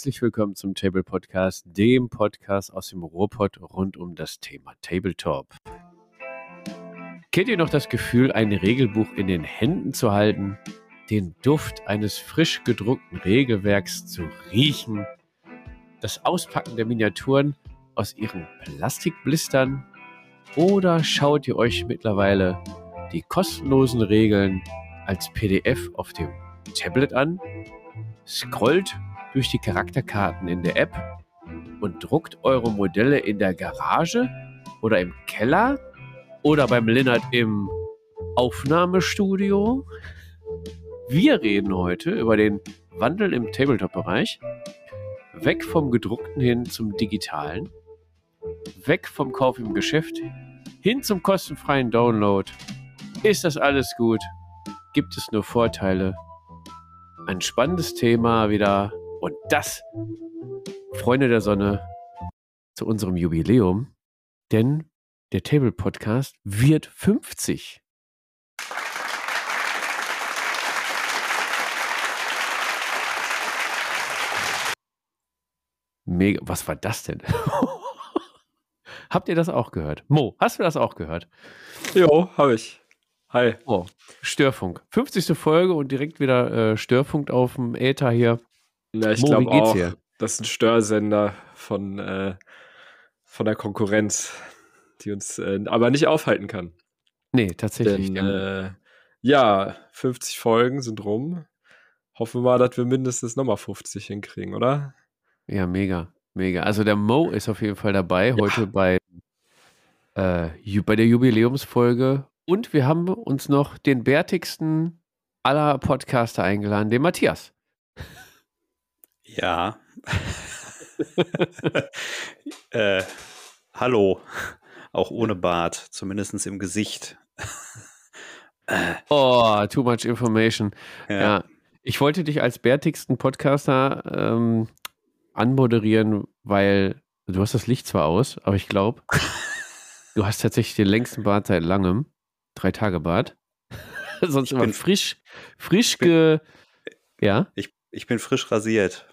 Herzlich willkommen zum Table Podcast, dem Podcast aus dem Ruhrpott rund um das Thema Tabletop. Kennt ihr noch das Gefühl, ein Regelbuch in den Händen zu halten, den Duft eines frisch gedruckten Regelwerks zu riechen, das Auspacken der Miniaturen aus ihren Plastikblistern oder schaut ihr euch mittlerweile die kostenlosen Regeln als PDF auf dem Tablet an, scrollt durch die Charakterkarten in der App und druckt eure Modelle in der Garage oder im Keller oder beim Linnert im Aufnahmestudio. Wir reden heute über den Wandel im Tabletop-Bereich. Weg vom gedruckten hin zum digitalen. Weg vom Kauf im Geschäft hin zum kostenfreien Download. Ist das alles gut? Gibt es nur Vorteile? Ein spannendes Thema wieder. Und das, Freunde der Sonne, zu unserem Jubiläum. Denn der Table Podcast wird 50. Mega. Was war das denn? Habt ihr das auch gehört? Mo, hast du das auch gehört? Jo, habe ich. Hi. Oh, Störfunk. 50. Folge und direkt wieder äh, Störfunk auf dem Äther hier. Ja, ich glaube auch. Hier? Das ist ein Störsender von, äh, von der Konkurrenz die uns äh, aber nicht aufhalten kann. Nee, tatsächlich. Denn, äh, ja, 50 Folgen sind rum. Hoffen wir mal, dass wir mindestens nochmal 50 hinkriegen, oder? Ja, mega, mega. Also der Mo ist auf jeden Fall dabei ja. heute bei, äh, bei der Jubiläumsfolge. Und wir haben uns noch den bärtigsten aller Podcaster eingeladen, den Matthias. Ja. äh, hallo. Auch ohne Bart, zumindest im Gesicht. oh, too much information. Ja. ja. Ich wollte dich als bärtigsten Podcaster ähm, anmoderieren, weil du hast das Licht zwar aus, aber ich glaube, du hast tatsächlich den längsten Bart seit langem. Drei Tage Bart. Sonst ich immer frisch, frisch ge. ja? Ich, ich bin frisch rasiert.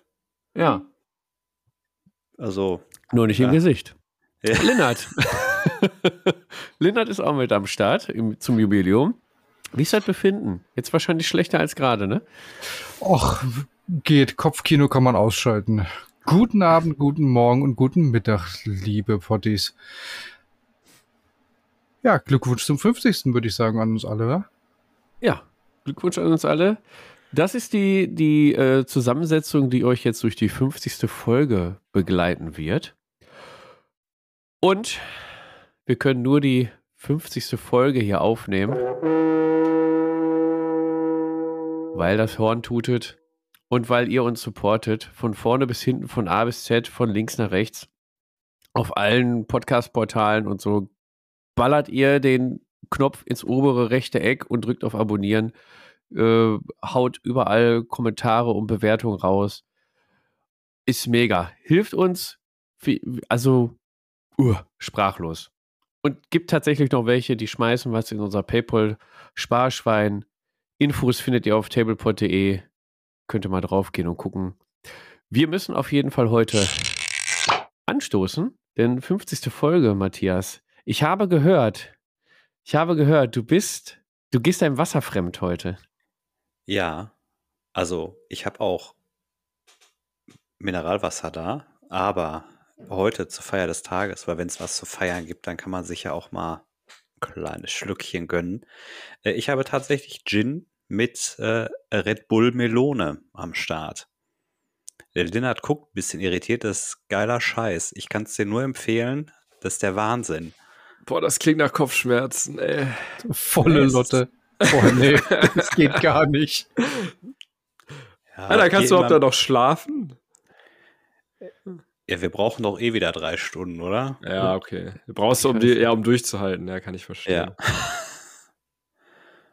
Ja. Also. Nur nicht ja. im Gesicht. Ja. Lennart. Lindert ist auch mit am Start im, zum Jubiläum. Wie ist das Befinden? Jetzt wahrscheinlich schlechter als gerade, ne? Och, geht. Kopfkino kann man ausschalten. Guten Abend, guten Morgen und guten Mittag, liebe Potties. Ja, Glückwunsch zum 50. würde ich sagen an uns alle, oder? Ja, Glückwunsch an uns alle. Das ist die, die äh, Zusammensetzung, die euch jetzt durch die 50. Folge begleiten wird. Und wir können nur die 50. Folge hier aufnehmen, weil das Horn tutet und weil ihr uns supportet, von vorne bis hinten, von A bis Z, von links nach rechts, auf allen Podcast-Portalen und so, ballert ihr den Knopf ins obere rechte Eck und drückt auf Abonnieren, äh, haut überall Kommentare und Bewertungen raus. Ist mega. Hilft uns, also uh, sprachlos. Und gibt tatsächlich noch welche, die schmeißen was in unser PayPal-Sparschwein. Infos findet ihr auf tablepod.de. Könnt ihr mal draufgehen und gucken. Wir müssen auf jeden Fall heute anstoßen, denn 50. Folge, Matthias. Ich habe gehört, ich habe gehört, du bist, du gehst einem Wasser fremd heute. Ja, also ich habe auch Mineralwasser da, aber heute zur Feier des Tages, weil wenn es was zu feiern gibt, dann kann man sich ja auch mal ein kleines Schlückchen gönnen. Äh, ich habe tatsächlich Gin mit äh, Red Bull Melone am Start. Der Linnert guckt ein bisschen irritiert, das ist geiler Scheiß. Ich kann es dir nur empfehlen, das ist der Wahnsinn. Boah, das klingt nach Kopfschmerzen, ey. Volle Lotte. Boah, nee, das geht gar nicht. Ja, Alter, kannst du überhaupt da noch schlafen? Ja, wir brauchen doch eh wieder drei Stunden, oder? Ja, okay. Du brauchst du, um, die, ja, um durchzuhalten, ja, kann ich verstehen. Ja.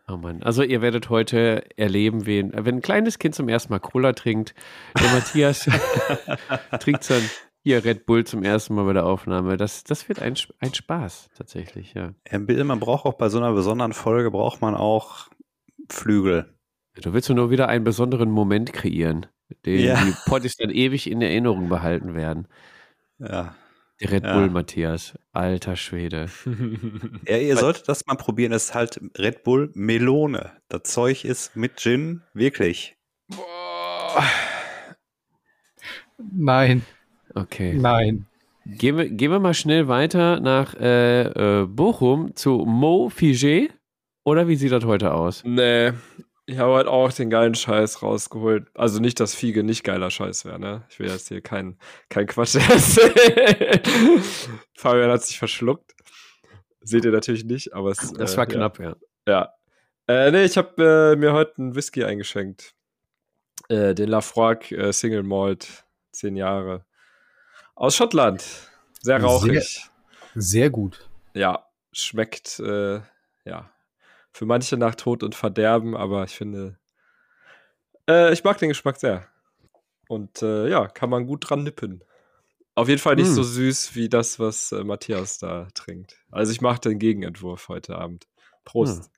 Oh Mann. Also ihr werdet heute erleben, wen, wenn ein kleines Kind zum ersten Mal Cola trinkt, der Matthias trinkt dann hier Red Bull zum ersten Mal bei der Aufnahme. Das, das wird ein, ein Spaß, tatsächlich, ja. Herr Bill, man braucht auch bei so einer besonderen Folge, braucht man auch Flügel. Du willst nur wieder einen besonderen Moment kreieren. Den ja. die Potties dann ewig in Erinnerung behalten werden. Ja. Der Red Bull, Matthias. Alter Schwede. ja, ihr solltet das mal probieren. Es ist halt Red Bull Melone. Das Zeug ist mit Gin wirklich. Boah. Nein. Okay. Nein. Gehen wir, gehen wir mal schnell weiter nach äh, äh, Bochum zu Mo Figé. Oder wie sieht das heute aus? Nee, ich habe halt auch den geilen Scheiß rausgeholt. Also nicht, dass Fiege nicht geiler Scheiß wäre, ne? Ich will jetzt hier kein, kein Quatsch erzählen. Fabian hat sich verschluckt. Seht ihr natürlich nicht, aber es. Das äh, war knapp, ja. Ja. ja. Äh, nee, ich habe äh, mir heute einen Whisky eingeschenkt. Äh, den Lafroig äh, Single Malt. Zehn Jahre. Aus Schottland. Sehr rauchig. Sehr, sehr gut. Ja, schmeckt, äh, ja, für manche nach Tod und Verderben, aber ich finde, äh, ich mag den Geschmack sehr. Und äh, ja, kann man gut dran nippen. Auf jeden Fall nicht mm. so süß wie das, was äh, Matthias da trinkt. Also ich mache den Gegenentwurf heute Abend. Prost. Hm.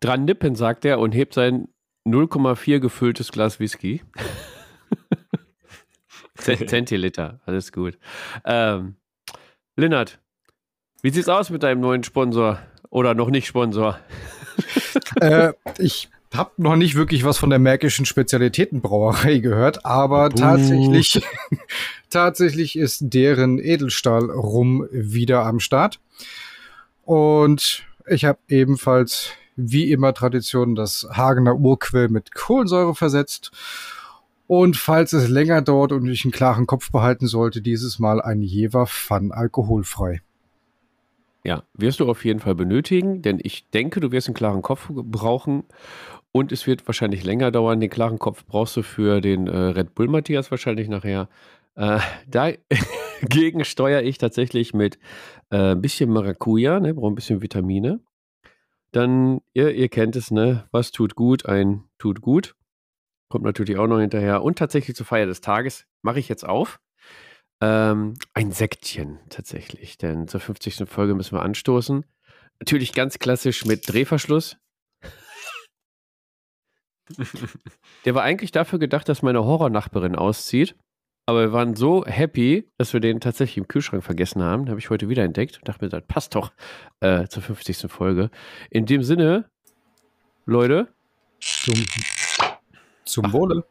Dran nippen, sagt er und hebt sein 0,4 gefülltes Glas Whisky. Zentiliter, alles gut. Ähm, Linnert, wie sieht's aus mit deinem neuen Sponsor? Oder noch nicht Sponsor? äh, ich habe noch nicht wirklich was von der Märkischen Spezialitätenbrauerei gehört, aber Buh. tatsächlich, tatsächlich ist deren Edelstahl rum wieder am Start. Und ich habe ebenfalls wie immer Tradition das Hagener Urquell mit Kohlensäure versetzt. Und falls es länger dauert und ich einen klaren Kopf behalten sollte, dieses Mal ein Jever Fun alkoholfrei. Ja, wirst du auf jeden Fall benötigen, denn ich denke, du wirst einen klaren Kopf brauchen und es wird wahrscheinlich länger dauern. Den klaren Kopf brauchst du für den äh, Red Bull Matthias wahrscheinlich nachher. Äh, dagegen steuere ich tatsächlich mit äh, ein bisschen Maracuja, ne, brauche ein bisschen Vitamine. Dann, ihr, ihr kennt es, ne? Was tut gut? Ein tut gut. Kommt natürlich auch noch hinterher. Und tatsächlich zur Feier des Tages mache ich jetzt auf. Ähm, ein Sektchen tatsächlich, denn zur 50. Folge müssen wir anstoßen. Natürlich ganz klassisch mit Drehverschluss. Der war eigentlich dafür gedacht, dass meine Horrornachbarin auszieht. Aber wir waren so happy, dass wir den tatsächlich im Kühlschrank vergessen haben. Den habe ich heute wieder entdeckt und dachte mir, das passt doch äh, zur 50. Folge. In dem Sinne, Leute. Zum, zum Wohle.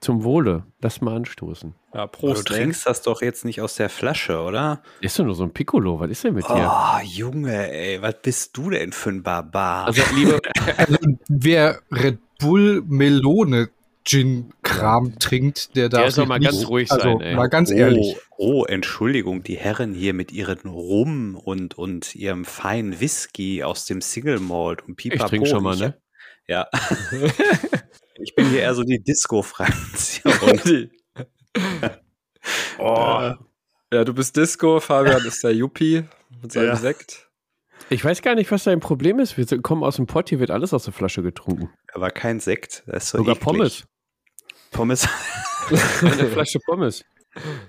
Zum Wohle. Lass mal anstoßen. Ja, Prost. Du trinkst das doch jetzt nicht aus der Flasche, oder? Ist doch nur so ein Piccolo. Was ist denn mit dir? Oh, Junge, ey. Was bist du denn für ein Barbar? Also, liebe, also, wer Red Bull Melone Gin-Kram trinkt, der darf der soll mal nicht, ganz ruhig also, sein. Ey. Mal ganz ehrlich. Oh, oh, Entschuldigung, die Herren hier mit ihren Rum und, und ihrem feinen Whisky aus dem Single Malt und Pipapo. Ich trinke schon mal, ne? Ja. Ich bin hier eher so die Disco-Fraktion. oh. Ja, du bist Disco, Fabian ist der Yuppie mit seinem ja. Sekt. Ich weiß gar nicht, was dein Problem ist. Wir kommen aus dem Pott, hier wird alles aus der Flasche getrunken. Aber kein Sekt. Das ist so Sogar eklig. Pommes. Pommes. Eine Flasche Pommes.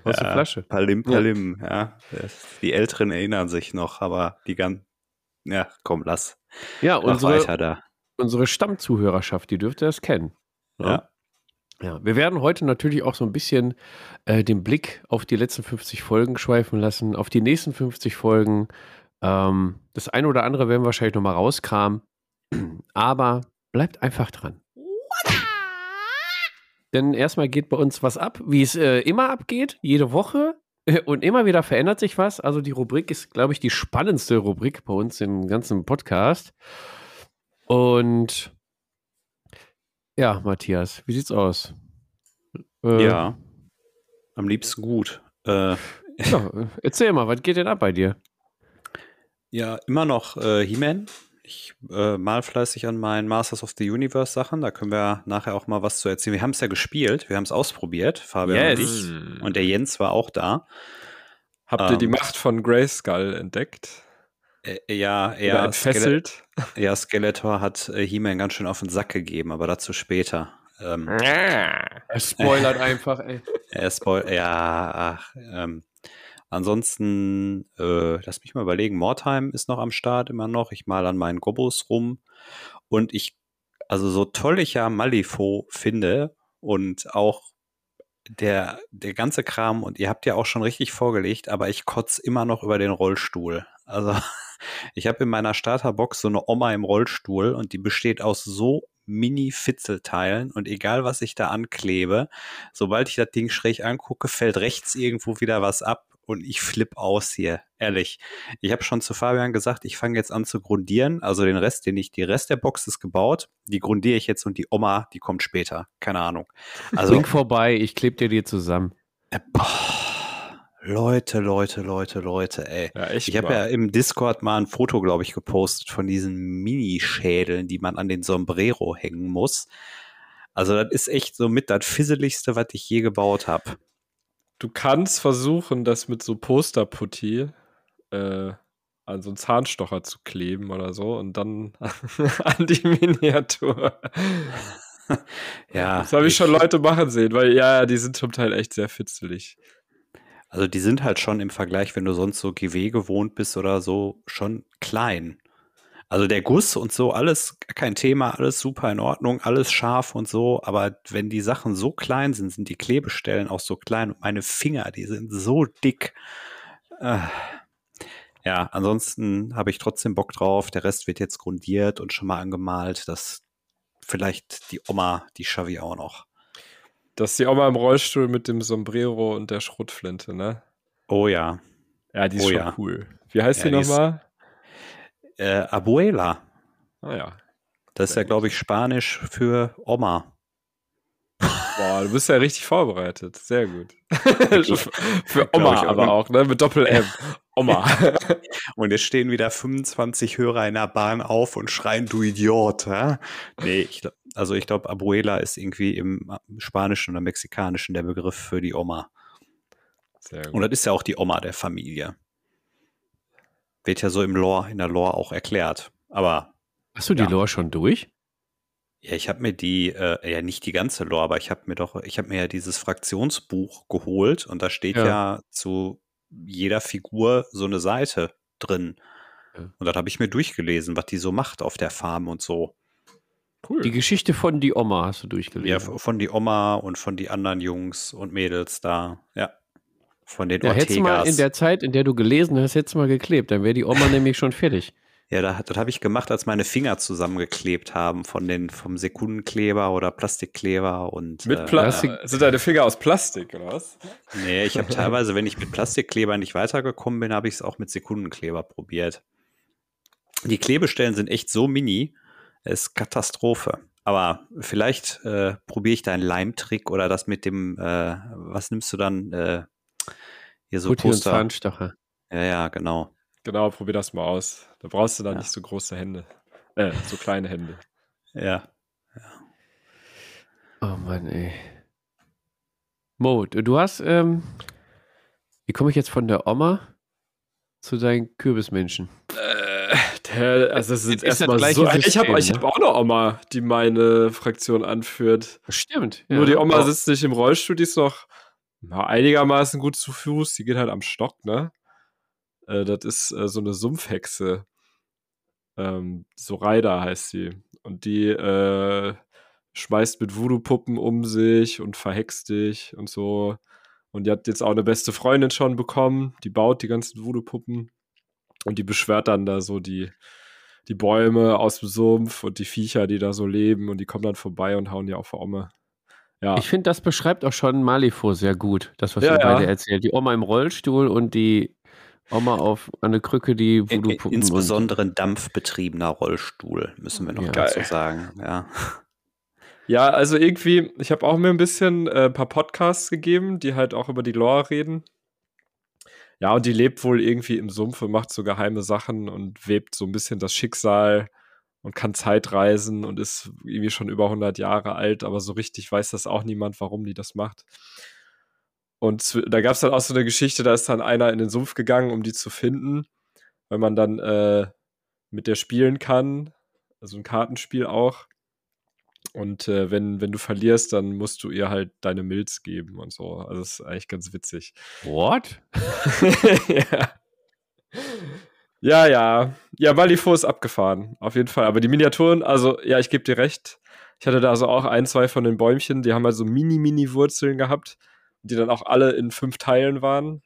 Aus ja, der Flasche. Palim, Palim, ja. ja. Die Älteren erinnern sich noch, aber die ganzen. Ja, komm, lass. Ja, unsere, unsere Stammzuhörerschaft, die dürfte das kennen. Ja. ja. Ja, wir werden heute natürlich auch so ein bisschen äh, den Blick auf die letzten 50 Folgen schweifen lassen, auf die nächsten 50 Folgen. Ähm, das eine oder andere werden wir wahrscheinlich nochmal rauskramen. Aber bleibt einfach dran. Denn erstmal geht bei uns was ab, wie es äh, immer abgeht, jede Woche. Und immer wieder verändert sich was. Also die Rubrik ist, glaube ich, die spannendste Rubrik bei uns im ganzen Podcast. Und ja, Matthias, wie sieht's aus? Äh, ja, am liebsten gut. Äh, ja, erzähl mal, was geht denn ab bei dir? Ja, immer noch äh, He-Man. Ich äh, mal fleißig an meinen Masters of the Universe Sachen. Da können wir nachher auch mal was zu erzählen. Wir haben es ja gespielt, wir haben es ausprobiert, Fabian yes. und ich. Und der Jens war auch da. Habt ähm, ihr die ähm, Macht von Grayskull entdeckt? Äh, ja, er entfesselt. ja, Skeletor hat äh, He-Man ganz schön auf den Sack gegeben, aber dazu später. Ähm, er spoilert einfach, ey. Er spoilert, ja, ach, ähm, ansonsten, äh, lass mich mal überlegen, Mordheim ist noch am Start immer noch. Ich mal an meinen Gobos rum und ich, also so toll ich ja Malifo finde und auch der, der ganze Kram und ihr habt ja auch schon richtig vorgelegt, aber ich kotze immer noch über den Rollstuhl. Also ich habe in meiner Starterbox so eine Oma im Rollstuhl und die besteht aus so Mini-Fitzelteilen und egal was ich da anklebe, sobald ich das Ding schräg angucke, fällt rechts irgendwo wieder was ab und ich flipp aus hier, ehrlich. Ich habe schon zu Fabian gesagt, ich fange jetzt an zu grundieren, also den Rest, den ich, die Rest der Box ist gebaut, die grundiere ich jetzt und die Oma, die kommt später, keine Ahnung. Also Bring vorbei, ich klebe dir die zusammen. Äh, boah, Leute, Leute, Leute, Leute, ey. Ja, echt Ich habe ja im Discord mal ein Foto, glaube ich, gepostet von diesen Minischädeln, die man an den Sombrero hängen muss. Also das ist echt so mit das Fisseligste, was ich je gebaut habe. Du kannst versuchen, das mit so Posterputty äh, an so einen Zahnstocher zu kleben oder so und dann an die Miniatur. Ja, Das habe ich schon Leute machen sehen, weil ja, ja, die sind zum Teil echt sehr fitzelig. Also die sind halt schon im Vergleich, wenn du sonst so GW gewohnt bist oder so, schon klein. Also der Guss und so, alles kein Thema, alles super in Ordnung, alles scharf und so, aber wenn die Sachen so klein sind, sind die Klebestellen auch so klein und meine Finger, die sind so dick. Äh, ja, ansonsten habe ich trotzdem Bock drauf. Der Rest wird jetzt grundiert und schon mal angemalt. Das vielleicht die Oma, die ich auch noch. Das ist die Oma im Rollstuhl mit dem Sombrero und der Schrotflinte, ne? Oh ja. Ja, die ist Oh schon ja. cool. Wie heißt Ja, die nochmal? Äh, Abuela. Ah ja. Das ist ja, glaube ich, Spanisch für Oma. Boah, du bist ja richtig vorbereitet. Sehr gut. Für Oma auch, aber ne? auch, ne? Mit Doppel-M. Oma. Und jetzt stehen wieder 25 Hörer in der Bahn auf und schreien, du Idiot. Hä? Nee, ich, glaub- also ich glaube, Abuela ist irgendwie im Spanischen oder Mexikanischen der Begriff für die Oma. Sehr Und gut. das ist ja auch die Oma der Familie. Wird ja so im Lore, in der Lore auch erklärt. Aber Hast du die Ja. Lore schon durch? Ja, ich habe mir die, äh, ja nicht die ganze Lore, aber ich habe mir doch, ich habe mir ja dieses Fraktionsbuch geholt und da steht Ja. ja, zu jeder Figur so eine Seite drin. Ja. Und das habe ich mir durchgelesen, was die so macht auf der Farm und so. Cool. Die Geschichte von die Oma hast du Ja, durchgelesen. f- von die Oma und von die anderen Jungs und Mädels da. Ja. Von den Ja, hättest du mal in Ortegas. der Zeit, in der du gelesen hast, hättest du mal geklebt. Dann wäre die Oma nämlich schon fertig. Ja, da, das habe ich gemacht, als meine Finger zusammengeklebt haben von den vom Sekundenkleber oder Plastikkleber und Mit äh, Plastik. Sind deine Finger aus Plastik, oder was? Nee, ich habe teilweise, wenn ich mit Plastikkleber nicht weitergekommen bin, habe ich es auch mit Sekundenkleber probiert. Die Klebestellen sind echt so mini, es ist Katastrophe. Aber vielleicht äh, probiere ich deinen Leimtrick oder das mit dem, äh, was nimmst du dann? Äh, hier so Putti und Poster. Zahnstocher. Ja, ja, genau. Genau, probier das mal aus. Da brauchst du dann Ja. nicht so große Hände. Äh, so kleine Hände. Ja. Oh Mann, ey. Mo, du hast, ähm, wie komme ich jetzt von der Oma zu deinen Kürbismenschen? Äh, der, also es Ist erstmal so. Ich System, habe ich ne? hab auch eine Oma, die meine Fraktion anführt. Stimmt. Nur die Oma Oh, sitzt nicht im Rollstuhl, die ist noch na, einigermaßen gut zu Fuß. Die geht halt am Stock, ne? Äh, das ist äh, so eine Sumpfhexe. Ähm, Zoraida heißt sie. Und die äh, schmeißt mit Voodoo-Puppen um sich und verhext dich und so. Und die hat jetzt auch eine beste Freundin schon bekommen. Die baut die ganzen Voodoo-Puppen. Und die beschwört dann da so die, die Bäume aus dem Sumpf und die Viecher, die da so leben. Und die kommen dann vorbei und hauen die auf die Omme. Ja. Ich finde, das beschreibt auch schon Malifo sehr gut, das, was Ja, ihr ja. beide erzählt. Die Oma im Rollstuhl und die Oma auf an der Krücke, die In, Voodoo-Puppen. und- insbesondere ein dampfbetriebener Rollstuhl, müssen wir noch Ja. dazu sagen. Ja. Ja, also irgendwie, ich habe auch mir ein bisschen äh, ein paar Podcasts gegeben, die halt auch über die Lore reden. Ja, und die lebt wohl irgendwie im Sumpf und macht so geheime Sachen und webt so ein bisschen das Schicksal und kann Zeitreisen und ist irgendwie schon über 100 Jahre alt, aber so richtig weiß das auch niemand, warum die das macht. Und da gab es dann auch so eine Geschichte, da ist dann einer in den Sumpf gegangen, um die zu finden, weil man dann äh, mit der spielen kann. Also ein Kartenspiel auch. Und äh, wenn, wenn du verlierst, dann musst du ihr halt deine Milz geben und so. Also das ist eigentlich ganz witzig. What? ja. Ja, ja. Ja, Malifaux ist abgefahren, auf jeden Fall. Aber die Miniaturen, also, ja, ich gebe dir recht. Ich hatte da also auch ein, zwei von den Bäumchen, die haben also mini-mini-Wurzeln gehabt, die dann auch alle in fünf Teilen waren.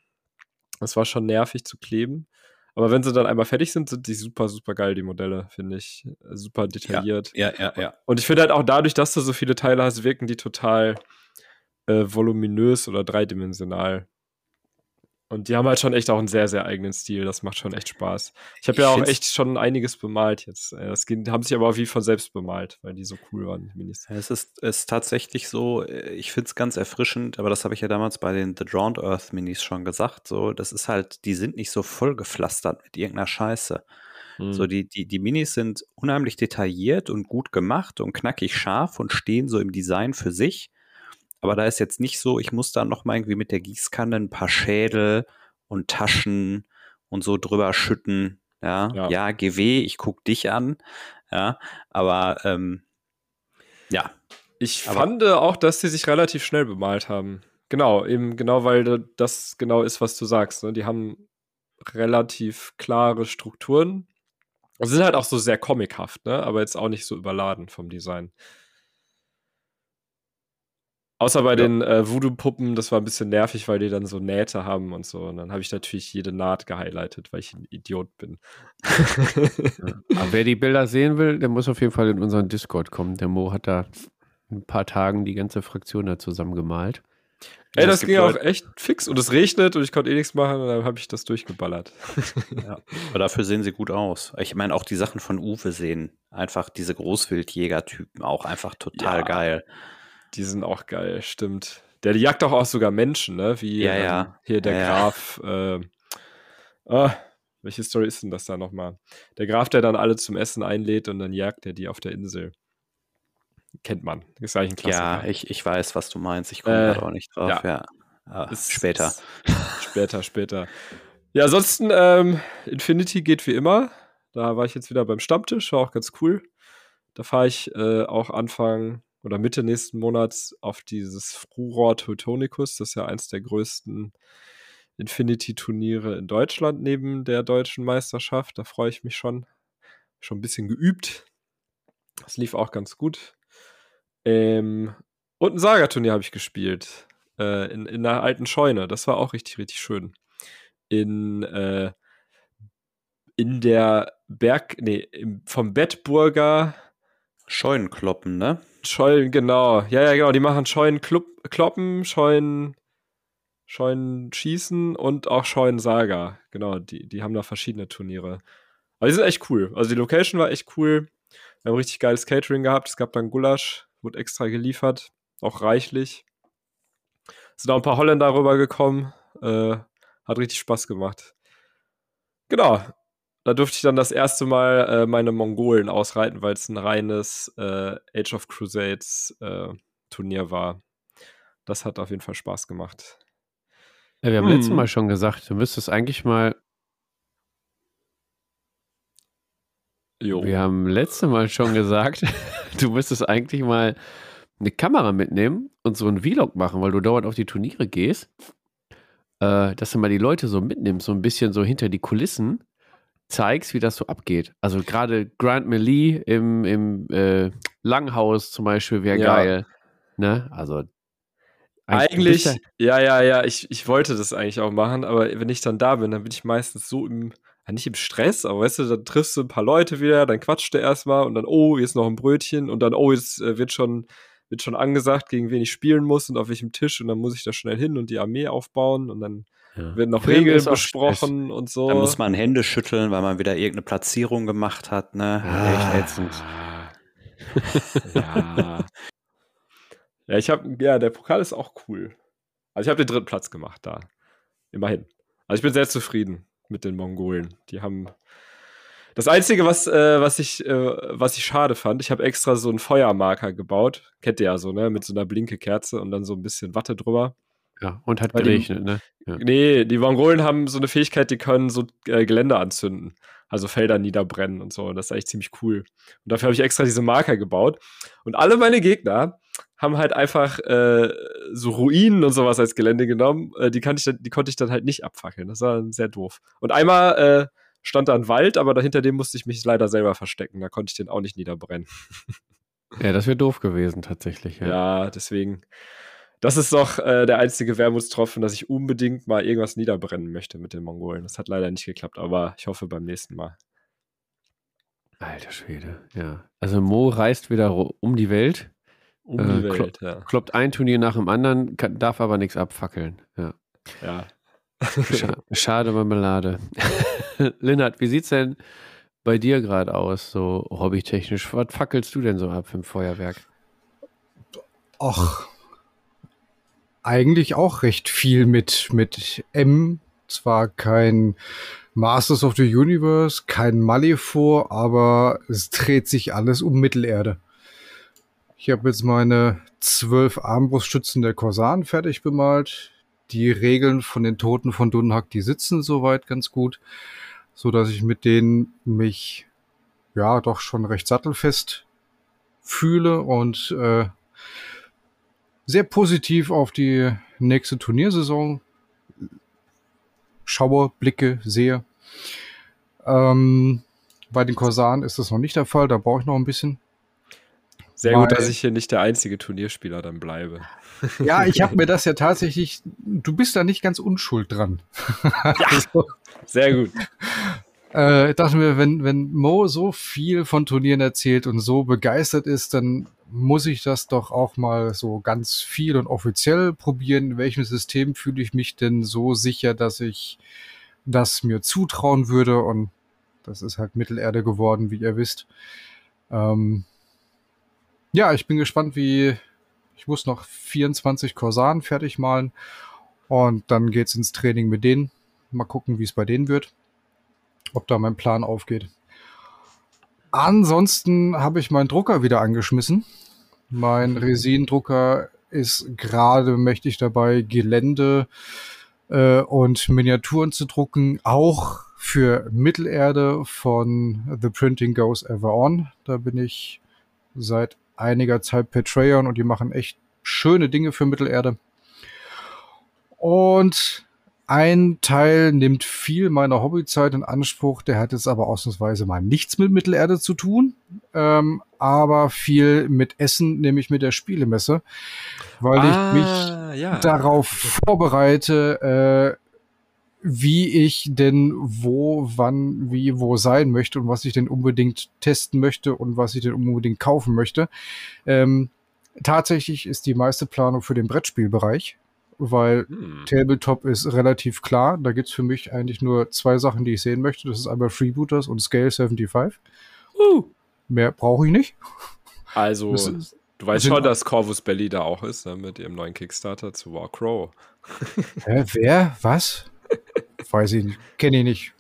Das war schon nervig zu kleben. Aber wenn sie dann einmal fertig sind, sind die super, super geil, die Modelle, finde ich. Super detailliert. Ja, ja, ja. Und ich finde halt auch dadurch, dass du so viele Teile hast, wirken die total äh, voluminös oder dreidimensional. Und die haben halt schon echt auch einen sehr, sehr eigenen Stil. Das macht schon echt Spaß. Ich habe ja auch echt schon einiges bemalt jetzt. Äh, das haben sich aber auch wie von selbst bemalt, weil die so cool waren, die Minis. Es ist, ist tatsächlich so, äh, ich finde es ganz erfrischend, aber das habe ich ja damals bei den The Drowned Earth Minis schon gesagt. So, das ist halt, die sind nicht so vollgepflastert mit irgendeiner Scheiße. Hm. So, die, die, die Minis sind unheimlich detailliert und gut gemacht und knackig scharf und stehen so im Design für sich. Aber da ist jetzt nicht so, ich muss da noch mal irgendwie mit der Gießkanne ein paar Schädel und Taschen und so drüber schütten. Ja, ja, ja GW, ich guck dich an. Ja, aber ähm, ja. Ich aber, fand auch, dass sie sich relativ schnell bemalt haben. Genau, eben genau, weil das genau ist, was du sagst. Ne? Die haben relativ klare Strukturen. Sie sind halt auch so sehr comichaft, ne? aber jetzt auch nicht so überladen vom Design. Außer bei ja. den äh, Voodoo-Puppen, das war ein bisschen nervig, weil die dann so Nähte haben und so. Und dann habe ich natürlich jede Naht gehighlightet, weil ich ein Idiot bin. ja. Aber wer die Bilder sehen will, der muss auf jeden Fall in unseren Discord kommen. Der Mo hat da ein paar Tagen die ganze Fraktion da zusammengemalt. Ey, das, das ging auch echt fix und es regnet und ich konnte eh nichts machen und dann habe ich das durchgeballert. ja. Aber dafür sehen sie gut aus. Ich meine, auch die Sachen von Uwe sehen einfach diese Großwildjäger-Typen auch einfach total ja. geil. Die sind auch geil, stimmt. Der jagt doch auch sogar Menschen, ne? Wie ja, ja. Ähm, hier der ja, Graf. Äh, oh, welche Story ist denn das da nochmal? Der Graf, der dann alle zum Essen einlädt und dann jagt er die auf der Insel. Kennt man. Ist eigentlich ein Klassiker. Ja, ich, ich weiß, was du meinst. Ich komme äh, auch nicht drauf. Ja. Ah, später. später, später. Ja, ansonsten, ähm, Infinity geht wie immer. Da war ich jetzt wieder beim Stammtisch, war auch ganz cool. Da fahre ich äh, auch Anfang oder Mitte nächsten Monats auf dieses Furor Teutonicus. Das ist ja eins der größten Infinity-Turniere in Deutschland neben der deutschen Meisterschaft. Da freue ich mich schon. Schon ein bisschen geübt. Das lief auch ganz gut. Ähm, und ein Saga-Turnier habe ich gespielt. Äh, in, in einer alten Scheune. Das war auch richtig, richtig schön. In, äh, in der Berg, nee, im, vom Bettburger Scheunenkloppen, ne? Scheunen, genau. Ja, ja, genau. Die machen Scheunenkloppen, Scheunen, Scheunenschießen und auch Scheunensaga. Genau, die, die haben da verschiedene Turniere. Aber die sind echt cool. Also die Location war echt cool. Wir haben richtig geiles Catering gehabt. Es gab dann Gulasch, wurde extra geliefert. Auch reichlich. Es sind auch ein paar Holländer rübergekommen. Äh, hat richtig Spaß gemacht. Genau da durfte ich dann das erste Mal äh, meine Mongolen ausreiten, weil es ein reines äh, Age of Crusades äh, Turnier war. Das hat auf jeden Fall Spaß gemacht. Ja, wir haben hm. letztes Mal schon gesagt, du müsstest eigentlich mal. Jo. Wir haben letztes Mal schon gesagt, du müsstest eigentlich mal eine Kamera mitnehmen und so einen Vlog machen, weil du dauernd auf die Turniere gehst. Äh, dass du mal die Leute so mitnimmst, so ein bisschen so hinter die Kulissen zeigst, wie das so abgeht. Also gerade Grant Melee im, im äh, Langhaus zum Beispiel wäre ja. geil. Ne? Also eigentlich, eigentlich ja, ja, ja, ich, ich wollte das eigentlich auch machen, aber wenn ich dann da bin, dann bin ich meistens so im, nicht im Stress, aber weißt du, dann triffst du ein paar Leute wieder, dann quatscht du erstmal und dann, oh, jetzt noch ein Brötchen und dann, oh, jetzt äh, wird schon, wird schon angesagt, gegen wen ich spielen muss und auf welchem Tisch und dann muss ich da schnell hin und die Armee aufbauen und dann ja. Werden noch Film Regeln besprochen und so. Da muss man Hände schütteln, weil man wieder irgendeine Platzierung gemacht hat, ne? Ah. Echt ätzend. ja. ja, ich habe, ja, der Pokal ist auch cool. Also ich habe den dritten Platz gemacht da. Immerhin. Also ich bin sehr zufrieden mit den Mongolen. Die haben das Einzige, was, äh, was, ich, äh, was ich schade fand, ich habe extra so einen Feuermarker gebaut. Kennt ihr ja so, ne? Mit so einer blinke Kerze und dann so ein bisschen Watte drüber. Ja, und hat Weil geregnet, die, ne? Ja. Nee, die Mongolen haben so eine Fähigkeit, die können so äh, Gelände anzünden. Also Felder niederbrennen und so. Und das ist eigentlich ziemlich cool. Und dafür habe ich extra diese Marker gebaut. Und alle meine Gegner haben halt einfach äh, so Ruinen und sowas als Gelände genommen. Äh, die, ich dann, die konnte ich dann halt nicht abfackeln. Das war sehr doof. Und einmal äh, stand da ein Wald, aber dahinter dem musste ich mich leider selber verstecken. Da konnte ich den auch nicht niederbrennen. Ja, das wäre doof gewesen, tatsächlich. Ja, Ja, deswegen. Das ist doch äh, der einzige Wermutstropfen, dass ich unbedingt mal irgendwas niederbrennen möchte mit den Mongolen. Das hat leider nicht geklappt, aber ich hoffe beim nächsten Mal. Alter Schwede, ja. Also Mo reist wieder um die Welt, Um Äh, die klo- Welt, ja. kloppt ein Turnier nach dem anderen, kann, darf aber nichts abfackeln. Ja. ja. Scha schade Marmelade. Lennart, wie sieht's denn bei dir gerade aus, so hobbytechnisch? Was fackelst du denn so ab im Feuerwerk? Ach, eigentlich auch recht viel mit, mit M. Zwar kein Masters of the Universe, kein Malifaux, aber es dreht sich alles um Mittelerde. Ich habe jetzt meine zwölf Armbruststützen der Korsan fertig bemalt. Die Regeln von den Toten von Dunhack, die sitzen soweit ganz gut, so dass ich mit denen mich ja doch schon recht sattelfest fühle und äh, sehr positiv auf die nächste Turniersaison schaue, blicke, sehe. Ähm, bei den Korsan ist das noch nicht der Fall, da brauche ich noch ein bisschen. Sehr gut, dass ich hier nicht der einzige Turnierspieler dann bleibe. Ja, ich habe mir das ja tatsächlich, du bist da nicht ganz unschuld dran. Also, Sehr gut. Äh, ich dachte mir, wenn, wenn Mo so viel von Turnieren erzählt und so begeistert ist, dann muss ich das doch auch mal so ganz viel und offiziell probieren. In welchem System fühle ich mich denn so sicher, dass ich das mir zutrauen würde? Und das ist halt Mittelerde geworden, wie ihr wisst. Ähm, ja, ich bin gespannt, wie ich muss noch 24 Korsan fertig malen und dann geht's ins Training mit denen. Mal gucken, wie es bei denen wird ob da mein Plan aufgeht. Ansonsten habe ich meinen Drucker wieder angeschmissen. Mein Resin-Drucker ist gerade mächtig dabei, Gelände äh, und Miniaturen zu drucken, auch für Mittelerde von The Printing Goes Ever On. Da bin ich seit einiger Zeit Patreon und die machen echt schöne Dinge für Mittelerde. Und ein Teil nimmt viel meiner Hobbyzeit in Anspruch, der hat jetzt aber ausnahmsweise mal nichts mit Mittelerde zu tun, ähm, aber viel mit Essen, nämlich mit der Spielemesse, weil ich mich Ah, ja. darauf vorbereite, äh, wie ich denn wo, wann, wie, wo sein möchte und was ich denn unbedingt testen möchte und was ich denn unbedingt kaufen möchte. Ähm, tatsächlich ist die meiste Planung für den Brettspielbereich, weil Hm. Tabletop ist relativ klar. Da gibt's für mich eigentlich nur zwei Sachen, die ich sehen möchte. Das ist einmal Freebooters und Scale 75. Uh. Mehr brauche ich nicht. Also, ist- du weißt schon, dass Corvus Belly da auch ist, ne, mit ihrem neuen Kickstarter zu Warcrow. Hä, wer? Was? Weiß ich nicht. Kenne ich nicht.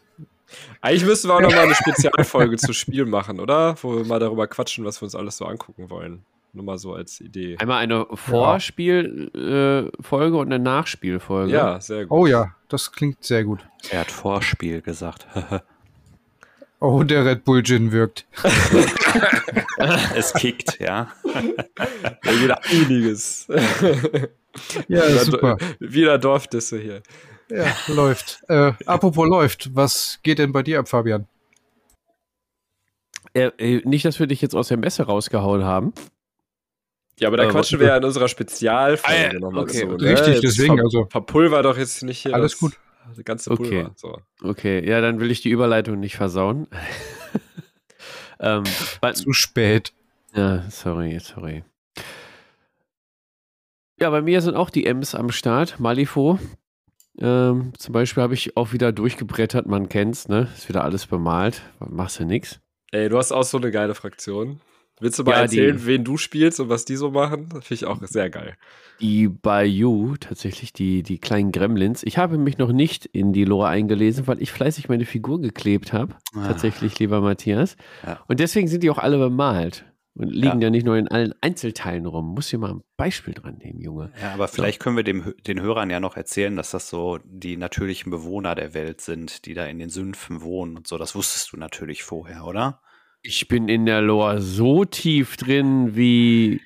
Eigentlich müssten wir auch nochmal eine Spezialfolge zu Spiel machen, oder? Wo wir mal darüber quatschen, was wir uns alles so angucken wollen. Nur mal so als Idee. Einmal eine Vorspielfolge äh, Folge und eine Nachspielfolge. Ja, sehr gut. Oh ja, das klingt sehr gut. Er hat Vorspiel gesagt. Oh, der Red Bull Gin wirkt. es kickt, ja. Ja, wieder einiges. Ja, wieder, super. wieder Dorfdisse hier. Ja, läuft. Äh, apropos läuft, was geht denn bei dir ab, Fabian? Äh, äh, nicht, dass wir dich jetzt aus der Messe rausgehauen haben. Ja, aber da Aber quatschen wir ja in unserer Spezialfolge Ah, ja, nochmal okay, zu. okay. Ne? Richtig, Jetzt deswegen, ver also- Verpulver doch jetzt nicht hier Alles das, gut. das ganze Okay. Pulver. So. Okay, ja, dann will ich die Überleitung nicht versauen. ähm, Zu spät. ja, sorry, sorry. Ja, bei mir sind auch die M's am Start. Malifo. Ähm, zum Beispiel habe ich auch wieder durchgebrettert, man kennt's, ne? Ist wieder alles bemalt. Machst du nix. Ey, du hast auch so eine geile Fraktion. Willst du mal Ja, erzählen, die- wen du spielst und was die so machen? Das finde ich auch sehr geil. Die Bayou, tatsächlich die, die kleinen Gremlins. Ich habe mich noch nicht in die Lore eingelesen, weil ich fleißig meine Figur geklebt habe. Ah. Tatsächlich, lieber Matthias. Ja. Und deswegen sind die auch alle bemalt. Und liegen ja, nicht nur in allen Einzelteilen rum. Muss hier mal ein Beispiel dran nehmen, Junge. Ja, aber vielleicht können wir dem, den Hörern ja noch erzählen, dass das so die natürlichen Bewohner der Welt sind, die da in den Sümpfen wohnen und so. Das wusstest du natürlich vorher, oder? Ich bin in der Lore so tief drin wie.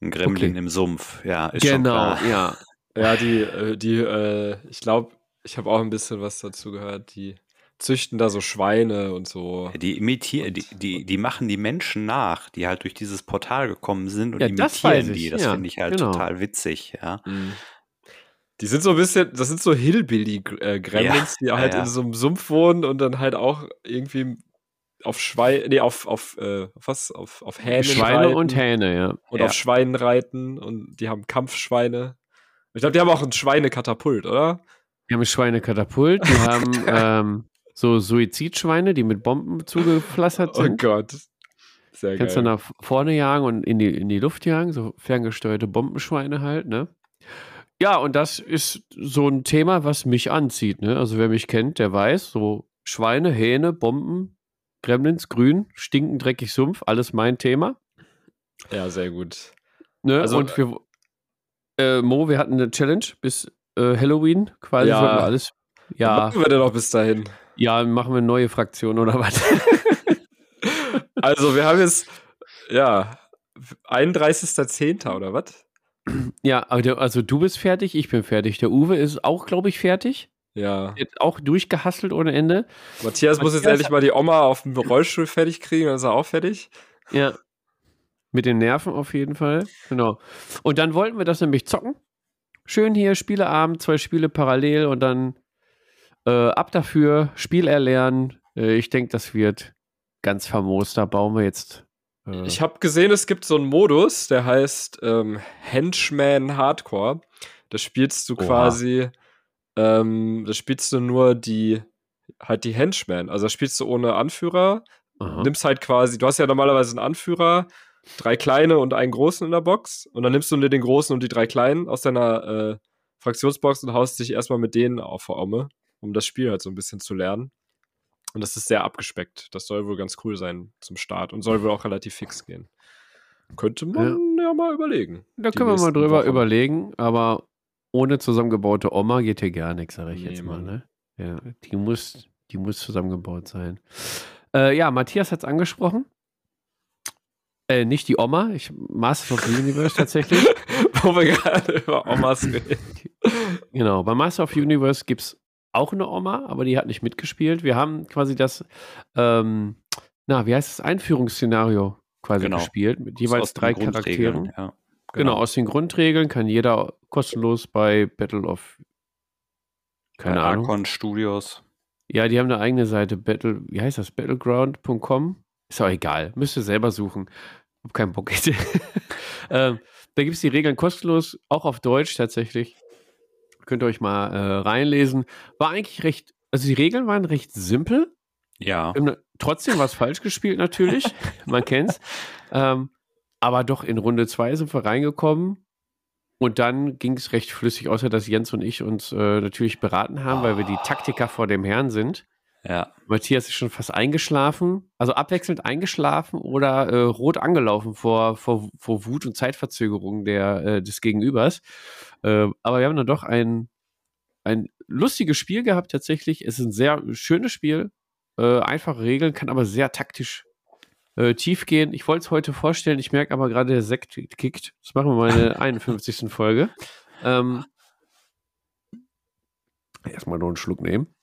Ein Gremlin Okay. im Sumpf, ja, ist schon genau, klar. ja. Ja, die, äh, die, äh, ich glaube, ich habe auch ein bisschen was dazu gehört. Die züchten da so Schweine und so. Die imitieren, die, die, die machen die Menschen nach, die halt durch dieses Portal gekommen sind und Ja, das weiß imitieren ich, die. Das ja, finde ich halt genau. total witzig, ja. Mhm. Die sind so ein bisschen, das sind so Hillbilly-Gremlins, die Ja, halt ja. in so einem Sumpf wohnen und dann halt auch irgendwie auf Schweine, nee, auf, auf, äh, was? Auf, auf Hähnen Schweine reiten und Hähne, ja. und Ja. auf Schweinen reiten und die haben Kampfschweine. Ich glaube, die haben auch ein Schweinekatapult, oder? Wir haben ein Schweinekatapult, die haben ähm, so Suizidschweine, die mit Bomben zugepflastert Oh sind. Gott. Sehr Kannst du geil. nach vorne jagen und in die, in die Luft jagen, so ferngesteuerte Bombenschweine halt, ne? Ja, und das ist so ein Thema, was mich anzieht, ne? Also wer mich kennt, der weiß, so Schweine, Hähne, Bomben, Gremlins, Grün, stinken, dreckig, Sumpf, alles mein Thema. Ja, sehr gut. Ne? Also, und wir, äh, Mo, wir hatten eine Challenge bis äh, Halloween, quasi Ja. wir alles. Ja, machen wir denn noch bis dahin? ja, machen wir eine neue Fraktion oder was? Also, wir haben jetzt, ja, 31.10. oder was? ja, also du bist fertig, ich bin fertig. Der Uwe ist auch, glaube ich, fertig. Ja. Jetzt auch durchgehasselt ohne Ende. Matthias muss jetzt Matthias endlich mal die Oma auf dem Rollstuhl fertig kriegen, dann ist er auch fertig. Ja. Mit den Nerven auf jeden Fall. Genau. Und dann wollten wir das nämlich zocken. Schön hier, Spieleabend, zwei Spiele parallel und dann äh, ab dafür, Spiel erlernen. Äh, ich denke, das wird ganz famos. Da bauen wir jetzt. Äh, Ich habe gesehen, es gibt so einen Modus, der heißt ähm, Henchman Hardcore. Da spielst du Oha. quasi, ähm, da spielst du nur die, halt die Henchmen. Also da spielst du ohne Anführer. aha. Nimmst halt quasi, du hast ja normalerweise einen Anführer, drei kleine und einen großen in der Box. Und dann nimmst du dir den großen und die drei kleinen aus deiner äh, Fraktionsbox und haust dich erstmal mit denen auf die Omme, um das Spiel halt so ein bisschen zu lernen. Und das ist sehr abgespeckt. Das soll wohl ganz cool sein zum Start und soll wohl auch relativ fix gehen. Könnte man ja, mal überlegen. Da können wir mal drüber Wochen. überlegen, aber ohne zusammengebaute Oma geht hier gar nichts, sage ich Nee, jetzt mal. Ne? Ja, die muss, die muss zusammengebaut sein. Äh, ja, Matthias hat es angesprochen. Äh, nicht die Oma, ich Masters of the Universe tatsächlich. Wo wir gerade über Omas reden. Genau, bei Master of Universe gibt es auch eine Oma, aber die hat nicht mitgespielt. Wir haben quasi das, ähm, na, wie heißt das, Einführungsszenario quasi Genau. gespielt, mit jeweils drei Charakteren. Ja, Genau. aus den Grundregeln kann jeder kostenlos bei Battle of, keine Bei Ahnung. Archon Studios. Ja, die haben eine eigene Seite, Battle, wie heißt das, battleground.com? Ist auch egal, müsst ihr selber suchen. Hab keinen Bock. ähm, da gibt es die Regeln kostenlos, auch auf Deutsch tatsächlich. Könnt ihr euch mal äh, reinlesen. War eigentlich recht, also die Regeln waren recht simpel. Ja. Trotzdem was falsch gespielt natürlich, man kennt's. Ähm, aber doch in Runde 2 sind wir reingekommen. Und dann ging es recht flüssig, außer dass Jens und ich uns äh, natürlich beraten haben, weil wir die Taktiker vor dem Herrn sind. Ja. Matthias ist schon fast eingeschlafen, also abwechselnd eingeschlafen oder äh, rot angelaufen vor, vor, vor Wut und Zeitverzögerung der, äh, des Gegenübers. Äh, aber wir haben dann doch ein, ein lustiges Spiel gehabt tatsächlich. Es ist ein sehr schönes Spiel, äh, einfache Regeln, kann aber sehr taktisch äh, tief gehen. Ich wollte es heute vorstellen, ich merke aber gerade, der Sekt kickt. Das machen wir mal in der 51. Folge. Ähm, erstmal noch einen Schluck nehmen.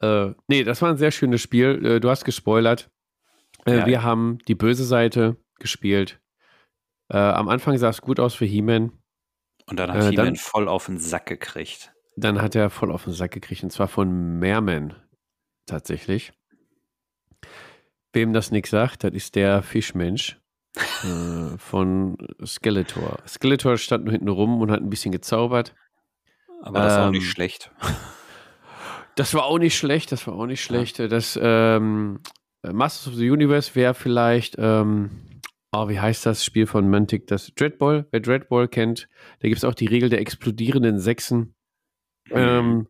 Äh, nee, das war ein sehr schönes Spiel. Äh, du hast gespoilert. Äh, Ja. Wir haben die böse Seite gespielt. Äh, am Anfang sah es gut aus für He-Man. Und dann hat Äh, He-Man voll auf den Sack gekriegt. Dann hat er voll auf den Sack gekriegt. Und zwar von Merman. Tatsächlich. Wem das nichts sagt, das ist der Fischmensch äh, von Skeletor. Skeletor stand nur hinten rum und hat ein bisschen gezaubert. Aber das ist auch Ähm, nicht schlecht. Das war auch nicht schlecht, das war auch nicht schlecht. Das ähm, Masters of the Universe wäre vielleicht, ähm, oh, wie heißt das Spiel von Mantic? Das Dreadball, wer Dreadball kennt, da gibt es auch die Regel der explodierenden Sechsen. Ähm,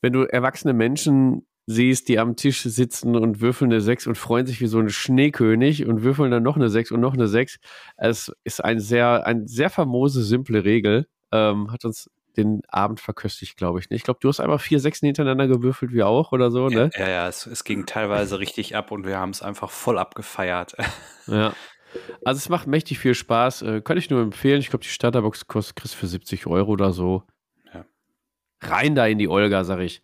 wenn du erwachsene Menschen siehst, die am Tisch sitzen und würfeln eine Sechs und freuen sich wie so ein Schneekönig und würfeln dann noch eine Sechs und noch eine Sechs. Es ist ein sehr, ein sehr famose, simple Regel. Ähm, hat uns den Abend verköstigt, glaube ich. ne? Ich glaube, du hast einmal vier Sechsen hintereinander gewürfelt, wie auch oder so, ne? Ja, ja, es, es ging teilweise richtig ab und wir haben es einfach voll abgefeiert. Ja. Also es macht mächtig viel Spaß. Äh, kann ich nur empfehlen. Ich glaube, die Starterbox kostet kriegst für 70 Euro oder so. Ja. Rein da in die Olga, sag ich.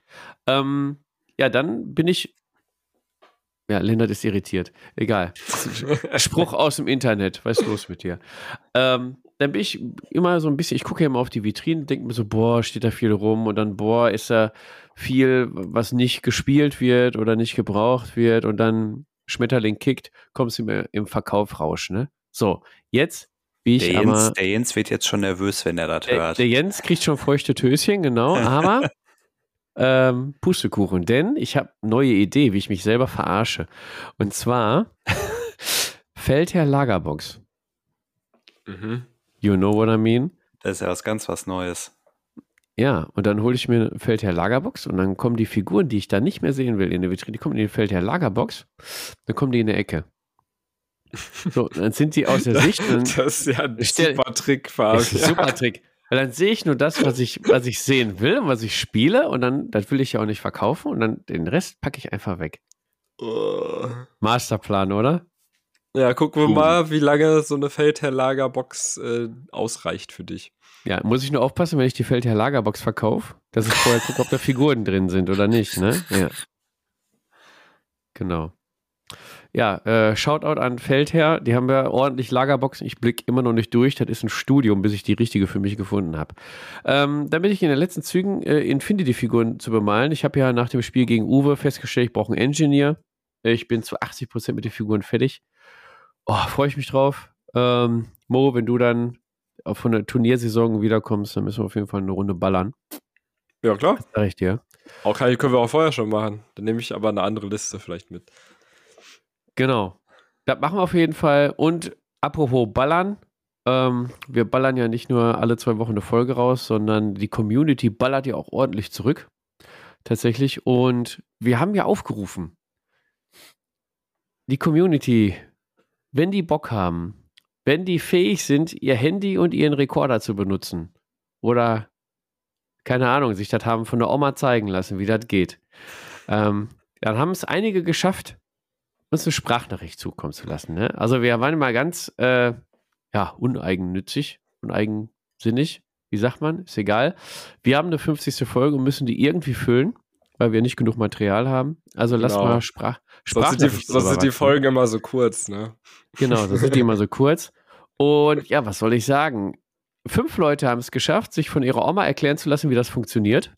Ähm, ja, dann bin ich. Ja, Lennart ist irritiert. Egal. Spruch aus dem Internet. Was ist los mit dir? Ähm, dann bin ich immer so ein bisschen, ich gucke ja immer auf die Vitrine, denke mir so, boah, steht da viel rum und dann, boah, ist da viel, was nicht gespielt wird oder nicht gebraucht wird und dann Schmetterling kickt, kommst du mir im Verkauf ne? So, jetzt wie ich der, aber, Jens, der Jens wird jetzt schon nervös, wenn er das der, hört. Der Jens kriegt schon feuchte Töschen, genau, aber ähm, Pustekuchen, denn ich habe neue Idee, wie ich mich selber verarsche. Und zwar Feldherr Lagerbox. Mhm. You know what I mean? Das ist ja was ganz was Neues. Ja, und dann hole ich mir Feldherr Lagerbox und dann kommen die Figuren, die ich da nicht mehr sehen will in der Vitrine, die kommen in die Feldherr Lagerbox, dann kommen die in der Ecke. So, dann sind die aus der Sicht. das ist ja ein super Trick, ein super Trick. Weil dann sehe ich nur das, was ich, was ich sehen will und was ich spiele und dann, das will ich ja auch nicht verkaufen und dann den Rest packe ich einfach weg. Oh. Masterplan, oder? Ja, gucken wir Boom. mal, wie lange so eine Feldherr-Lagerbox äh, ausreicht für dich. Ja, muss ich nur aufpassen, wenn ich die Feldherr Lagerbox verkaufe, dass ich vorher gucke, ob da Figuren drin sind oder nicht, ne? Ja. Genau. Ja, äh, Shoutout an Feldherr, die haben ja ordentlich Lagerboxen. Ich blicke immer noch nicht durch. Das ist ein Studium, bis ich die richtige für mich gefunden habe. Ähm, dann bin ich in den letzten Zügen, äh, Infinity-Figuren zu bemalen. Ich habe ja nach dem Spiel gegen Uwe festgestellt, ich brauche einen Engineer. Ich bin zu 80% mit den Figuren fertig. Oh, freue ich mich drauf. Ähm, Mo, wenn du dann auf von der Turniersaison wiederkommst, dann müssen wir auf jeden Fall eine Runde ballern. Ja, klar. Sag ich dir. Auch kann, können wir auch vorher schon machen. Dann nehme ich aber eine andere Liste vielleicht mit. Genau. Das machen wir auf jeden Fall. Und apropos Ballern, ähm, wir ballern ja nicht nur alle zwei Wochen eine Folge raus, sondern die Community ballert ja auch ordentlich zurück. Tatsächlich. Und wir haben ja aufgerufen, die Community, wenn die Bock haben, wenn die fähig sind, ihr Handy und ihren Rekorder zu benutzen oder keine Ahnung, sich das haben von der Oma zeigen lassen, wie das geht, ähm, dann haben es einige geschafft, uns eine Sprachnachricht zukommen zu lassen. Ne? Also wir waren mal ganz äh, ja, uneigennützig, uneigensinnig, wie sagt man, ist egal. Wir haben eine 50. Folge und müssen die irgendwie füllen, weil wir nicht genug Material haben. Also lass Genau. mal Sprach Sonst sind, die, Sprachnachrichten sonst sind die. Folgen immer so kurz, ne? Genau, das sind die immer so kurz. Und ja, was soll ich sagen? Fünf Leute haben es geschafft, sich von ihrer Oma erklären zu lassen, wie das funktioniert.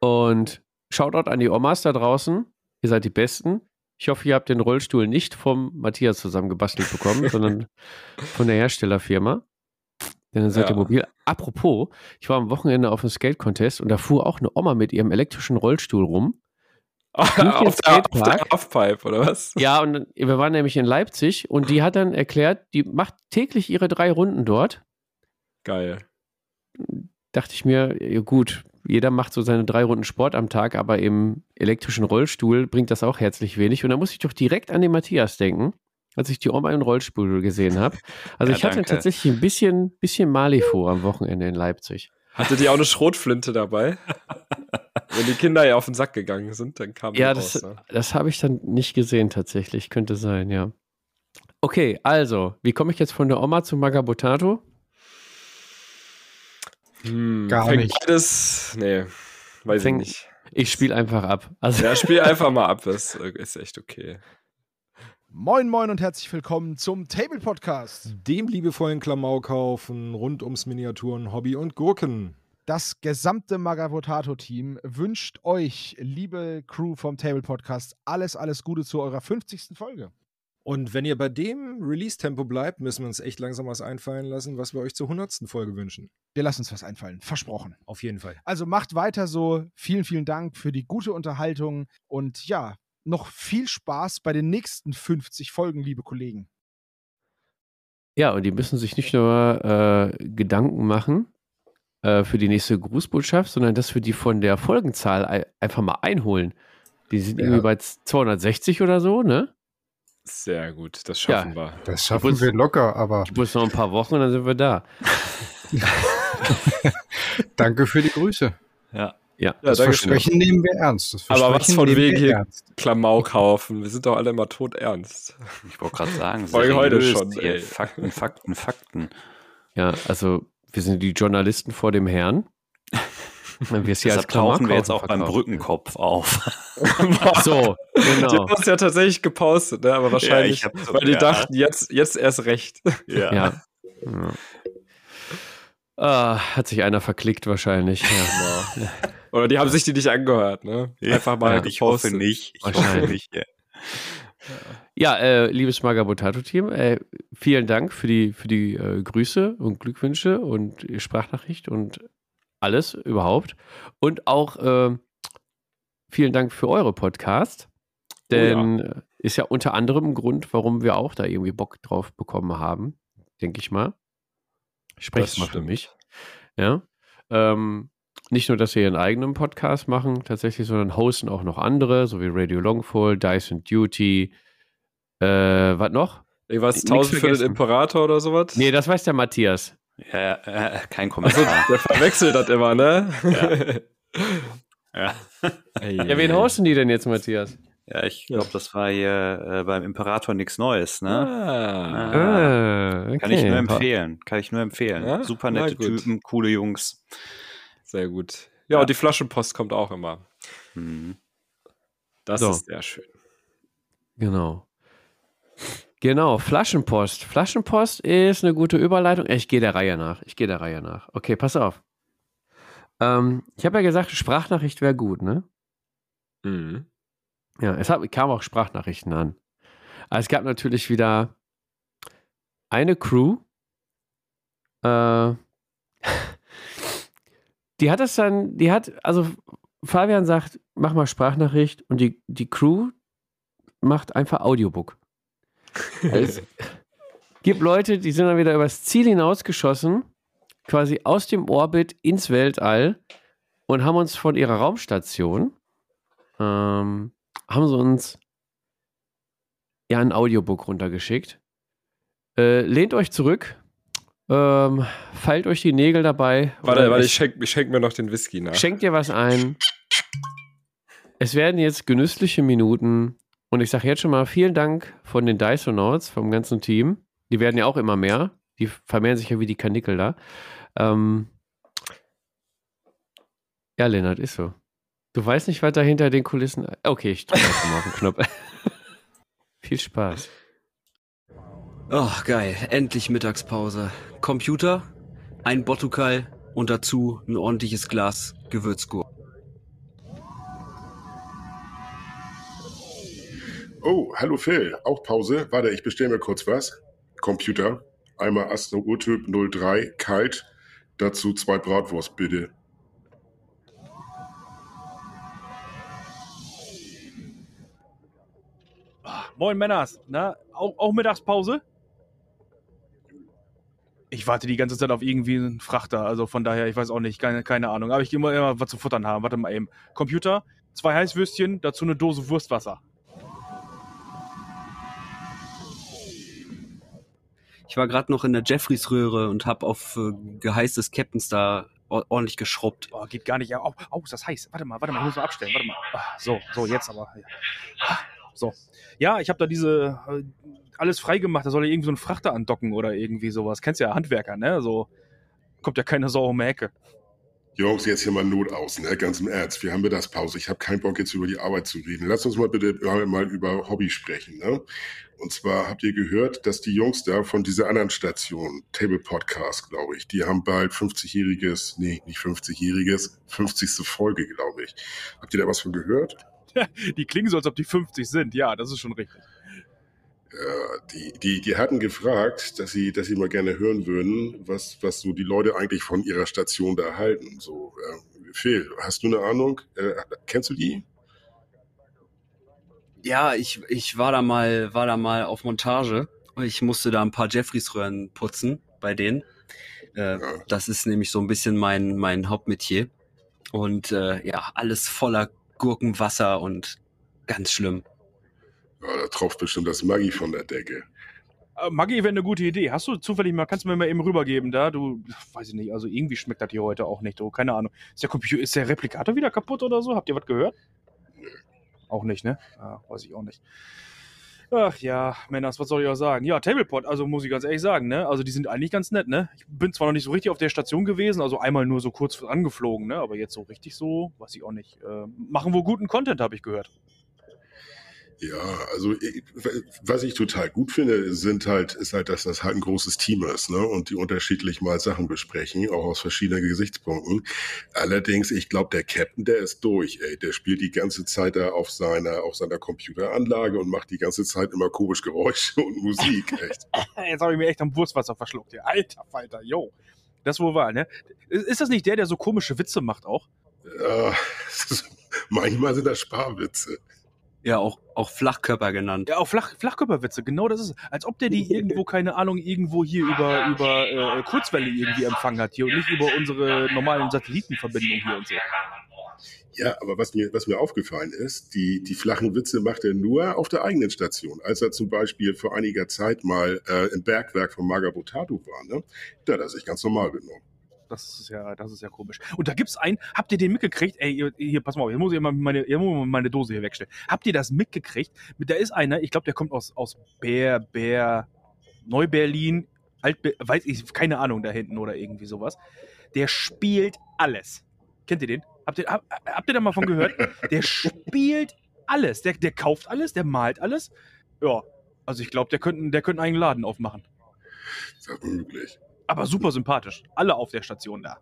Und Shoutout an die Omas da draußen. Ihr seid die Besten. Ich hoffe, ihr habt den Rollstuhl nicht vom Matthias zusammengebastelt bekommen, sondern von der Herstellerfirma. Denn dann seid Ja. ihr mobil. Apropos, ich war am Wochenende auf einem Skate-Contest und da fuhr auch eine Oma mit ihrem elektrischen Rollstuhl rum. auf, der, auf der. Halfpipe, oder was? Ja, und wir waren nämlich in Leipzig und die hat dann erklärt, die macht täglich ihre drei Runden dort. Geil. Dachte ich mir, ja gut, jeder macht so seine drei Runden Sport am Tag, aber im elektrischen Rollstuhl bringt das auch herzlich wenig. Und da muss ich doch direkt an den Matthias denken, als ich die Oma im Rollstuhl gesehen habe. Also Ja, ich hatte danke. tatsächlich ein bisschen, bisschen Mali vor am Wochenende in Leipzig. Hatte die auch eine Schrotflinte dabei? Wenn die Kinder ja auf den Sack gegangen sind, dann kam Ja, raus. das, ne? das habe ich dann nicht gesehen tatsächlich. Könnte sein, ja. Okay, also, wie komme ich jetzt von der Oma zu Magabotato? Hm, Gar fängt nicht. Beides, nee, weiß Fängt- ich nicht. Ich spiele einfach ab. Also, Ja, spiel einfach mal ab, das ist echt okay. Moin Moin und herzlich willkommen zum Table Podcast. Dem liebevollen Klamaukhaufen rund ums Miniaturen, Hobby und Gurken. Das gesamte Magavotato-Team wünscht euch, liebe Crew vom Table Podcast, alles, alles Gute zu eurer 50. Folge. Und wenn ihr bei dem Release-Tempo bleibt, müssen wir uns echt langsam was einfallen lassen, was wir euch zur 100. Folge wünschen. Wir lassen uns was einfallen, versprochen. Auf jeden Fall. Also macht weiter so. Vielen, vielen Dank für die gute Unterhaltung und ja, noch viel Spaß bei den nächsten 50 Folgen, liebe Kollegen. ja, und die müssen sich nicht nur äh, Gedanken machen äh, für die nächste Grußbotschaft, sondern das für die von der Folgenzahl ei- einfach mal einholen. Die sind Ja. irgendwie bei 260 oder so, ne? Sehr gut, das schaffen wir. Das schaffen muss- wir locker, aber Ich muss noch ein paar Wochen und dann sind wir da. danke für die Grüße. Ja. Ja, Ja, Das danke Versprechen nehmen wir ernst. Das Aber was von wegen hier- ernst. Klamaukhaufen, wir sind doch alle immer tot ernst. Ich wollte gerade sagen, Folge heute schon. Fakten, Fakten, Fakten. ja, also wir sind die Journalisten vor dem Herrn. Wirst du ja als Deshalb tauchen wir jetzt auch beim. Brückenkopf auf. So, Die genau. haben es ja tatsächlich gepostet, ne? aber wahrscheinlich, ich hab so- weil die ja. dachten, jetzt, jetzt erst recht. Ja. Ja. ja. Ah, hat sich einer verklickt wahrscheinlich. Ja. Oder die haben sich die nicht angehört, ne? Einfach mal Ja, ich hoffe nicht. Ich hoffe Wahrscheinlich. nicht. Ja. Ja, äh, liebes Magabotato-Team, äh, vielen Dank für die, für die äh, Grüße und Glückwünsche und die Sprachnachricht und alles überhaupt. Und auch äh, vielen Dank für eure Podcast. Denn äh, ist ja unter anderem ein Grund, warum wir auch da irgendwie Bock drauf bekommen haben, denke ich mal. Ich spreche Das mal für mich. Ja. Ähm, nicht nur, dass wir ihren eigenen Podcast machen, tatsächlich, sondern hosten auch noch andere, so wie Radio Longfall, Dyson Duty, äh, was noch? Nix 1000 für den. Imperator oder sowas? Nee, das weiß der Matthias. Ja, äh, kein Also, Kommentar. der verwechselt das immer, ne? ja. Ja, wen hosten die denn jetzt, Matthias? ja, ich glaube, das war hier äh, beim Imperator nichts Neues, ne? Ah. Ah, okay. Kann ich nur empfehlen. Kann ich nur empfehlen. Ja? Super nette. Typen, coole Jungs. Sehr gut. Ja, Ja. und die Flaschenpost kommt auch immer. Mhm. Das So. ist sehr schön. Genau. Genau, Flaschenpost. Flaschenpost ist eine gute Überleitung. Ich gehe der Reihe nach. Ich gehe der Reihe nach. Okay, pass auf. Ähm, ich habe ja gesagt, Sprachnachricht wäre gut, ne? Mhm. Ja, es hat, kam auch Sprachnachrichten an. Aber es gab natürlich wieder eine Crew, äh, die hat das dann, die hat, also Fabian sagt, mach mal Sprachnachricht und die, die Crew macht einfach Audiobook. Es gibt Leute, die sind dann wieder übers Ziel hinausgeschossen, quasi aus dem Orbit ins Weltall und haben uns von ihrer Raumstation ähm, haben sie uns ja ein Audiobook runtergeschickt. Äh, lehnt euch zurück, ähm, feilt euch die Nägel dabei. Warte, warte, ich schenk, ich schenk mir noch den Whisky nach. Schenkt dir was ein. Es werden jetzt genüssliche Minuten. Und ich sage jetzt schon mal vielen Dank von den Dysonauts, vom ganzen Team. Die werden ja auch immer mehr. Die vermehren sich ja wie die Kanickel da. Ähm ja, Lennart, ist so. Du weißt nicht, was da hinter den Kulissen. Okay, ich drücke einfach mal auf den Knopf. Viel Spaß. Ach, geil. Endlich Mittagspause. Computer, ein Bottukal und dazu ein ordentliches Glas Gewürzgurken. Oh, hallo Phil. Auch Pause? Warte, ich bestelle mir kurz was. Computer. Einmal Astro Urtyp 03 kalt. Dazu zwei Bratwurst, bitte. Moin Männers, na, auch, auch Mittagspause? Ich warte die ganze Zeit auf irgendwie einen Frachter, also von daher, ich weiß auch nicht, keine, keine Ahnung. Aber ich gehe mal immer was zu futtern haben. Warte mal eben. Computer, zwei Heißwürstchen, dazu eine Dose Wurstwasser. Ich war gerade noch in der Jeffreys-Röhre und hab auf äh, Geheiß des Captains da or- ordentlich geschrubbt. Oh, geht gar nicht. Au, au, ist das heiß. Warte mal, warte mal, ich muss mal abstellen. Warte mal. Ah, so, so, jetzt aber. Ah, So. Ja, ich habe da diese äh, alles freigemacht. Da soll ja irgendwie so ein Frachter andocken oder irgendwie sowas. Kennst ja Handwerker, ne? So kommt ja keine Sau um die Ecke. Jungs, jetzt hier mal Not aus, ne? Ganz im Ernst. Wir haben Mittagspause. Ich habe keinen Bock, jetzt über die Arbeit zu reden. Lasst uns mal bitte mal mal über Hobby sprechen, ne? Und zwar habt ihr gehört, dass die Jungs da von dieser anderen Station, Table Podcast, glaube ich, die haben bald 50-jähriges, nee, nicht 50-jähriges, 50. Folge, glaube ich. Habt ihr da was von gehört? Die klingen so, als ob die 50 sind. Ja, das ist schon richtig. Ja, die, die, die hatten gefragt, dass sie, dass sie mal gerne hören würden, was, was so die Leute eigentlich von ihrer Station da halten. So, äh, Phil, hast du eine Ahnung? Äh, kennst du die? Ja, ich, ich war da mal, war da mal auf Montage. Ich musste da ein paar Jeffreys-Röhren putzen bei denen. Äh, Ja. das ist nämlich so ein bisschen mein, mein Hauptmetier. Und äh, ja, alles voller Gurkenwasser und ganz schlimm. Ja, da tropft bestimmt das Maggi von der Decke. Äh, Maggi wäre eine gute Idee. Hast du zufällig mal, kannst du mir mal eben rübergeben da? Du, weiß ich nicht, also irgendwie schmeckt das hier heute auch nicht. Oh, keine Ahnung. Ist der Computer, ist der Replikator wieder kaputt oder so? Habt ihr was gehört? Auch nicht, ne? Ah, weiß ich auch nicht. Ach ja, Männers, was soll ich auch sagen? Ja, Tablepot, also muss ich ganz ehrlich sagen, ne? Also die sind eigentlich ganz nett, ne? Ich bin zwar noch nicht so richtig auf der Station gewesen, also einmal nur so kurz angeflogen, ne? Aber jetzt so richtig so, weiß ich auch nicht. Äh, machen wohl guten Content, habe ich gehört. Ja, also was ich total gut finde, sind halt, ist halt, dass das halt ein großes Team ist, ne? Und die unterschiedlich mal Sachen besprechen, auch aus verschiedenen Gesichtspunkten. Allerdings, ich glaube, der Captain, der ist durch, ey. Der spielt die ganze Zeit da auf seiner, auf seiner Computeranlage und macht die ganze Zeit immer komisch Geräusche und Musik, echt. Jetzt habe ich mir echt am Wurstwasser verschluckt hier. Alter Falter, yo. Das wohl war, ne? Ist das nicht der, der so komische Witze macht auch? Ja, ist- manchmal sind das Sparwitze. Ja, auch, auch Flachkörper genannt. Ja, auch Flach, Flachkörperwitze, genau das ist es. Als ob der die irgendwo, keine Ahnung, irgendwo hier über, über äh, Kurzwelle irgendwie empfangen hat hier und nicht über unsere normalen Satellitenverbindungen hier und so. Ja, aber was mir, was mir aufgefallen ist, die, die flachen Witze macht er nur auf der eigenen Station. Als er zum Beispiel vor einiger Zeit mal äh, im Bergwerk von Magabotato war, ne? da hat er sich ganz normal benommen. Das ist ja, das ist ja komisch. Und da gibt's einen, habt ihr den mitgekriegt? Ey, hier, pass mal auf, jetzt muss ich mal meine, jetzt muss ich mal meine Dose hier wegstellen. Habt ihr das mitgekriegt? Mit, da ist einer, ich glaube, der kommt aus, aus Bär, Bär, Neu-Berlin, Alt, weiß ich, keine Ahnung da hinten oder irgendwie sowas. Der spielt alles. Kennt ihr den? Habt ihr, hab, habt ihr da mal von gehört? Der spielt alles. Der, der kauft alles, der malt alles. Ja, also ich glaube, der könnte der könnte einen Laden aufmachen. Möglich? Aber super sympathisch. Alle auf der Station da.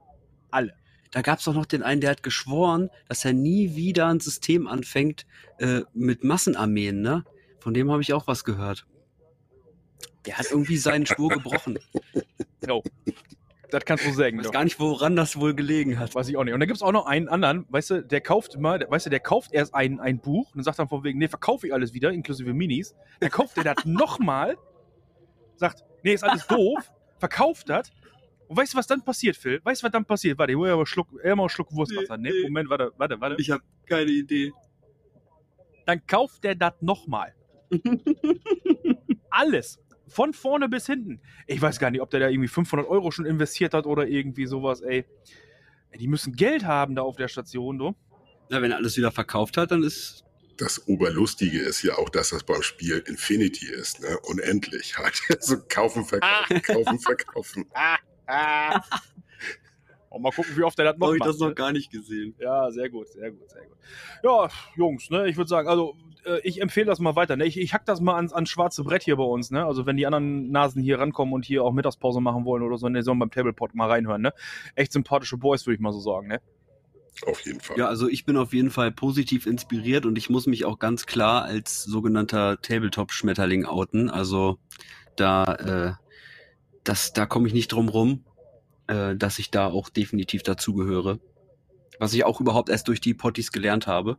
Alle. Da gab's doch noch den einen, der hat geschworen, dass er nie wieder ein System anfängt äh, mit Massenarmeen, ne? Von dem habe ich auch was gehört. Der hat irgendwie seinen Schwur gebrochen. Jo. Das kannst du sagen. Ich weiß doch. gar nicht, woran das wohl gelegen hat. Weiß ich auch nicht. Und dann gibt's auch noch einen anderen, weißt du, der kauft immer, weißt du, der kauft erst ein, ein Buch und sagt dann von wegen, nee, verkaufe ich alles wieder, inklusive Minis. Dann kauft der das nochmal, sagt, nee, ist alles doof, verkauft das. Und weißt du, was dann passiert, Phil? Weißt du, was dann passiert? Warte, ich muss ja mal einen Schluck, ja, mal einen Schluck Wurstwasser. Nee, Nee, nee. Moment, warte, warte, warte. Ich habe keine Idee. Dann kauft der das nochmal. Alles. Von vorne bis hinten. Ich weiß gar nicht, ob der da irgendwie 500 Euro schon investiert hat oder irgendwie sowas, ey. Ey, Die müssen Geld haben da auf der Station, du. Na, wenn er alles wieder verkauft hat, dann ist. Das Oberlustige ist ja auch, dass das beim Spiel Infinity ist, ne? Unendlich halt. So kaufen, verkaufen, kaufen, verkaufen. Ah. Und mal gucken, wie oft der das noch Habe ich macht. das noch ne? gar nicht gesehen. Ja, sehr gut, sehr gut, sehr gut. Ja, Jungs, ne, ich würde sagen, also äh, ich empfehle das mal weiter. Ne? Ich, ich hack das mal ans, ans schwarze Brett hier bei uns. Ne? Also wenn die anderen Nasen hier rankommen und hier auch Mittagspause machen wollen oder so, ne, sollen beim Tablepot mal reinhören. Ne? Echt sympathische Boys, würde ich mal so sagen. Ne? Auf jeden Fall. Ja, also ich bin auf jeden Fall positiv inspiriert und ich muss mich auch ganz klar als sogenannter Tabletop-Schmetterling outen. Also da, äh, das, da komme ich nicht drum rum, äh, dass ich da auch definitiv dazugehöre. Was ich auch überhaupt erst durch die Potties gelernt habe.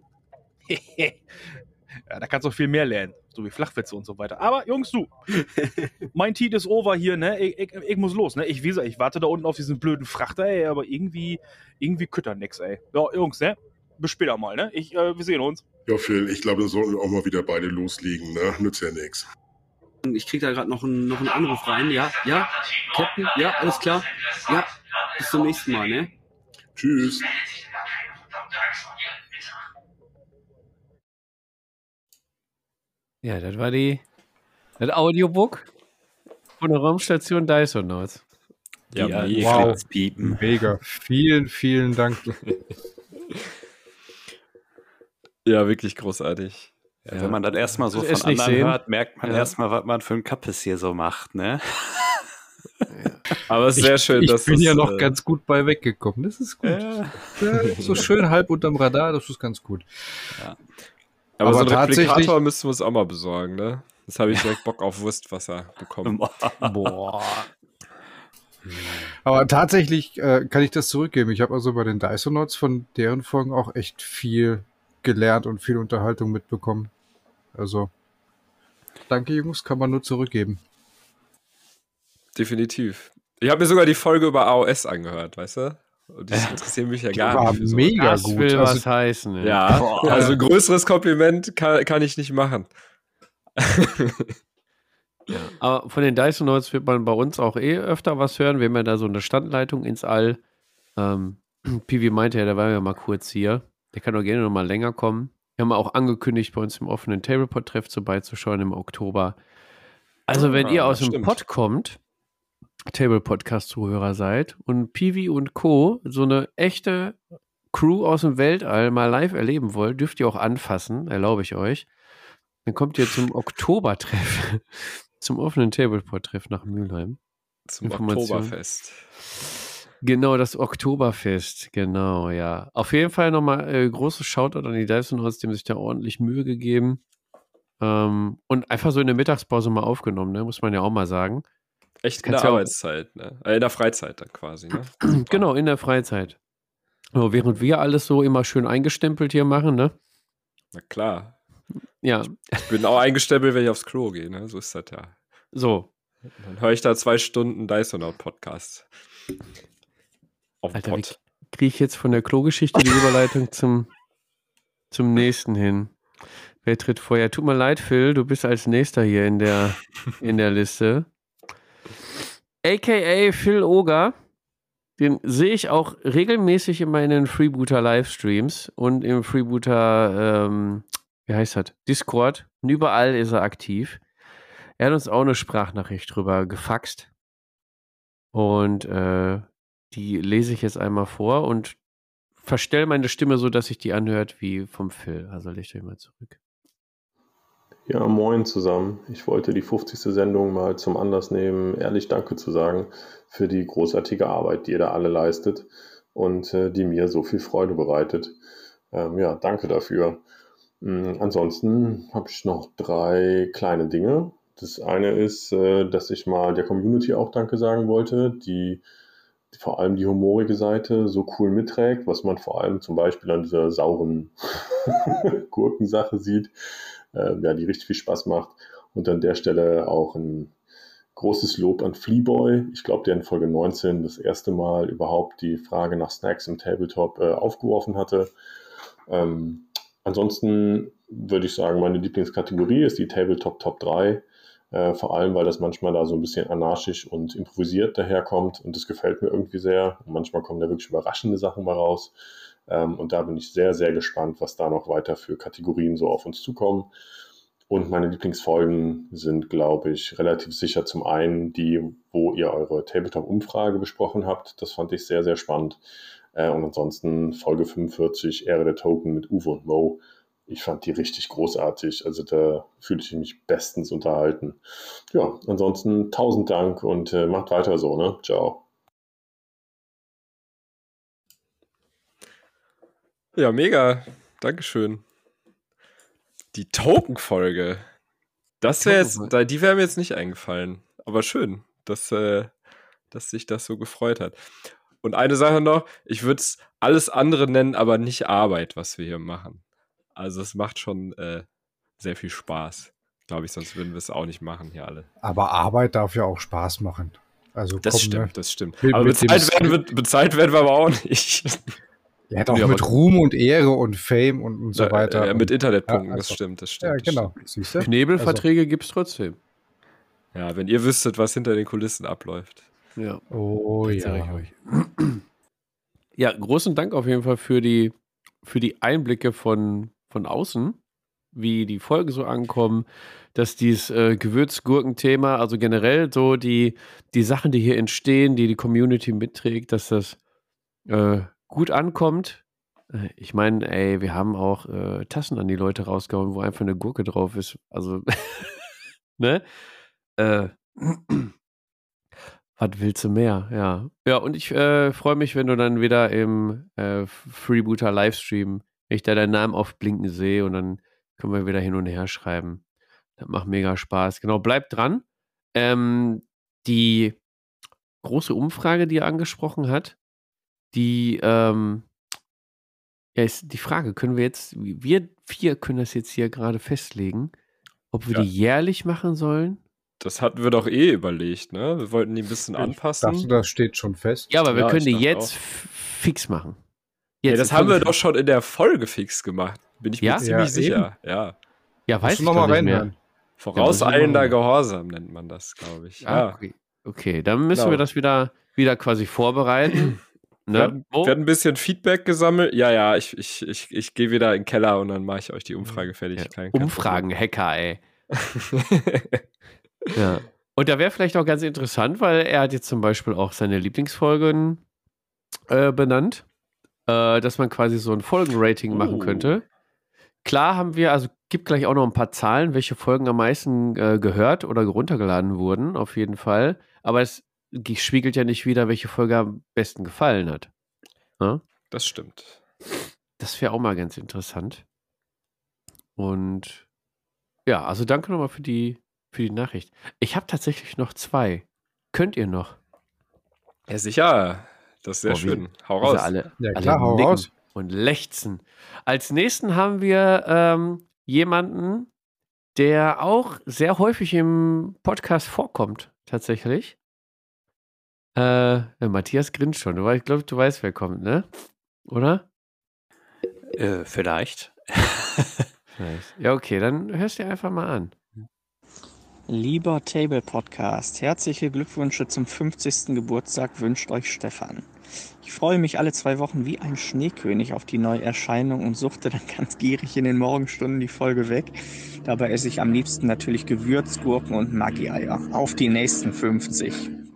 ja, da kannst du viel mehr lernen. So wie Flachwitze und so weiter. Aber Jungs, du, mein Tiet ist over hier, ne? Ich, ich, ich muss los, ne? Ich, wie gesagt, ich warte da unten auf diesen blöden Frachter, ey, aber irgendwie, irgendwie küttert nix, ey. Ja, Jungs, ne? Bis später mal, ne? Ich, äh, wir sehen uns. Ja, Phil, ich glaube, dann sollten wir auch mal wieder beide loslegen, ne? Nützt ja nichts. Ich krieg da gerade noch, einen- noch einen Anruf rein. Ja, ja, Captain, ja, alles klar. Ja, bis zum nächsten Mal, ne? Tschüss. Ja, das war die, das Audiobook von der Raumstation Dysonauts. Ja, Ja, mega. wow. Piepen. Mega. Vielen, vielen Dank. ja, wirklich großartig. Ja, Wenn man das erstmal so Das von anderen sehen. hört, merkt man Ja. erstmal, was man für ein Kappes hier so macht, ne? Aber es ist sehr schön, ich dass bin das, ja noch äh, ganz gut bei weggekommen. Das ist gut. Ja. Ja, so schön halb unterm Radar, das ist ganz gut. Aber, so aber einen tatsächlich- Replikator müssten wir uns auch mal besorgen, ne? Jetzt habe ich direkt Bock auf Wurstwasser bekommen. Boah. Aber tatsächlich äh, kann ich das zurückgeben. Ich habe also bei den Dysonauts von deren Folgen auch echt viel gelernt und viel Unterhaltung mitbekommen. Also, danke Jungs, kann man nur zurückgeben. Definitiv. Ich habe mir sogar die Folge über AOS angehört, weißt du? Und das interessiert mich ja Die gar war nicht. mega Das gut. will Also, was heißen. Ne? Ja, Boah. also ein größeres Kompliment kann, kann ich nicht machen. Ja, aber von den Dysonauts wird man bei uns auch eh öfter was hören. Wir haben ja da so eine Standleitung ins All. Ähm, Pivi meinte ja, der war ja mal kurz hier. Der kann doch gerne noch mal länger kommen. Wir haben auch angekündigt, bei uns im offenen Tablepod-Treff vorbeizuschauen im Oktober. Also, wenn Ah, ihr aus dem. Pod kommt, Table-Podcast-Zuhörer seid und Piwi und Co. so eine echte Crew aus dem Weltall mal live erleben wollt, dürft ihr auch anfassen, erlaube ich euch. Dann kommt ihr zum Oktobertreff, zum offenen Tablepod-Treff nach Mülheim. Zum. Oktoberfest. Genau, das Oktoberfest, genau, ja. Auf jeden Fall nochmal äh, großes Shoutout an die Divesonauts, die haben sich da ordentlich Mühe gegeben. Ähm, und einfach so in der Mittagspause mal aufgenommen, ne? muss man ja auch mal sagen. Echt in der Arbeitszeit, ne? Äh, in der Freizeit dann quasi, ne? Genau, in der Freizeit. So, während wir alles so immer schön eingestempelt hier machen, ne? Na klar. Ja, Ich bin auch eingestempelt, wenn ich aufs Klo gehe, ne? So ist das ja. so. Dann höre ich da zwei Stunden Dysonaut Podcast. Auf Alter, Pod. kriege ich jetzt von der Klogeschichte die Überleitung zum, zum nächsten hin? Wer tritt vor? Ja, tut mir leid, Phil, du bist als nächster hier in der, in der Liste. AKA Phil Oger. Den sehe ich auch regelmäßig in den Freebooter Livestreams und im Freebooter, ähm, wie heißt das? Discord. Und überall ist er aktiv. Er hat uns auch eine Sprachnachricht drüber gefaxt. Und äh, die lese ich jetzt einmal vor und verstelle meine Stimme so, dass sich die anhört wie vom Phil. Also legt euch mal zurück. Ja, moin zusammen. Ich wollte die 50. Sendung mal zum Anlass nehmen, ehrlich Danke zu sagen für die großartige Arbeit, die ihr da alle leistet und äh, die mir so viel Freude bereitet. Ähm, ja, danke dafür. Mm, ansonsten habe ich noch drei kleine Dinge. Das eine ist, äh, dass ich mal der Community auch Danke sagen wollte, die vor allem die humorige Seite so cool mitträgt, was man vor allem zum Beispiel an dieser sauren Gurkensache sieht, ja, die richtig viel Spaß macht. Und an der Stelle auch ein großes Lob an Fleeboy. Ich glaube, der in Folge 19 das erste Mal überhaupt die Frage nach Snacks im Tabletop äh, aufgeworfen hatte. Ähm, ansonsten würde ich sagen, meine Lieblingskategorie ist die Tabletop Top 3. Äh, vor allem, weil das manchmal da so ein bisschen anarchisch und improvisiert daherkommt und das gefällt mir irgendwie sehr. Und manchmal kommen da wirklich überraschende Sachen mal raus. Ähm, und da bin ich sehr, sehr gespannt, was da noch weiter für Kategorien so auf uns zukommen. Und meine Lieblingsfolgen sind, glaube ich, relativ sicher zum einen die, wo ihr eure Tabletop-Umfrage besprochen habt. Das fand ich sehr, sehr spannend. Äh, und ansonsten Folge 45, Ehre der Token mit Uwe und Mo. Ich fand die richtig großartig. Also da fühlte ich mich bestens unterhalten. Ja, ansonsten tausend Dank und äh, macht weiter so, ne? Ciao. Ja, mega. Dankeschön. Die Token-Folge. Das wäre jetzt, die wäre mir jetzt nicht eingefallen. Aber schön, dass, äh, dass sich das so gefreut hat. Und eine Sache noch, ich würde es alles andere nennen, aber nicht Arbeit, was wir hier machen. Also es macht schon äh, sehr viel Spaß. Glaube ich, sonst würden wir es auch nicht machen hier alle. Aber Arbeit darf ja auch Spaß machen. Also Das komm, stimmt, Ne? das stimmt. Mit- aber bezahlt werden, bezahlt werden wir aber auch nicht. Er hat auch Ja, mit Ruhm und Ehre und Fame und, und so Äh, weiter. äh, mit Internetpunkten, Ja, das also- stimmt, das stimmt. ja, genau. stimmt. Siehst du? Knebelverträge gibt's trotzdem. Ja, wenn ihr wüsstet, was hinter den Kulissen abläuft. Ja. Also, oh Das ja. ich euch. Ja, großen Dank auf jeden Fall für die, für die Einblicke von, von außen, wie die Folgen so ankommen, dass dieses äh, Gewürzgurken-Thema, also generell so die, die Sachen, die hier entstehen, die die Community mitträgt, dass das äh, gut ankommt. Äh, Ich meine, ey, wir haben auch äh, Tassen an die Leute rausgehauen, wo einfach eine Gurke drauf ist. Also, ne? Äh, was willst du mehr? Ja. Ja, und ich äh, freue mich, wenn du dann wieder im äh, Freebooter Livestream, wenn ich da deinen Namen aufblinken sehe und dann können wir wieder hin und her schreiben. Das macht mega Spaß. Genau, bleibt dran. Ähm, die große Umfrage, die er angesprochen hat, die, ähm, ja, ist die Frage, können wir jetzt, wir vier können das jetzt hier gerade festlegen, ob wir Ja. die jährlich machen sollen? Das hatten wir doch eh überlegt, ne? Wir wollten die ein bisschen Ich anpassen. dachte, das steht schon fest. Ja, aber wir Ja, können ich die jetzt auch. fix machen. ja, Jetzt das in haben wir doch schon in der Folge fix gemacht. Bin ich mir Ja? ziemlich Ja, sicher. Ja. Ja, Musst weiß du ich noch mal nicht mehr. reinhören. Vorauseilender Ja, Gehorsam nennt man das, glaube ich. Ah, Ja. okay. okay, dann müssen Genau. wir das wieder, wieder quasi vorbereiten. Wir, Ne? wir hatten ein bisschen Feedback gesammelt. Ja, ja, ich, ich, ich, ich gehe wieder in den Keller und dann mache ich euch die Umfrage fertig. Ja, Umfragen-Hacker, ey. Ja. Und da wäre vielleicht auch ganz interessant, weil er hat jetzt zum Beispiel auch seine Lieblingsfolgen äh, benannt, äh, dass man quasi so ein Folgenrating machen Oh. könnte. Klar haben wir, also gibt gleich auch noch ein paar Zahlen, welche Folgen am meisten äh, gehört oder runtergeladen wurden, auf jeden Fall. Aber es spiegelt ja nicht wieder, welche Folge am besten gefallen hat. das stimmt. Das wäre auch mal ganz interessant. Und ja, also danke nochmal für die, für die Nachricht. Ich habe tatsächlich noch zwei. Könnt ihr noch? Ja, sicher. Das ist sehr wie- schön. Hau raus. Alle, Ja, alle klar, hau nicken raus. Und lechzen. Als nächsten haben wir ähm, jemanden, der auch sehr häufig im Podcast vorkommt, tatsächlich. Äh, Matthias grinst schon. Du, ich glaube, du weißt, wer kommt, ne? Oder? Äh, vielleicht. Vielleicht. Ja, okay, dann hörst du dir einfach mal an. Lieber Table Podcast, herzliche Glückwünsche zum 50. Geburtstag wünscht euch Stefan. Ich freue mich alle zwei Wochen wie ein Schneekönig auf die Neuerscheinung und suchte dann ganz gierig in den Morgenstunden die Folge weg. Dabei esse ich am liebsten natürlich Gewürzgurken und Maggi-Eier. Auf die nächsten 50.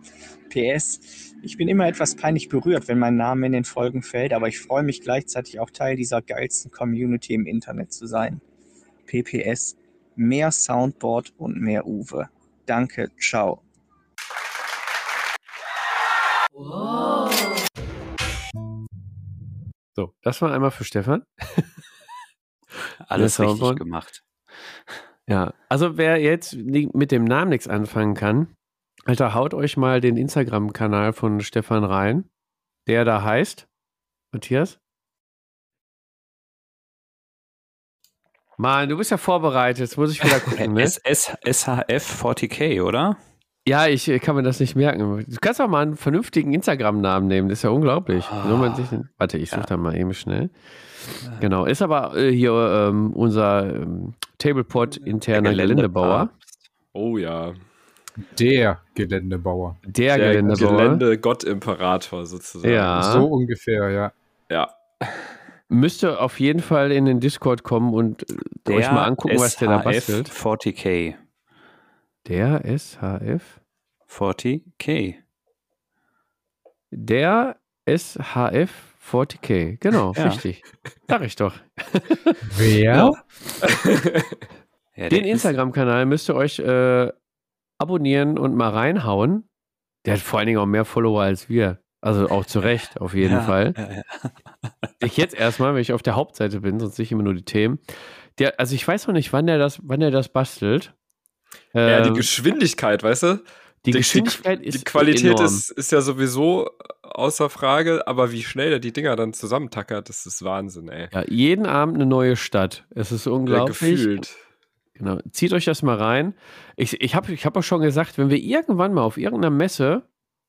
PS, ich bin immer etwas peinlich berührt, wenn mein Name in den Folgen fällt, aber ich freue mich gleichzeitig auch Teil dieser geilsten Community im Internet zu sein. PPS, mehr Soundboard und mehr Uwe. Danke, ciao. So, das war einmal für Stefan. Alles richtig Soundboard. gemacht. Ja, also wer jetzt mit dem Namen nichts anfangen kann, Alter, haut euch mal den Instagram-Kanal von Stefan rein, der da heißt, Matthias? Mann, du bist ja vorbereitet, jetzt muss ich wieder gucken, ne? SHF 40k, oder? Ja, ich kann mir das nicht merken. Du kannst auch mal einen vernünftigen Instagram-Namen nehmen, das ist ja unglaublich. Ah. Sich, warte, ich suche Ja. da mal eben schnell. Genau, ist aber äh, hier ähm, unser ähm, Tablepot interner Geländebauer. Oh ja. Der Geländebauer. Der, Der Geländebauer. Gelände-Gott-Imperator sozusagen. Ja. So ungefähr, ja. Ja. Müsste auf jeden Fall in den Discord kommen und äh, euch mal angucken, was der da bastelt. 40k. Der SHF. 40k. Der SHF 40k. Genau, Ja. richtig. Sag ich doch. Wer? Ja, Den der ist- Instagram-Kanal müsst ihr euch äh, abonnieren und mal reinhauen. Der hat vor allen Dingen auch mehr Follower als wir. Also auch zu Recht, auf jeden ja, Fall. Ja, ja. Ich jetzt erstmal, wenn ich auf der Hauptseite bin, sonst sehe ich immer nur die Themen. Der, also ich weiß noch nicht, wann der das, wann der das bastelt. ja, die Ähm, Geschwindigkeit, weißt du? die die- Geschwindigkeit Die ist Qualität enorm. ist, ist ja sowieso außer Frage, aber wie schnell er die Dinger dann zusammentackert, das ist Wahnsinn, ey. Ja, jeden Abend eine neue Stadt. Es ist Ja, unglaublich. gefühlt. Genau. Zieht euch das mal rein. Ich, ich habe ich hab auch schon gesagt, wenn wir irgendwann mal auf irgendeiner Messe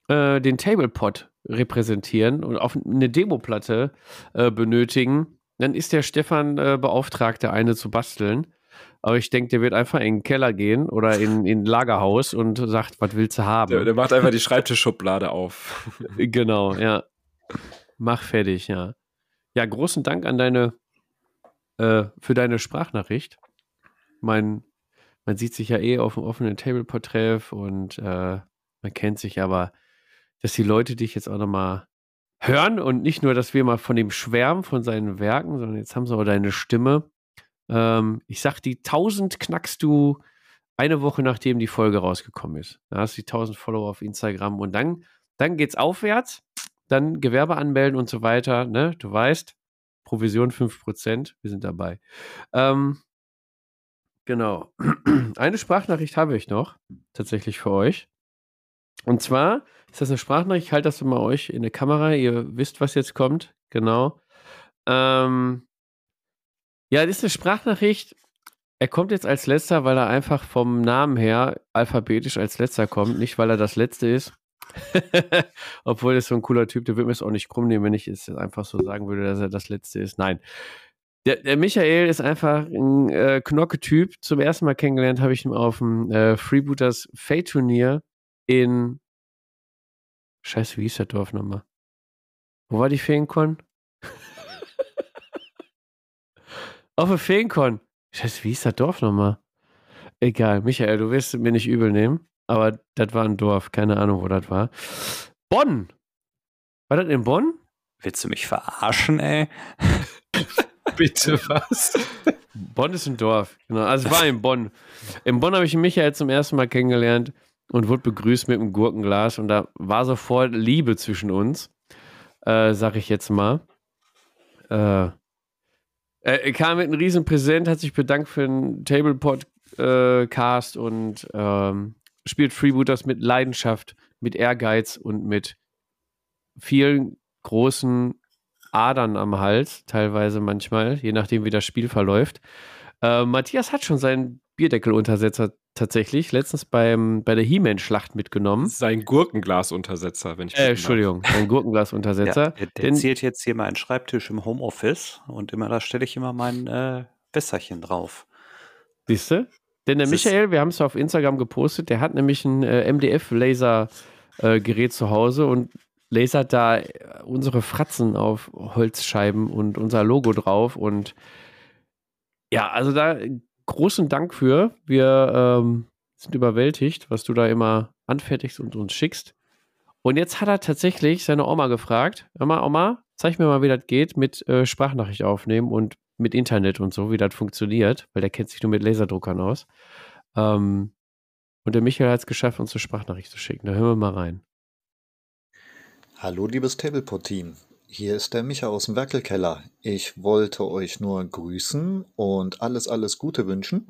äh, den Tablepot repräsentieren und auf eine Demoplatte äh, benötigen, dann ist der Stefan äh, beauftragt, der eine zu basteln. Aber ich denke, der wird einfach in den Keller gehen oder in, in ein Lagerhaus und sagt, was willst du haben? Der, der macht einfach die Schreibtischschublade auf. Genau, ja. Mach fertig, ja. Ja, großen Dank an deine, äh, für deine Sprachnachricht. Mein, man sieht sich ja eh auf dem offenen Tableport-Treff und äh, man kennt sich, aber dass die Leute dich jetzt auch nochmal hören und nicht nur, dass wir mal von dem schwärmen, von seinen Werken, sondern jetzt haben sie auch deine Stimme. Ähm, ich sag, die 1000 knackst du eine Woche nachdem die Folge rausgekommen ist. Da hast du die 1000 Follower auf Instagram und dann, dann geht's aufwärts. Dann Gewerbe anmelden und so weiter. Ne? Du weißt, Provision 5%, wir sind dabei. Ähm, genau. Eine Sprachnachricht habe ich noch, tatsächlich für euch. Und zwar ist das eine Sprachnachricht, ich halte das mal euch in der Kamera, ihr wisst, was jetzt kommt. Genau. Ähm, ja, das ist eine Sprachnachricht. Er kommt jetzt als letzter, weil er einfach vom Namen her alphabetisch als letzter kommt, nicht weil er das letzte ist. Obwohl er so ein cooler Typ, der würde mir es auch nicht krumm nehmen, wenn ich es einfach so sagen würde, dass er das letzte ist. Nein. Der, der Michael ist einfach ein äh, Knocke-Typ. Zum ersten Mal kennengelernt habe ich ihn auf dem äh, Freebooters Fate-Turnier in. Scheiße, wie hieß das Dorf nochmal? Wo war die Feenkon? Auf der Feenkon. Scheiße, wie ist das Dorf nochmal? Egal, Michael, du wirst es mir nicht übel nehmen, aber das war ein Dorf, keine Ahnung, wo das war. Bonn! War das in Bonn? Willst du mich verarschen, ey? Bitte was? Bonn ist ein Dorf, genau. Also es war in Bonn. In Bonn habe ich Michael zum ersten Mal kennengelernt und wurde begrüßt mit einem Gurkenglas und da war sofort Liebe zwischen uns, äh, sag ich jetzt mal. Äh, er kam mit einem riesen Präsent, hat sich bedankt für den Table-Podcast und ähm, spielt Freebooters mit Leidenschaft, mit Ehrgeiz und mit vielen großen Adern am Hals, teilweise manchmal, je nachdem, wie das Spiel verläuft. Äh, Matthias hat schon seinen Bierdeckeluntersetzer tatsächlich letztens beim, bei der He-Man-Schlacht mitgenommen. Sein Gurkenglasuntersetzer, wenn ich Äh, Entschuldigung, sein Gurkenglasuntersetzer. Ja, der, der Den- zählt jetzt hier meinen Schreibtisch im Homeoffice und immer da stelle ich immer mein äh, Wässerchen drauf. Siehst du? Denn der Das ist- Michael, wir haben es auf Instagram gepostet, der hat nämlich ein äh, MDF-Laser-Gerät zu Hause und lasert da äh, unsere Fratzen auf Holzscheiben und unser Logo drauf. Und ja, also da großen Dank für. Wir ähm, sind überwältigt, was du da immer anfertigst und uns schickst. Und jetzt hat er tatsächlich seine Oma gefragt: Hör mal, Oma, zeig mir mal, wie das geht mit äh, Sprachnachricht aufnehmen und mit Internet und so, wie das funktioniert, weil der kennt sich nur mit Laserdruckern aus. Ähm, und der Michael hat es geschafft, uns eine Sprachnachricht zu schicken. Da hören wir mal rein. Hallo liebes Tablepot-Team, hier ist der Micha aus dem Werkelkeller. Ich wollte euch nur grüßen und alles, alles Gute wünschen.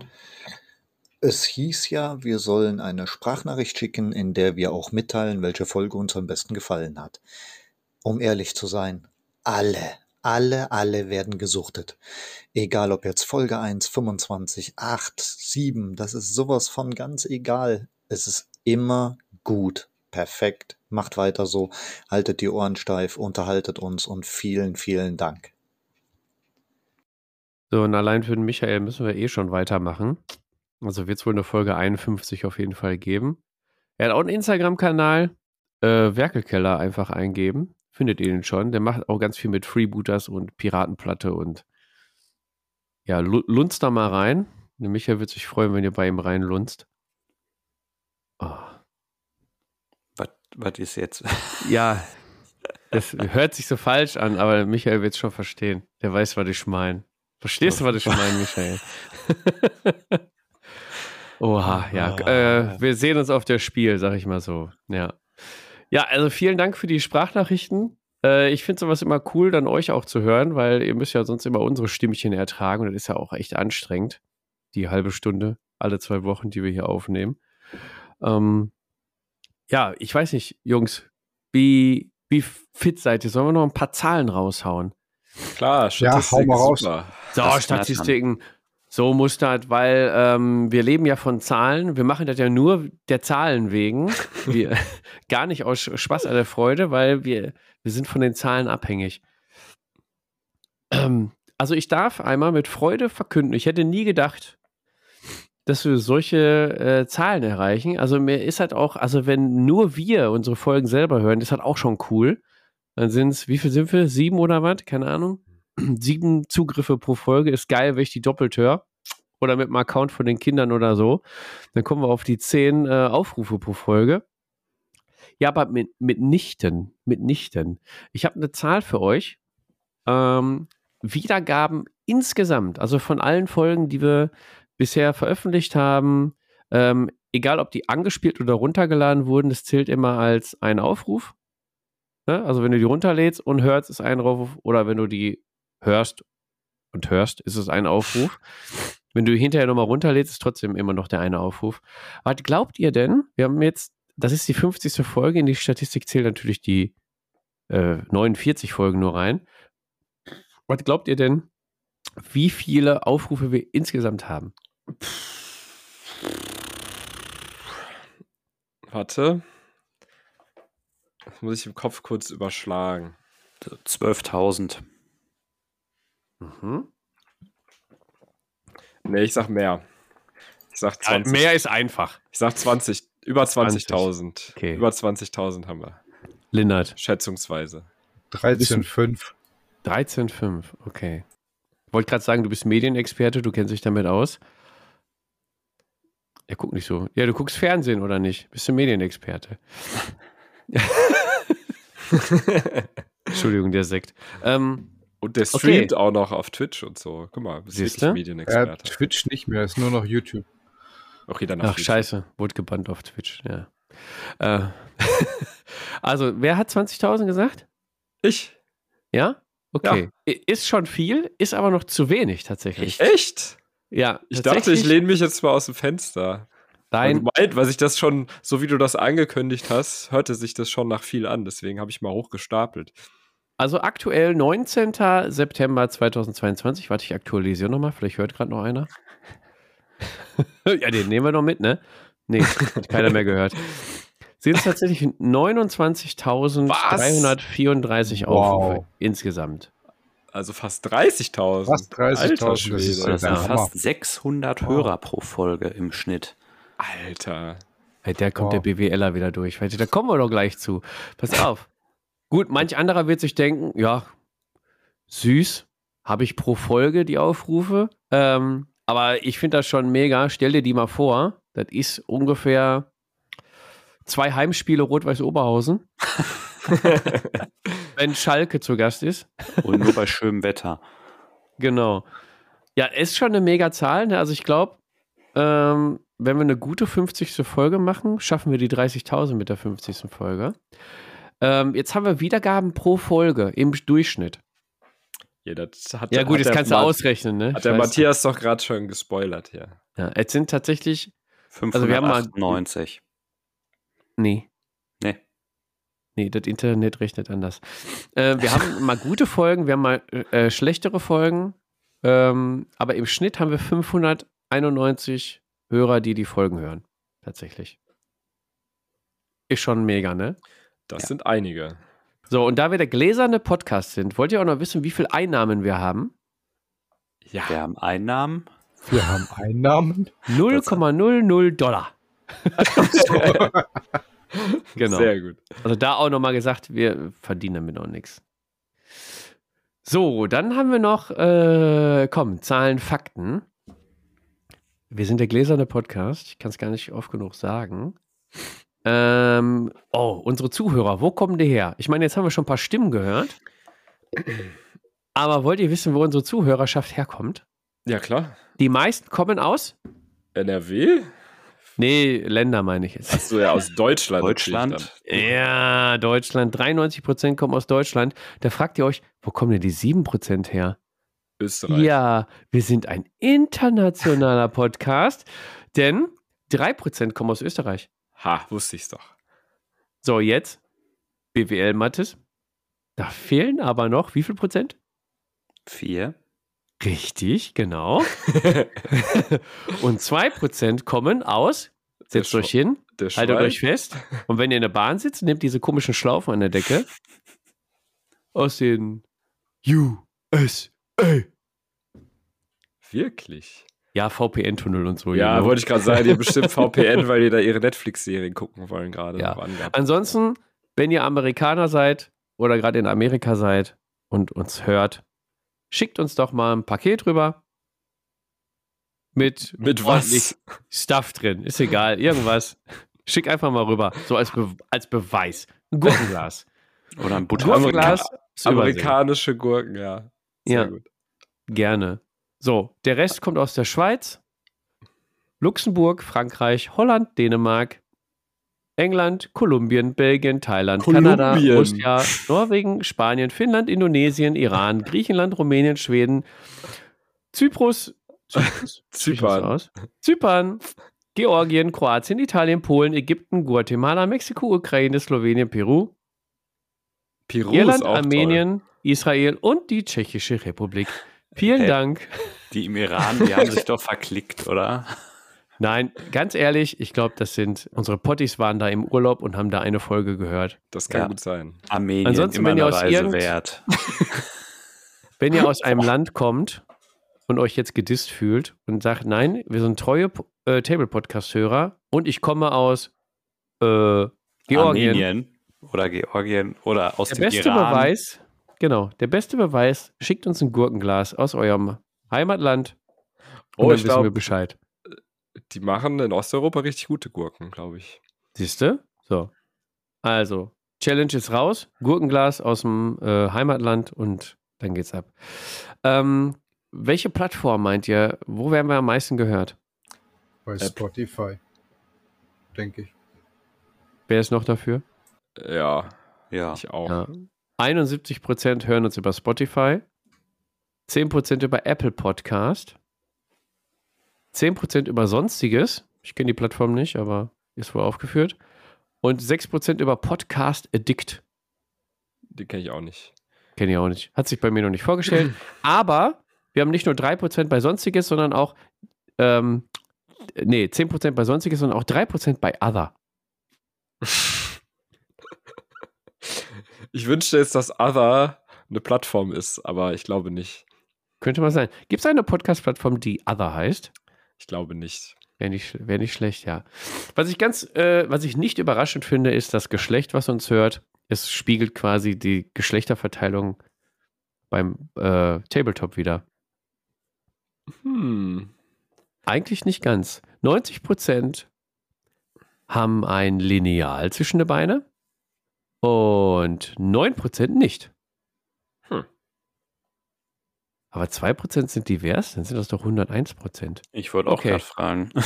Es hieß ja, wir sollen eine Sprachnachricht schicken, in der wir auch mitteilen, welche Folge uns am besten gefallen hat. Um ehrlich zu sein, alle, alle, alle werden gesuchtet. Egal ob jetzt Folge 1, 25, 8, 7, das ist sowas von ganz egal. Es ist immer gut. Perfekt. Macht weiter so. Haltet die Ohren steif, unterhaltet uns und vielen, vielen Dank. So, und allein für den Michael müssen wir eh schon weitermachen. Also wird es wohl eine Folge 51 auf jeden Fall geben. Er hat auch einen Instagram-Kanal, äh, Werkelkeller einfach eingeben. Findet ihr ihn schon. Der macht auch ganz viel mit Freebooters und Piratenplatte und ja, lu- lunzt da mal rein. Der Michael wird sich freuen, wenn ihr bei ihm reinlunzt. Oh. Was, ist jetzt? Ja, das hört sich so falsch an, aber Michael wird es schon verstehen. Der weiß, was ich meine. Verstehst du, was ich meine, Michael? Oha, ja. Äh, wir sehen uns auf der Spiel, sag ich mal so. Ja. Ja, also vielen Dank für die Sprachnachrichten. Äh, ich finde sowas immer cool, dann euch auch zu hören, weil ihr müsst ja sonst immer unsere Stimmchen ertragen und das ist ja auch echt anstrengend. Die halbe Stunde, alle zwei Wochen, die wir hier aufnehmen. Ähm, ja, ich weiß nicht, Jungs, wie, wie fit seid ihr? Sollen wir noch ein paar Zahlen raushauen? Klar, Ja, hau mal raus. super. So, Das Statistiken. So muss das, weil ähm, wir leben ja von Zahlen. Wir machen das ja nur der Zahlen wegen. Wir, gar nicht aus Spaß an der Freude, weil wir, wir sind von den Zahlen abhängig. Ähm, also ich darf einmal mit Freude verkünden, ich hätte nie gedacht, dass wir solche äh, Zahlen erreichen. Also mir ist halt auch, also wenn nur wir unsere Folgen selber hören, ist halt auch schon cool. Dann sind es, wie viel sind wir? Sieben oder was? Keine Ahnung. Sieben Zugriffe pro Folge ist geil, wenn ich die doppelt höre. Oder mit einem Account von den Kindern oder so. Dann kommen wir auf die zehn äh, Aufrufe pro Folge. Ja, aber mit, mitnichten, mitnichten. Ich habe eine Zahl für euch. Ähm, Wiedergaben insgesamt, also von allen Folgen, die wir bisher veröffentlicht haben, ähm, egal ob die angespielt oder runtergeladen wurden, das zählt immer als ein Aufruf. Ne? Also wenn du die runterlädst und hörst, ist ein Aufruf. Oder wenn du die hörst und hörst, ist es ein Aufruf. Wenn du hinterher nochmal runterlädst, ist trotzdem immer noch der eine Aufruf. Was glaubt ihr denn? Wir haben jetzt, das ist die 50. Folge, in die Statistik zählt natürlich die äh, 49 Folgen nur rein. Was glaubt ihr denn, wie viele Aufrufe wir insgesamt haben? Warte. Das muss ich im Kopf kurz überschlagen. 12.000. Mhm. Nee, ich sag mehr. Ich sag 20. mehr ist einfach. Ich sag 20. Über 20. 20.000. Okay. Über 20.000 haben wir. Lindert. Schätzungsweise. 13,5. 13,5, okay. Wollte gerade sagen, du bist Medienexperte, du kennst dich damit aus. Er guckt nicht so. Ja, du guckst Fernsehen oder nicht? Bist du Medienexperte? Entschuldigung, der Sekt. Ähm, Und der Okay. streamt auch noch auf Twitch und so. Guck mal, bist Siehste? wirklich Er Medienexperte. Twitch nicht mehr, ist nur noch YouTube. Auch jeder nach ach, scheiße, wurde gebannt auf Twitch, ja. Äh, also, wer hat 20.000 gesagt? Ich? Ja? Okay. I- Ist schon viel, ist aber noch zu wenig tatsächlich. Echt? Ja, Ich dachte, ich lehne mich jetzt mal aus dem Fenster. Nein, meint, weil sich das schon, so wie du das angekündigt hast, hörte sich das schon nach viel an. Deswegen habe ich mal hochgestapelt. also aktuell 19. September 2022. Warte, ich aktualisiere nochmal, vielleicht hört gerade noch einer. ja, den nehmen wir noch mit, ne? Nee, hat keiner mehr gehört. Sind es tatsächlich 29.334 Aufrufe Wow. insgesamt. Also fast 30.000. Fast 30.000, Alter das ist Das sind Ja, fast Hammer. 600 Hörer pro Folge im Schnitt. Alter. Hey, der kommt Wow. der BWLer wieder durch. Da kommen wir doch gleich zu. Pass auf. Gut, manch anderer wird sich denken, ja, süß, habe ich pro Folge die Aufrufe. Ähm, aber ich finde das schon mega. Stell dir die mal vor. Das ist ungefähr zwei Heimspiele Rot-Weiß Oberhausen. wenn Schalke zu Gast ist. Und nur bei schönem Wetter. Genau. Ja, ist schon eine mega Zahl. Ne? Also ich glaube, ähm, wenn wir eine gute 50. Folge machen, schaffen wir die 30.000 mit der 50. Folge. Ähm, jetzt haben wir Wiedergaben pro Folge im Durchschnitt. Ja, das hat, Ja gut, hat jetzt der kannst du ausrechnen, ne? Hat Ich der. Matthias doch gerade schon gespoilert hier. Ja, es sind tatsächlich, Also wir haben mal- 598. nee, Nee. nee, das Internet rechnet anders. Äh, wir haben mal gute Folgen, wir haben mal äh, schlechtere Folgen, ähm, aber im Schnitt haben wir 591 Hörer, die die Folgen hören. Tatsächlich. Ist schon mega, ne? Das sind einige. So, und da wir der gläserne Podcast sind, wollt ihr auch noch wissen, wie viel Einnahmen wir haben? Ja. Wir haben Einnahmen. Wir haben Einnahmen. 0,00 Dollar. genau. Sehr gut. Also da auch nochmal gesagt, wir verdienen damit auch nichts. So, dann haben wir noch, äh, komm, Zahlen, Fakten. Wir sind der gläserne Podcast. Ich kann es gar nicht oft genug sagen. Ähm, oh, unsere Zuhörer, wo kommen die her? Ich meine, jetzt haben wir schon ein paar Stimmen gehört. Aber wollt ihr wissen, wo unsere Zuhörerschaft herkommt? Ja, klar. Die meisten kommen aus? NRW? Nee, Länder meine ich jetzt. Achso, ja, aus Deutschland. Deutschland. Ja, Deutschland. 93% kommen aus Deutschland. Da fragt ihr euch, wo kommen denn die 7% her? Dann. Österreich. Ja, wir sind ein internationaler Podcast, denn 3% kommen aus Österreich. Ha, wusste ich's doch. So, jetzt BWL Mattes. Da fehlen aber noch wie viel Prozent? Vier. Richtig, genau. Und 2% kommen aus, setzt euch hin, haltet euch fest. Und wenn ihr in der Bahn sitzt, nehmt diese komischen Schlaufen an der Decke aus den USA. Wirklich? Ja, VPN-Tunnel und so. Ja, know. wollte ich gerade sagen, ihr bestimmt VPN, weil die da ihre Netflix-Serien gucken wollen gerade. Ja. Ansonsten, wenn ihr Amerikaner seid oder gerade in Amerika seid und uns hört, schickt uns doch mal ein Paket rüber. Mit, Mit was? Stuff drin. Ist egal, irgendwas. Schick einfach mal rüber. So als, Be als Beweis. Ein Gurkenglas. Oder ein Butter. Gurkenglas. ist Übersee. Amerikanische Gurken, ja. Sehr Ja. gut. Gerne. So, der Rest kommt aus der Schweiz, Luxemburg, Frankreich, Holland, Dänemark, England, Kolumbien, Belgien, Thailand, Kanada, Kolumbien. Russland, Norwegen, Spanien, Finnland, Indonesien, Iran, Griechenland, Rumänien, Schweden, Zyprus, Zyprus? Zypern. Zypern, Georgien, Kroatien, Italien, Polen, Ägypten, Guatemala, Mexiko, Ukraine, Slowenien, Peru, Peru Irland, Armenien, Israel und die Tschechische Republik. Vielen Hä? Dank. Die im Iran, die haben sich doch verklickt, oder? Nein, ganz ehrlich, ich glaube, das sind unsere Potties waren da im Urlaub und haben da eine Folge gehört. Das kann Ja. gut sein. Armenien, Ansonsten, immer wenn ihr eine aus Reise irgend- wert. Wenn ihr aus einem Land kommt und euch jetzt gedisst fühlt und sagt, nein, wir sind treue äh, Table-Podcast-Hörer und ich komme aus äh, Georgien. Armenien oder Georgien oder aus Der dem beste Iran. Beweis, Genau, der beste Beweis, schickt uns ein Gurkenglas aus eurem Heimatland und Oh, dann ich wissen wir glaub- Bescheid. Die machen in Osteuropa richtig gute Gurken, glaube ich. Siehst du? So. Also, Challenge ist raus. Gurkenglas aus dem äh, Heimatland und dann geht's ab. Ähm, welche Plattform meint ihr? Wo werden wir am meisten gehört? Bei Spotify. Denke ich. Wer ist noch dafür? Ja, Ja. ich auch. Ja. 71% hören uns über Spotify, 10% über Apple Podcast, 10% über Sonstiges. Ich kenne die Plattform nicht, aber ist wohl aufgeführt. Und 6% über Podcast Addict. Die kenne ich auch nicht. Kenne ich auch nicht. Hat sich bei mir noch nicht vorgestellt. Aber wir haben nicht nur 3% bei Sonstiges, sondern auch, ähm, nee, 10% bei Sonstiges, sondern auch 3% bei Other. Ich wünschte jetzt, dass Other eine Plattform ist, aber ich glaube nicht. Könnte mal sein. Gibt es eine Podcast-Plattform, die Other heißt? Ich glaube nicht. Wäre nicht, wär nicht schlecht, ja. Was ich ganz, äh, was ich nicht überraschend finde, ist das Geschlecht, was uns hört. Es spiegelt quasi die Geschlechterverteilung beim äh, Tabletop wieder. Hm. Eigentlich nicht ganz. 90% haben ein Lineal zwischen den Beine und 9% nicht. Hm. Aber 2% sind divers, dann sind das doch 101%. Ich wollte auch Okay. gerade fragen.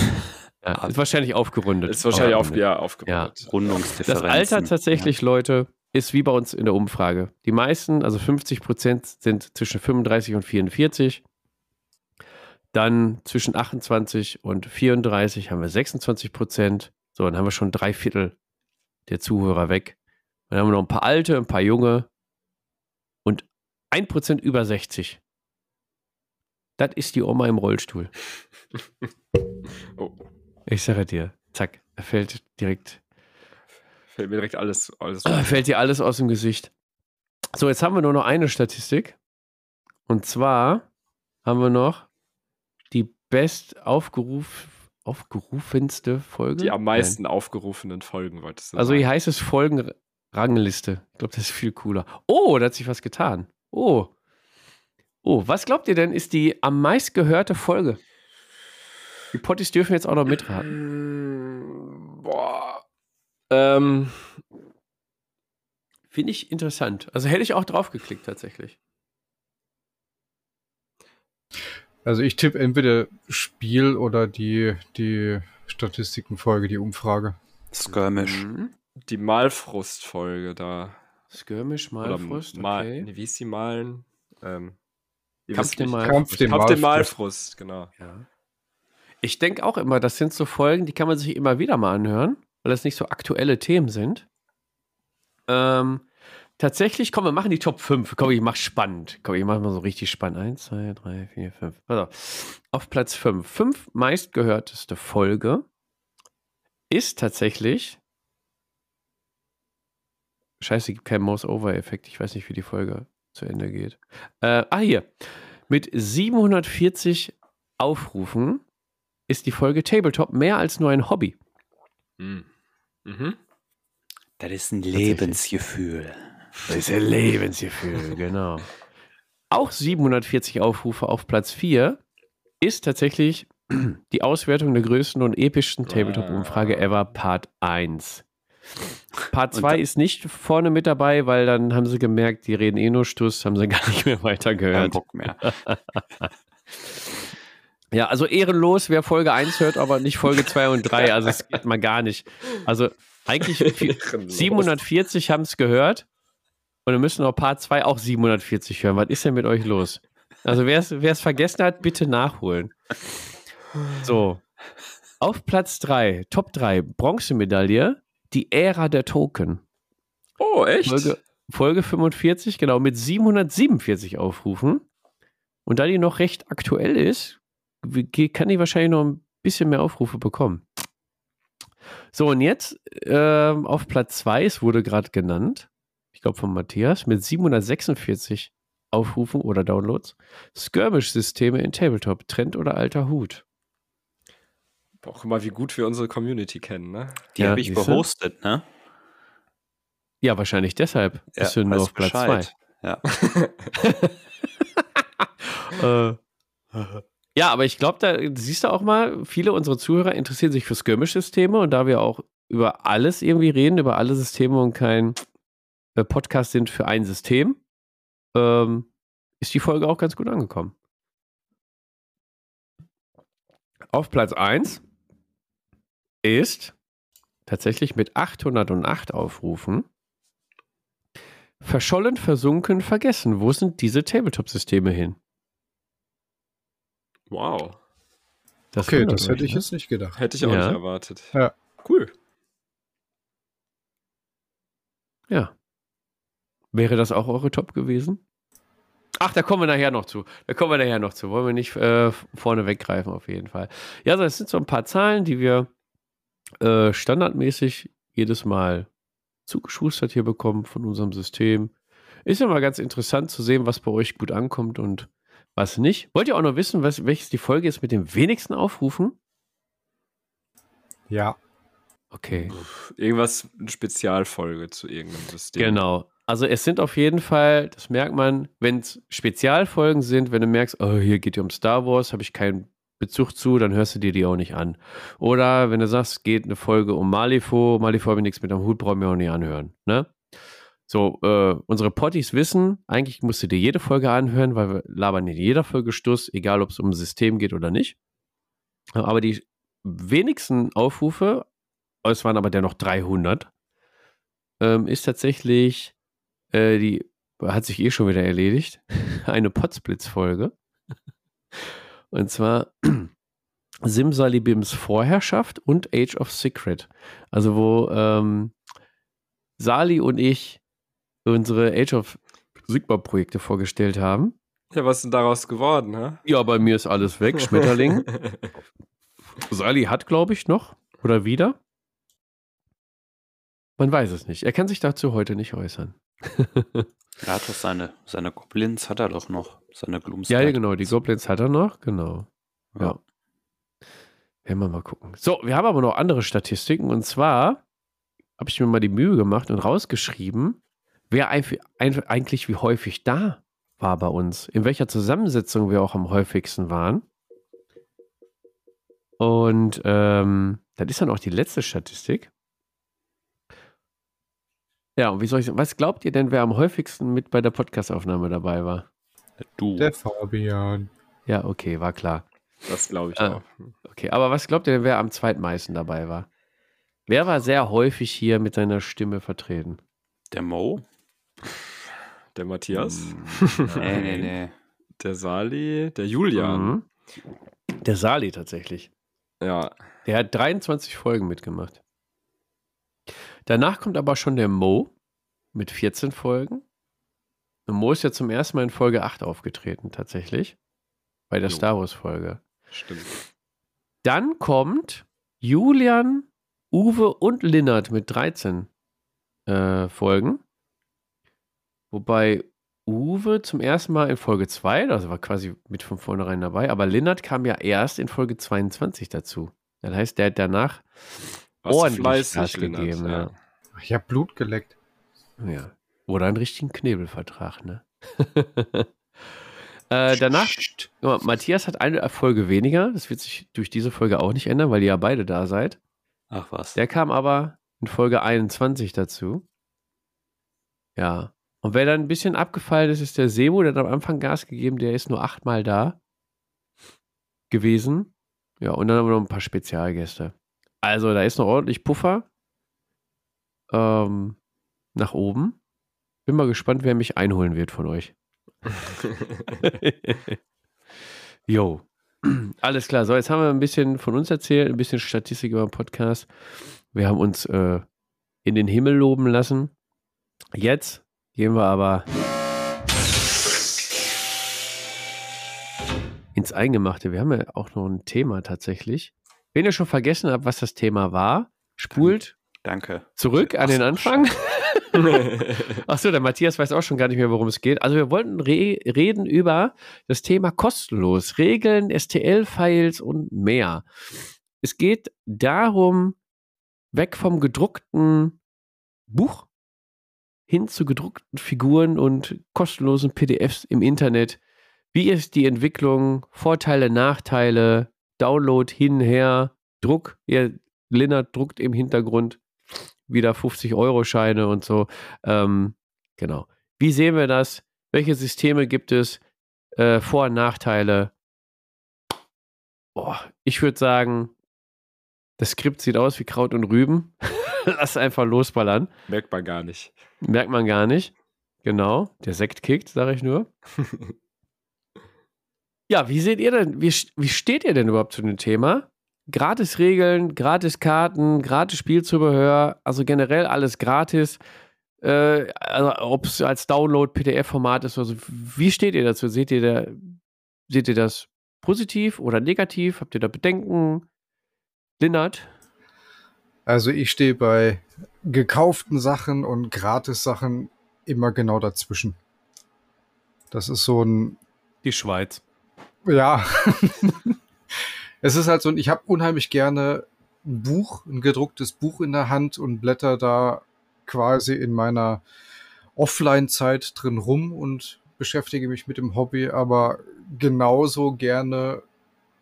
Ja, ist wahrscheinlich aufgerundet. Ist wahrscheinlich auf, Aufgerundet. ja, aufgerundet. Das. Alter tatsächlich, Leute, ist wie bei uns in der Umfrage. Die meisten, also 50 Prozent, sind zwischen 35 und 44. Dann zwischen 28 und 34 haben wir 26 Prozent. So, dann haben wir schon drei Viertel der Zuhörer weg. Dann haben wir noch ein paar alte, ein paar junge und ein Prozent über 60. Das ist die Oma im Rollstuhl. Oh, Ich sage dir, zack, er fällt direkt fällt mir direkt alles, alles Ah, Fällt dir alles aus dem Gesicht. So, jetzt haben wir nur noch eine Statistik. Und zwar haben wir noch die best aufgeruf, aufgerufenste Folge. die am meisten aufgerufenen Folgen, wolltest du Nein. Also hier heißt es Folgenrangliste. Ich glaube, das ist viel cooler. Oh, da hat sich was getan. Oh. Oh, was glaubt ihr denn, ist die am meist gehörte Folge? Die Potties dürfen jetzt auch noch mitraten. Mm, Boah. Ähm, Finde ich interessant. Also hätte ich auch drauf geklickt tatsächlich. Also ich tippe entweder Spiel oder die, die Statistikenfolge, die Umfrage. Skirmish. Mhm. die Malfrust-Folge da. Skirmish, Malfrust, Mal, okay. wie ist die Malen? Ähm, Kampf nicht. Malfrust. Kampf dem Kampf den Malfrust. Malfrust, genau. Ja. Ich denke auch immer, das sind so Folgen, die kann man sich immer wieder mal anhören, weil das nicht so aktuelle Themen sind. Ähm, tatsächlich, komm, wir machen die Top 5. Komm, ich mach spannend. Komm, ich mach mal so richtig spannend. 1, 2, 3, 4, 5. Pass auf. Auf Platz 5. Fünf meistgehörteste Folge ist tatsächlich. Scheiße, gibt keinen Mouse-Over-Effekt. Ich weiß nicht, wie die Folge zu Ende geht. Äh, ah, hier. Mit 740 Aufrufen ist die Folge Tabletop mehr als nur ein Hobby. Mhm. Mhm. Das ist ein Lebensgefühl. Das ist ein Lebensgefühl, genau. Auch 740 Aufrufe auf Platz 4 ist tatsächlich die Auswertung der größten und epischsten Tabletop-Umfrage ever, Part 1. Part Und 2 da- ist nicht vorne mit dabei, weil dann haben sie gemerkt, die reden eh nur Stuss, haben sie gar nicht mehr Kein weitergehört. Bock mehr. Ja, also ehrenlos, wer Folge 1 hört, aber nicht Folge 2 und 3. Also es geht mal gar nicht. Also eigentlich viel- Ehrenlos. 740 haben es gehört und wir müssen noch Part 2 auch 740 hören. Was ist denn mit euch los? Also wer es vergessen hat, bitte nachholen. So. Auf Platz 3, Top 3, Bronzemedaille, die Ära der Token. Oh, echt? Folge, Folge 45, genau, mit 747 Aufrufen. Und da die noch recht aktuell ist, kann die wahrscheinlich noch ein bisschen mehr Aufrufe bekommen. So, und jetzt ähm, auf Platz 2, es wurde gerade genannt, ich glaube von Matthias, mit 746 Aufrufen oder Downloads, Skirmish-Systeme in Tabletop, Trend oder alter Hut. Boah, guck mal, wie gut wir unsere Community kennen, ne? Die Ja, habe ich gehostet, ne? Ja, wahrscheinlich deshalb Ja, bist du nur auf Platz Bescheid. 2. Ja. äh, ja, aber ich glaube, da siehst du auch mal, viele unserer Zuhörer interessieren sich für Skirmish-Systeme und da wir auch über alles irgendwie reden, über alle Systeme und kein äh, Podcast sind für ein System, ähm, ist die Folge auch ganz gut angekommen. Auf Platz 1 ist tatsächlich mit 808 Aufrufen verschollen, versunken, vergessen. Wo sind diese Tabletop-Systeme hin? Wow. Das okay, das hätte ich ne? jetzt nicht gedacht. Hätte ich auch Ja. nicht erwartet. Ja. Cool. Ja. Wäre das auch eure Top gewesen? Ach, da kommen wir nachher noch zu. Da kommen wir nachher noch zu. Wollen wir nicht äh, vorne weggreifen, auf jeden Fall. Ja, also es sind so ein paar Zahlen, die wir äh, standardmäßig jedes Mal zugeschustert hier bekommen von unserem System. Ist ja mal ganz interessant zu sehen, was bei euch gut ankommt und was nicht. Wollt ihr auch noch wissen, was, welches die Folge ist mit den wenigsten Aufrufen? Ja. Okay. Irgendwas, eine Spezialfolge zu irgendeinem System. Genau. Also es sind auf jeden Fall, das merkt man, wenn es Spezialfolgen sind, wenn du merkst, oh, hier geht es um Star Wars, habe ich keinen Bezug zu, dann hörst du dir die auch nicht an. Oder wenn du sagst, geht eine Folge um Malifo, Malifo habe ich nichts mit am Hut, brauchen wir auch nicht anhören. Ne? So, äh, unsere Potties wissen, eigentlich musst du dir jede Folge anhören, weil wir labern in jeder Folge Stuss, egal ob es um System geht oder nicht. Aber die wenigsten Aufrufe, es waren aber dennoch 300, ähm, ist tatsächlich, äh, die hat sich eh schon wieder erledigt, eine Potsblitz-Folge. Und zwar Simsalibims Vorherrschaft und Age of Secret. Also wo ähm, Sali und ich unsere Age of Sigma Projekte vorgestellt haben. Ja, was ist denn daraus geworden, hä? Ja, bei mir ist alles weg, Schmetterling. Sali hat, glaube ich, noch oder wieder. Man weiß es nicht. Er kann sich dazu heute nicht äußern. Er hat doch seine, seine Goblins, hat er doch noch. Seine ja, Gloomspite. genau, die Goblins hat er noch, genau. Ja. Werden wir mal gucken. So, wir haben aber noch andere Statistiken und zwar habe ich mir mal die Mühe gemacht und rausgeschrieben, wer eigentlich wie häufig da war bei uns, in welcher Zusammensetzung wir auch am häufigsten waren. Und ähm, das ist dann auch die letzte Statistik. Ja, und wie soll ich sagen, was glaubt ihr denn, wer am häufigsten mit bei der Podcastaufnahme dabei war? Du. Der Fabian. Ja, okay, war klar. Das glaube ich Ah. auch. Okay, aber was glaubt ihr denn, wer am zweitmeisten dabei war? Wer war sehr häufig hier mit seiner Stimme vertreten? Der Mo? Der Matthias, Nee, nee, nee. der Sali, der Julian. Mhm. Der Sali tatsächlich. Ja, Der hat 23 Folgen mitgemacht. Danach kommt aber schon der Mo mit 14 Folgen. Und Mo ist ja zum ersten Mal in Folge 8 aufgetreten, tatsächlich. Bei der Jo. Star Wars-Folge. stimmt. Dann kommt Julian, Uwe und Linnert mit 13 äh, Folgen. Wobei Uwe zum ersten Mal in Folge 2, also war quasi mit von vornherein dabei, aber Linnert kam ja erst in Folge 22 dazu. Das heißt, der hat danach ordentlich Gas gegeben. ja. Ja. Ich habe Blut geleckt. Ja. Oder einen richtigen Knebelvertrag, ne? äh, danach, mal, Matthias hat eine Folge weniger. Das wird sich durch diese Folge auch nicht ändern, weil ihr ja beide da seid. Ach was. Der kam aber in Folge 21 dazu. Ja. Und wer dann ein bisschen abgefallen ist, ist der Sebo, der hat am Anfang Gas gegeben, der ist nur achtmal da gewesen. Ja, und dann haben wir noch ein paar Spezialgäste. Also, da ist noch ordentlich Puffer ähm, nach oben. Bin mal gespannt, wer mich einholen wird von euch. Jo. Alles klar. So, jetzt haben wir ein bisschen von uns erzählt, ein bisschen Statistik über den Podcast. Wir haben uns äh, in den Himmel loben lassen. Jetzt gehen wir aber ins Eingemachte. Wir haben ja auch noch ein Thema tatsächlich. Wenn ihr schon vergessen habt, was das Thema war, spult Danke. zurück an den Ach so, Anfang. Achso, der Matthias weiß auch schon gar nicht mehr, worum es geht. Also wir wollten re reden über das Thema kostenlos, Regeln, STL-Files und mehr. Es geht darum, weg vom gedruckten Buch hin zu gedruckten Figuren und kostenlosen PDFs im Internet. Wie ist die Entwicklung? Vorteile, Nachteile, Download hin, her, Druck. Ja, Linnert druckt im Hintergrund wieder 50-Euro-Scheine und so. Ähm, genau. Wie sehen wir das? Welche Systeme gibt es? Äh, Vor- und Nachteile? Boah, ich würde sagen, das Skript sieht aus wie Kraut und Rüben. Lass einfach losballern. Merkt man gar nicht. Merkt man gar nicht. Genau. Der Sekt kickt, sage ich nur. ja, wie seht ihr denn, wie, wie steht ihr denn überhaupt zu dem Thema? Gratis Regeln, gratis Karten, gratis Spielzubehör, also generell alles gratis. Äh, also ob es als Download PDF-Format ist, also wie steht ihr dazu? Seht ihr, da, seht ihr das positiv oder negativ? Habt ihr da Bedenken? Linnert? Also ich stehe bei gekauften Sachen und Gratis-Sachen immer genau dazwischen. Das ist so ein. Die Schweiz. Ja. es ist halt so ich habe unheimlich gerne ein Buch, ein gedrucktes Buch in der Hand und blätter da quasi in meiner Offline-Zeit drin rum und beschäftige mich mit dem Hobby, aber genauso gerne,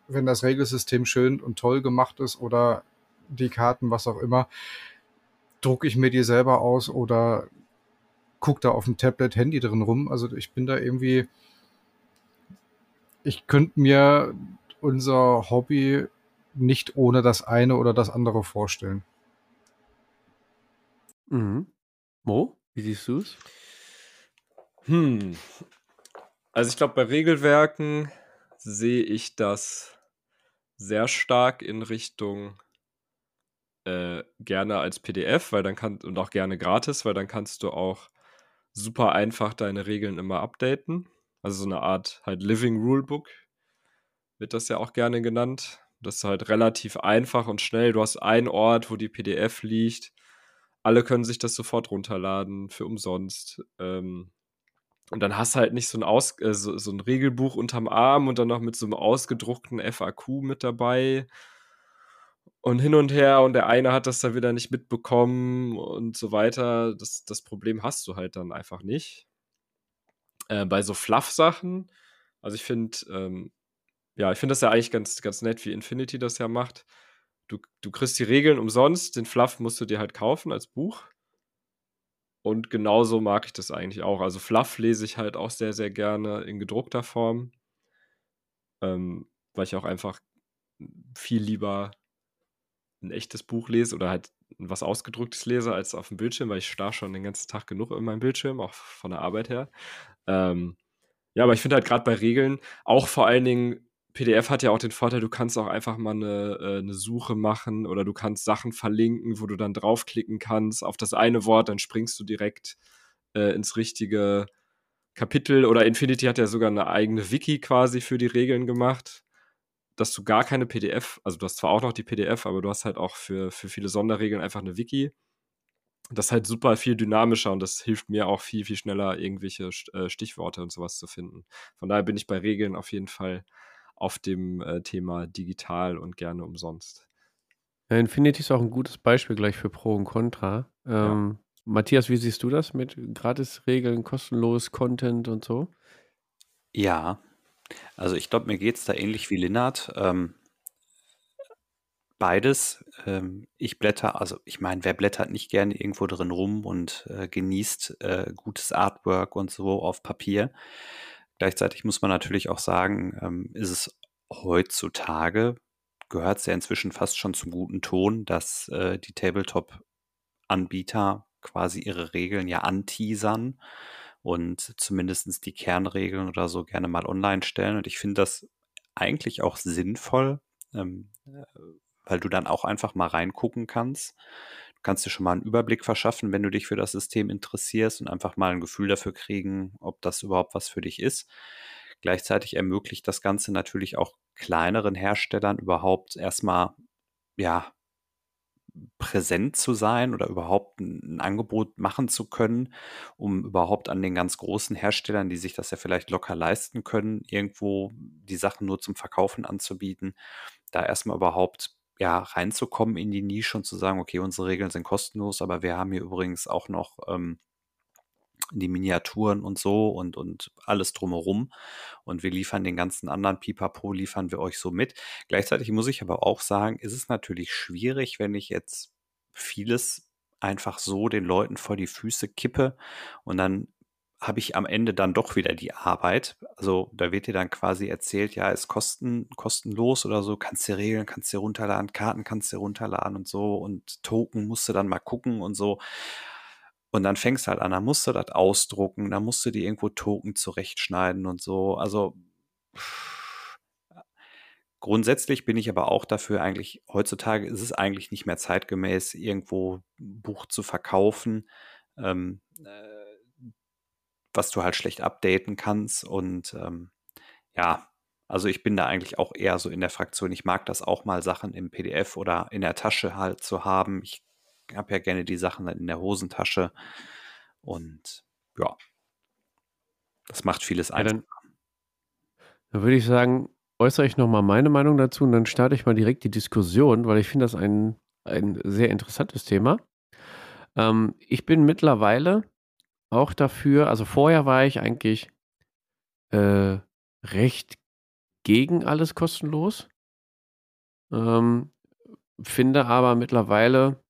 wenn das Regelsystem schön und toll gemacht ist oder die Karten, was auch immer, drucke ich mir die selber aus oder gucke da auf dem Tablet, Handy drin rum. Also ich bin da irgendwie, ich könnte mir unser Hobby nicht ohne das eine oder das andere vorstellen. Mhm. Mo, wie siehst du es? Hm. Also ich glaube, bei Regelwerken sehe ich das sehr stark in Richtung äh, gerne als PDF, weil dann kann und auch gerne gratis, weil dann kannst du auch super einfach deine Regeln immer updaten. Also so eine Art halt Living Rulebook wird das ja auch gerne genannt. Das ist halt relativ einfach und schnell. Du hast einen Ort, wo die PDF liegt. Alle können sich das sofort runterladen für umsonst. Ähm, und dann hast du halt nicht so ein, Aus äh, so, so ein Regelbuch unterm Arm und dann noch mit so einem ausgedruckten FAQ mit dabei und hin und her und der eine hat das dann wieder nicht mitbekommen und so weiter. Das, das Problem hast du halt dann einfach nicht. Äh, bei so Fluff-Sachen, also ich finde, ähm, ja, ich finde das ja eigentlich ganz, ganz nett, wie Infinity das ja macht. Du, du kriegst die Regeln umsonst, den Fluff musst du dir halt kaufen als Buch. Und genauso mag ich das eigentlich auch. Also Fluff lese ich halt auch sehr, sehr gerne in gedruckter Form. Ähm, weil ich auch einfach viel lieber ein echtes Buch lese oder halt was ausgedrucktes lese als auf dem Bildschirm, weil ich starr schon den ganzen Tag genug in meinem Bildschirm, auch von der Arbeit her. Ähm, ja, aber ich finde halt gerade bei Regeln, auch vor allen Dingen, PDF hat ja auch den Vorteil, du kannst auch einfach mal eine, äh, eine Suche machen oder du kannst Sachen verlinken, wo du dann draufklicken kannst auf das eine Wort, dann springst du direkt äh, ins richtige Kapitel. Oder Infinity hat ja sogar eine eigene Wiki quasi für die Regeln gemacht dass du gar keine PDF, also du hast zwar auch noch die PDF, aber du hast halt auch für, für viele Sonderregeln einfach eine Wiki. Das ist halt super viel dynamischer und das hilft mir auch viel, viel schneller, irgendwelche äh, Stichworte und sowas zu finden. Von daher bin ich bei Regeln auf jeden Fall auf dem äh, Thema digital und gerne umsonst. Ja, Infinity ist auch ein gutes Beispiel gleich für Pro und Contra. Ähm, ja. Matthias, wie siehst du das mit Gratis-Regeln, kostenlos Content und so? Ja, also ich glaube, mir geht es da ähnlich wie Linnert. Ähm, beides. Ähm, ich blätter, also ich meine, wer blättert nicht gerne irgendwo drin rum und äh, genießt äh, gutes Artwork und so auf Papier. Gleichzeitig muss man natürlich auch sagen, ähm, ist es heutzutage, gehört es ja inzwischen fast schon zum guten Ton, dass äh, die Tabletop-Anbieter quasi ihre Regeln ja anteasern und zumindest die Kernregeln oder so gerne mal online stellen. Und ich finde das eigentlich auch sinnvoll, ähm, äh, weil du dann auch einfach mal reingucken kannst. Du kannst dir schon mal einen Überblick verschaffen, wenn du dich für das System interessierst und einfach mal ein Gefühl dafür kriegen, ob das überhaupt was für dich ist. Gleichzeitig ermöglicht das Ganze natürlich auch kleineren Herstellern überhaupt erstmal ja, präsent zu sein oder überhaupt ein, Angebot machen zu können, um überhaupt an den ganz großen Herstellern, die sich das ja vielleicht locker leisten können, irgendwo die Sachen nur zum Verkaufen anzubieten, da erstmal überhaupt ja reinzukommen in die Nische und zu sagen, okay, unsere Regeln sind kostenlos, aber wir haben hier übrigens auch noch ähm, die Miniaturen und so und, und alles drumherum. Und wir liefern den ganzen anderen Pipapo, liefern wir euch so mit. Gleichzeitig muss ich aber auch sagen, ist es natürlich schwierig, wenn ich jetzt vieles einfach so den Leuten vor die Füße kippe und dann habe ich am Ende dann doch wieder die Arbeit. Also da wird dir dann quasi erzählt, ja, ist kosten, kostenlos oder so, kannst du regeln, kannst du runterladen, Karten kannst du runterladen und so und Token musst du dann mal gucken und so. Und dann fängst du halt an, da musst du das ausdrucken, da musst du dir irgendwo Token zurechtschneiden und so. Also grundsätzlich bin ich aber auch dafür eigentlich, heutzutage ist es eigentlich nicht mehr zeitgemäß, irgendwo ein Buch zu verkaufen, ähm, äh, was du halt schlecht updaten kannst. Und ähm, ja, also ich bin da eigentlich auch eher so in der Fraktion. Ich mag das auch mal Sachen im PDF oder in der Tasche halt zu haben. Ich habe ja gerne die Sachen dann in der Hosentasche. Und ja, das macht vieles Ja, einfacher. dann, dann würde ich sagen, äußere ich nochmal meine Meinung dazu und dann starte ich mal direkt die Diskussion, weil ich finde das ein, ein sehr interessantes Thema. Ähm, ich bin mittlerweile auch dafür, also vorher war ich eigentlich äh, recht gegen alles kostenlos. Ähm, finde aber mittlerweile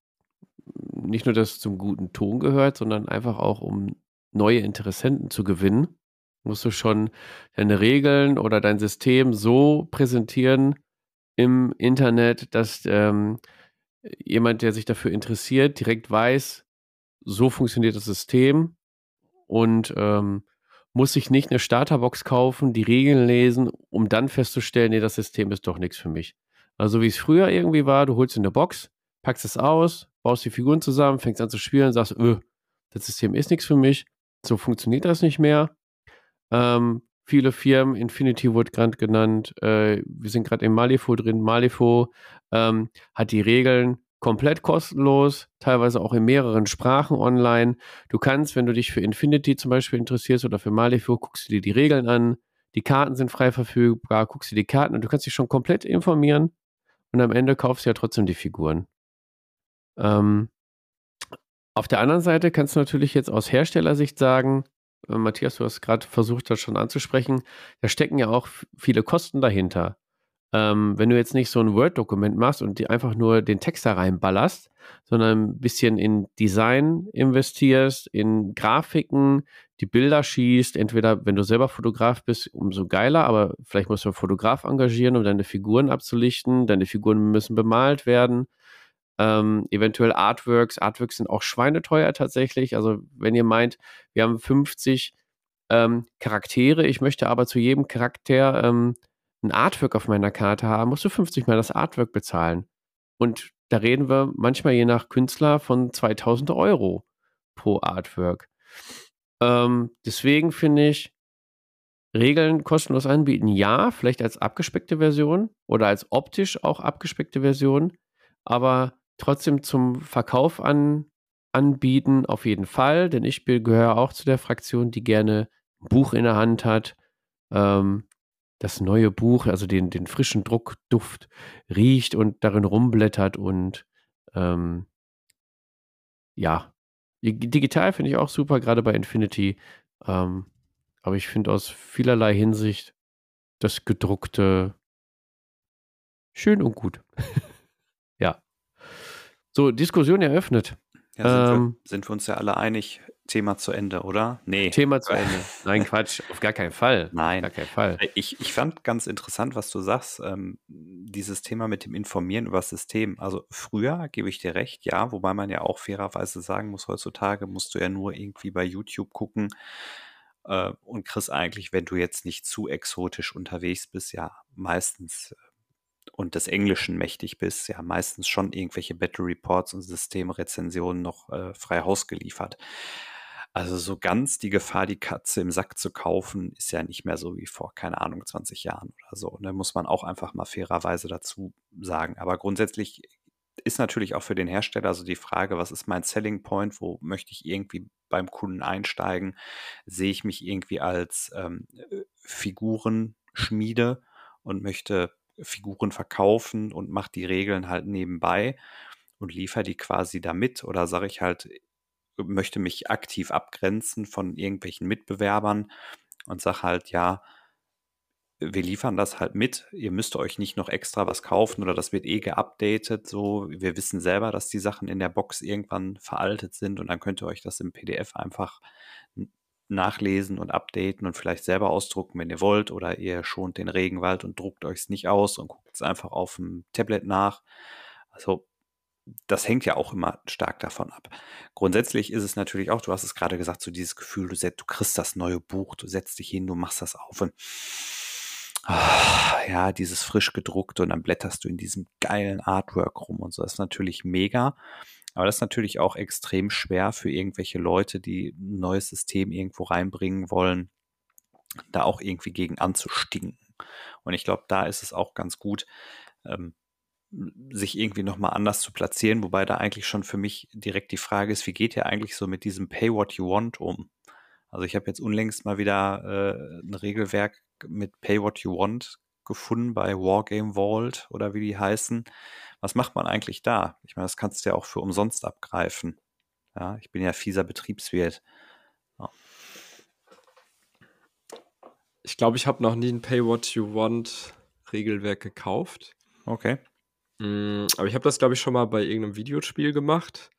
nicht nur, dass es zum guten Ton gehört, sondern einfach auch, um neue Interessenten zu gewinnen, musst du schon deine Regeln oder dein System so präsentieren im Internet, dass ähm, jemand, der sich dafür interessiert, direkt weiß, so funktioniert das System und ähm, muss sich nicht eine Starterbox kaufen, die Regeln lesen, um dann festzustellen, nee, das System ist doch nichts für mich. Also wie es früher irgendwie war, du holst in eine Box, packst es aus, baust die Figuren zusammen, fängst an zu spielen, sagst, öh, das System ist nichts für mich, so funktioniert das nicht mehr. Ähm, viele Firmen, Infinity wurde gerade genannt, äh, wir sind gerade im Malifo drin. Malifo ähm, hat die Regeln komplett kostenlos, teilweise auch in mehreren Sprachen online. Du kannst, wenn du dich für Infinity zum Beispiel interessierst oder für Malifo, guckst du dir die Regeln an. Die Karten sind frei verfügbar, guckst dir die Karten und du kannst dich schon komplett informieren und am Ende kaufst du ja trotzdem die Figuren. Ähm, auf der anderen Seite kannst du natürlich jetzt aus Herstellersicht sagen, äh, Matthias, du hast gerade versucht, das schon anzusprechen, da stecken ja auch viele Kosten dahinter. Ähm, wenn du jetzt nicht so ein Word-Dokument machst und einfach nur den Text da reinballerst, sondern ein bisschen in Design investierst, in Grafiken, die Bilder schießt, entweder wenn du selber Fotograf bist, umso geiler, aber vielleicht musst du einen Fotograf engagieren, um deine Figuren abzulichten, deine Figuren müssen bemalt werden. Ähm, eventuell Artworks. Artworks sind auch schweineteuer tatsächlich. Also, wenn ihr meint, wir haben 50 ähm, Charaktere, ich möchte aber zu jedem Charakter ähm, ein Artwork auf meiner Karte haben, musst du 50 mal das Artwork bezahlen. Und da reden wir manchmal je nach Künstler von 2000 Euro pro Artwork. Ähm, deswegen finde ich, Regeln kostenlos anbieten, ja, vielleicht als abgespeckte Version oder als optisch auch abgespeckte Version, aber trotzdem zum Verkauf an, anbieten, auf jeden Fall, denn ich gehöre auch zu der Fraktion, die gerne ein Buch in der Hand hat, ähm, das neue Buch, also den, den frischen Druckduft riecht und darin rumblättert und ähm, ja, digital finde ich auch super, gerade bei Infinity. Ähm, aber ich finde aus vielerlei Hinsicht das gedruckte schön und gut. So, Diskussion eröffnet. Ja, sind, Ähm, wir, sind wir uns ja alle einig, Thema zu Ende, oder? Nee. Thema zu Ende. Nein, Quatsch, auf gar keinen Fall. Nein. Gar keinen Fall. Äh, Ich, ich fand ganz interessant, was du sagst, ähm, dieses Thema mit dem Informieren über das System. Also früher gebe ich dir recht, ja, wobei man ja auch fairerweise sagen muss, heutzutage musst du ja nur irgendwie bei YouTube gucken äh, und kriegst eigentlich, wenn du jetzt nicht zu exotisch unterwegs bist, ja meistens und des Englischen mächtig bist, ja meistens schon irgendwelche Battle Reports und Systemrezensionen noch äh, frei Haus geliefert. Also so ganz die Gefahr, die Katze im Sack zu kaufen, ist ja nicht mehr so wie vor, keine Ahnung, 20 Jahren oder so. Und da muss man auch einfach mal fairerweise dazu sagen. Aber grundsätzlich ist natürlich auch für den Hersteller so die Frage, was ist mein Selling Point, wo möchte ich irgendwie beim Kunden einsteigen? Sehe ich mich irgendwie als ähm, Figurenschmiede und möchte Figuren verkaufen und mache die Regeln halt nebenbei und liefere die quasi damit? Oder sage ich halt, möchte mich aktiv abgrenzen von irgendwelchen Mitbewerbern und sage halt, ja, wir liefern das halt mit. Ihr müsst euch nicht noch extra was kaufen oder das wird eh geupdatet. So, wir wissen selber, dass die Sachen in der Box irgendwann veraltet sind und dann könnt ihr euch das im PDF einfach nachlesen und updaten und vielleicht selber ausdrucken, wenn ihr wollt, oder ihr schont den Regenwald und druckt euch es nicht aus und guckt es einfach auf dem Tablet nach. Also das hängt ja auch immer stark davon ab. Grundsätzlich ist es natürlich auch, du hast es gerade gesagt, so dieses Gefühl, du, du kriegst das neue Buch, du setzt dich hin, du machst das auf und ah, ja, dieses frisch gedruckte und dann blätterst du in diesem geilen Artwork rum und so. Das ist natürlich mega. Aber das ist natürlich auch extrem schwer für irgendwelche Leute, die ein neues System irgendwo reinbringen wollen, da auch irgendwie gegen anzustinken. Und ich glaube, da ist es auch ganz gut, ähm, sich irgendwie nochmal anders zu platzieren, wobei da eigentlich schon für mich direkt die Frage ist, wie geht ihr eigentlich so mit diesem Pay What You Want um? Also ich habe jetzt unlängst mal wieder äh, ein Regelwerk mit Pay What You Want gefunden bei Wargame Vault oder wie die heißen was macht man eigentlich da? Ich meine, das kannst du ja auch für umsonst abgreifen. Ja, ich bin ja fieser Betriebswirt. Ja. Ich glaube, ich habe noch nie ein Pay What You Want Regelwerk gekauft. Okay. Mm, aber ich habe das, glaube ich, schon mal bei irgendeinem Videospiel gemacht.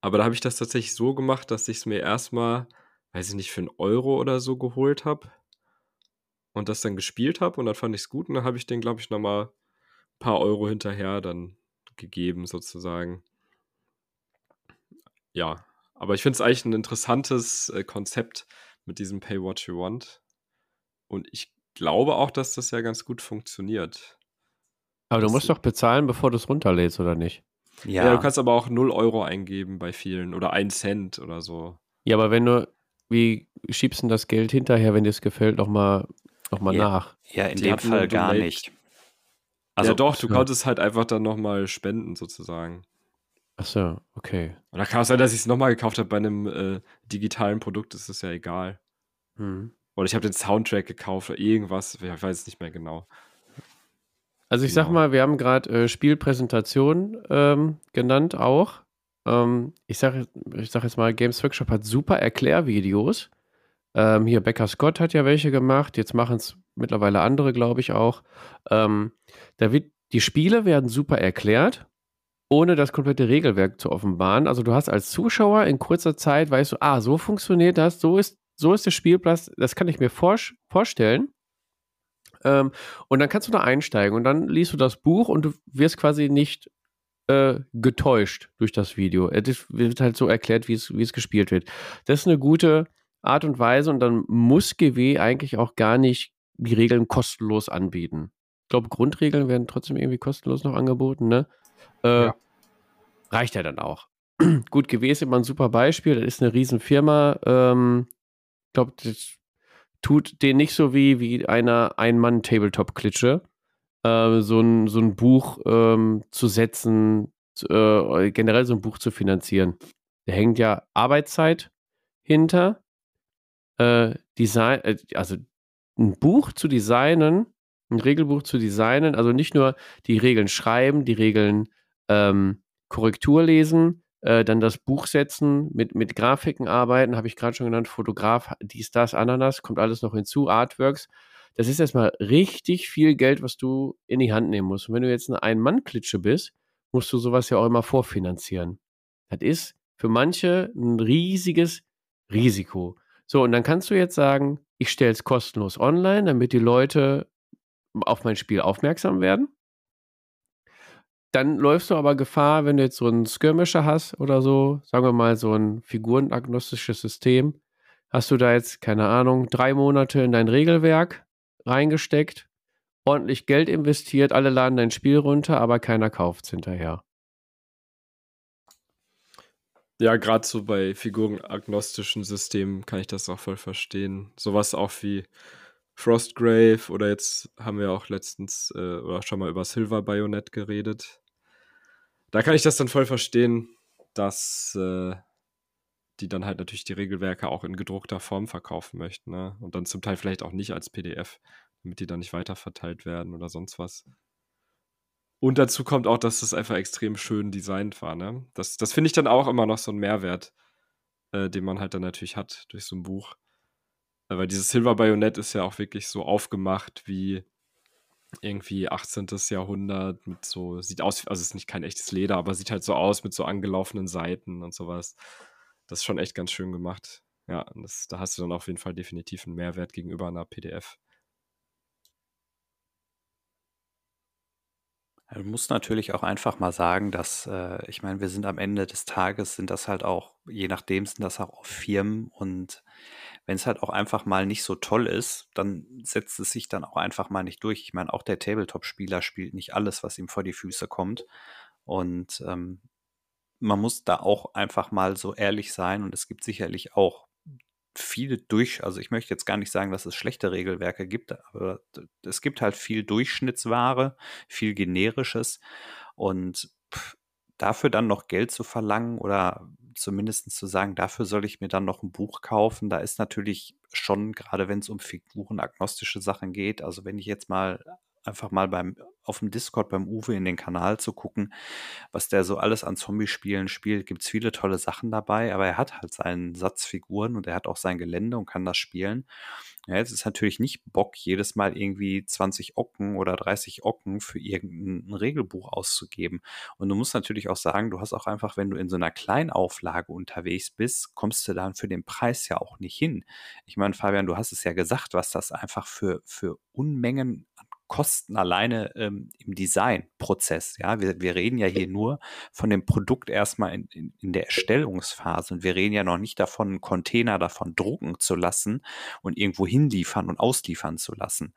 Aber da habe ich das tatsächlich so gemacht, dass ich es mir erstmal, weiß ich nicht, für einen Euro oder so geholt habe und das dann gespielt habe und dann fand ich es gut und dann habe ich den, glaube ich, nochmal paar Euro hinterher dann gegeben, sozusagen. Ja, aber ich finde es eigentlich ein interessantes äh, Konzept mit diesem Pay What You Want. Und ich glaube auch, dass das ja ganz gut funktioniert. Aber du musst doch bezahlen, bevor du es runterlädst, oder nicht? Ja. ja. du kannst aber auch 0 Euro eingeben bei vielen oder 1 Cent oder so. Ja, aber wenn du, wie schiebst du das Geld hinterher, wenn dir es gefällt, nochmal noch mal ja. nach? Ja, in Die dem Fall gar nicht. Also, ja, doch, du ja. konntest halt einfach dann nochmal spenden, sozusagen. Ach so, okay. Und da kann es sein, dass ich es nochmal gekauft habe bei einem äh, digitalen Produkt, ist es ja egal. Hm. Oder ich habe den Soundtrack gekauft oder irgendwas, ich weiß es nicht mehr genau. Also ich genau. sag mal, wir haben gerade äh, Spielpräsentation ähm, genannt auch. Ähm, ich sage ich sag jetzt mal, Games Workshop hat super Erklärvideos. Ähm, hier, Becker Scott hat ja welche gemacht, jetzt machen es mittlerweile andere, glaube ich auch. Ähm, da wird, die Spiele werden super erklärt, ohne das komplette Regelwerk zu offenbaren. Also du hast als Zuschauer in kurzer Zeit, weißt du, ah, so funktioniert das, so ist, so ist der Spielplatz, das kann ich mir vor, vorstellen. Ähm, und dann kannst du da einsteigen und dann liest du das Buch und du wirst quasi nicht äh, getäuscht durch das Video. Es wird halt so erklärt, wie es gespielt wird. Das ist eine gute Art und Weise und dann muss GW eigentlich auch gar nicht die Regeln kostenlos anbieten. Ich glaube, Grundregeln werden trotzdem irgendwie kostenlos noch angeboten, ne? Äh, ja. Reicht ja dann auch. Gut, ist immer ein super Beispiel. Das ist eine Riesenfirma. Ähm, ich glaube, das tut denen nicht so wie, wie einer Ein-Mann-Tabletop-Klitsche, äh, so, ein, so ein Buch ähm, zu setzen, äh, generell so ein Buch zu finanzieren. Da hängt ja Arbeitszeit hinter, äh, Design, äh, also ein Buch zu designen, ein Regelbuch zu designen, also nicht nur die Regeln schreiben, die Regeln ähm, Korrektur lesen, äh, dann das Buch setzen, mit, mit Grafiken arbeiten, habe ich gerade schon genannt, Fotograf, dies, das, Ananas, kommt alles noch hinzu, Artworks. Das ist erstmal richtig viel Geld, was du in die Hand nehmen musst. Und wenn du jetzt eine Ein-Mann-Klitsche bist, musst du sowas ja auch immer vorfinanzieren. Das ist für manche ein riesiges Risiko. So, und dann kannst du jetzt sagen, ich stelle es kostenlos online, damit die Leute auf mein Spiel aufmerksam werden. Dann läufst du aber Gefahr, wenn du jetzt so einen Skirmisher hast oder so, sagen wir mal so ein figurenagnostisches System, hast du da jetzt, keine Ahnung, drei Monate in dein Regelwerk reingesteckt, ordentlich Geld investiert, alle laden dein Spiel runter, aber keiner kauft es hinterher. Ja, gerade so bei figurenagnostischen Systemen kann ich das auch voll verstehen. Sowas auch wie Frostgrave oder jetzt haben wir auch letztens äh, oder schon mal über Silver Bayonet geredet. Da kann ich das dann voll verstehen, dass äh, die dann halt natürlich die Regelwerke auch in gedruckter Form verkaufen möchten. Ne? Und dann zum Teil vielleicht auch nicht als PDF, damit die dann nicht weiterverteilt werden oder sonst was. Und dazu kommt auch, dass es einfach extrem schön designt war. Ne? Das, das finde ich dann auch immer noch so ein Mehrwert, äh, den man halt dann natürlich hat durch so ein Buch. Äh, weil dieses Silver Bayonet ist ja auch wirklich so aufgemacht wie irgendwie 18. Jahrhundert mit so, sieht aus, also es ist nicht kein echtes Leder, aber sieht halt so aus mit so angelaufenen Seiten und sowas. Das ist schon echt ganz schön gemacht. Ja, das, da hast du dann auf jeden Fall definitiv einen Mehrwert gegenüber einer PDF. Du musst natürlich auch einfach mal sagen, dass, äh, ich meine, wir sind am Ende des Tages, sind das halt auch, je nachdem sind das auch Firmen und wenn es halt auch einfach mal nicht so toll ist, dann setzt es sich dann auch einfach mal nicht durch. Ich meine, auch der Tabletop-Spieler spielt nicht alles, was ihm vor die Füße kommt. Und ähm, man muss da auch einfach mal so ehrlich sein und es gibt sicherlich auch viele durch, also ich möchte jetzt gar nicht sagen, dass es schlechte Regelwerke gibt, aber es gibt halt viel Durchschnittsware, viel generisches und dafür dann noch Geld zu verlangen oder zumindest zu sagen, dafür soll ich mir dann noch ein Buch kaufen, da ist natürlich schon, gerade wenn es um figurenagnostische Sachen geht, also wenn ich jetzt mal einfach mal beim auf dem Discord beim Uwe in den Kanal zu gucken, was der so alles an Zombie-Spielen spielt. Gibt es viele tolle Sachen dabei, aber er hat halt seinen Satz Figuren und er hat auch sein Gelände und kann das spielen. Ja, jetzt ist natürlich nicht Bock, jedes Mal irgendwie 20 Ocken oder 30 Ocken für irgendein Regelbuch auszugeben. Und du musst natürlich auch sagen, du hast auch einfach, wenn du in so einer Kleinauflage unterwegs bist, kommst du dann für den Preis ja auch nicht hin. Ich meine, Fabian, du hast es ja gesagt, was das einfach für, für Unmengen an Kosten alleine ähm, im Designprozess. Ja, wir, wir reden ja hier nur von dem Produkt erstmal in, in, in der Erstellungsphase und wir reden ja noch nicht davon, einen Container davon drucken zu lassen und irgendwo hinliefern und ausliefern zu lassen.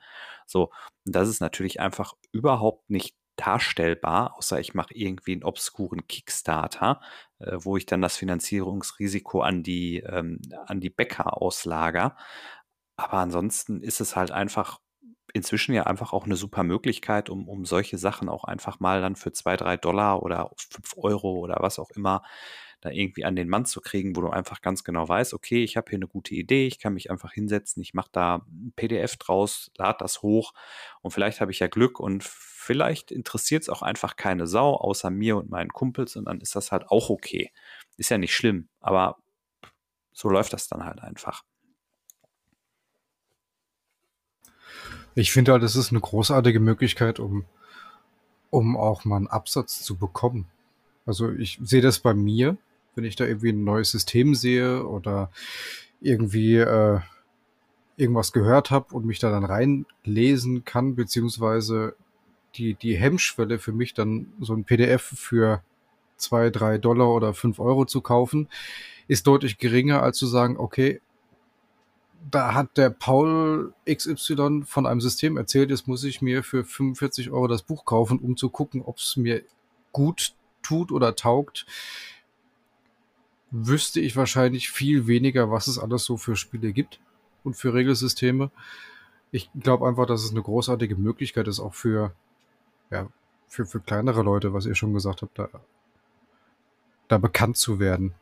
So, und das ist natürlich einfach überhaupt nicht darstellbar, außer ich mache irgendwie einen obskuren Kickstarter, äh, wo ich dann das Finanzierungsrisiko an die, ähm, an die Bäcker auslager. Aber ansonsten ist es halt einfach inzwischen ja einfach auch eine super Möglichkeit, um, um solche Sachen auch einfach mal dann für zwei, drei Dollar oder fünf Euro oder was auch immer da irgendwie an den Mann zu kriegen, wo du einfach ganz genau weißt, okay, ich habe hier eine gute Idee, ich kann mich einfach hinsetzen, ich mache da ein PDF draus, lade das hoch und vielleicht habe ich ja Glück und vielleicht interessiert es auch einfach keine Sau außer mir und meinen Kumpels und dann ist das halt auch okay. Ist ja nicht schlimm, aber so läuft das dann halt einfach. Ich finde halt, es ist eine großartige Möglichkeit, um, um auch mal einen Absatz zu bekommen. Also ich sehe das bei mir, wenn ich da irgendwie ein neues System sehe oder irgendwie äh, irgendwas gehört habe und mich da dann reinlesen kann, beziehungsweise die, die Hemmschwelle für mich dann so ein PDF für zwei, drei Dollar oder fünf Euro zu kaufen, ist deutlich geringer, als zu sagen, okay, da hat der Paul XY von einem System erzählt, jetzt muss ich mir für 45 Euro das Buch kaufen, um zu gucken, ob es mir gut tut oder taugt. Wüsste ich wahrscheinlich viel weniger, was es alles so für Spiele gibt und für Regelsysteme. Ich glaube einfach, dass es eine großartige Möglichkeit ist, auch für, ja, für, für kleinere Leute, was ihr schon gesagt habt, da, da bekannt zu werden.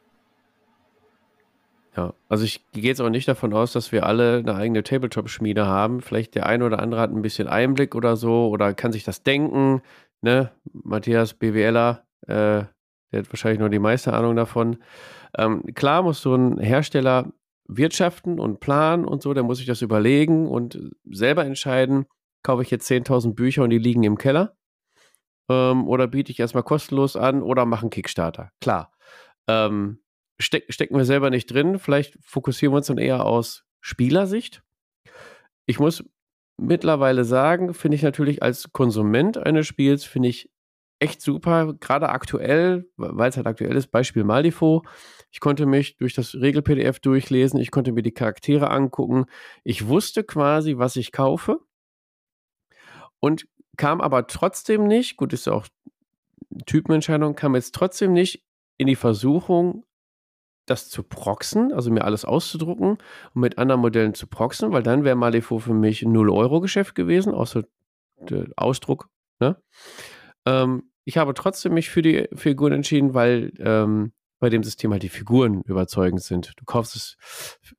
Ja, also ich gehe jetzt auch nicht davon aus, dass wir alle eine eigene Tabletop-Schmiede haben. Vielleicht der eine oder andere hat ein bisschen Einblick oder so oder kann sich das denken. Ne? Matthias BWLer, äh, der hat wahrscheinlich nur die meiste Ahnung davon. Ähm, klar muss so ein Hersteller wirtschaften und planen und so, der muss sich das überlegen und selber entscheiden, kaufe ich jetzt 10.000 Bücher und die liegen im Keller ähm, oder biete ich erstmal kostenlos an oder mache einen Kickstarter. Klar. Ähm, steck, stecken wir selber nicht drin. Vielleicht fokussieren wir uns dann eher aus Spielersicht. Ich muss mittlerweile sagen, finde ich natürlich als Konsument eines Spiels, finde ich echt super, gerade aktuell, weil es halt aktuell ist, Beispiel Malifo. Ich konnte mich durch das Regel-PDF durchlesen, ich konnte mir die Charaktere angucken. Ich wusste quasi, was ich kaufe und kam aber trotzdem nicht, gut, ist auch Typenentscheidung, kam jetzt trotzdem nicht in die Versuchung, das zu proxen, also mir alles auszudrucken und mit anderen Modellen zu proxen, weil dann wäre Malifo für mich ein 0-Euro-Geschäft gewesen, außer der Ausdruck. Ne? Ähm, ich habe trotzdem mich für die Figuren entschieden, weil ähm, bei dem System halt die Figuren überzeugend sind. Du kaufst es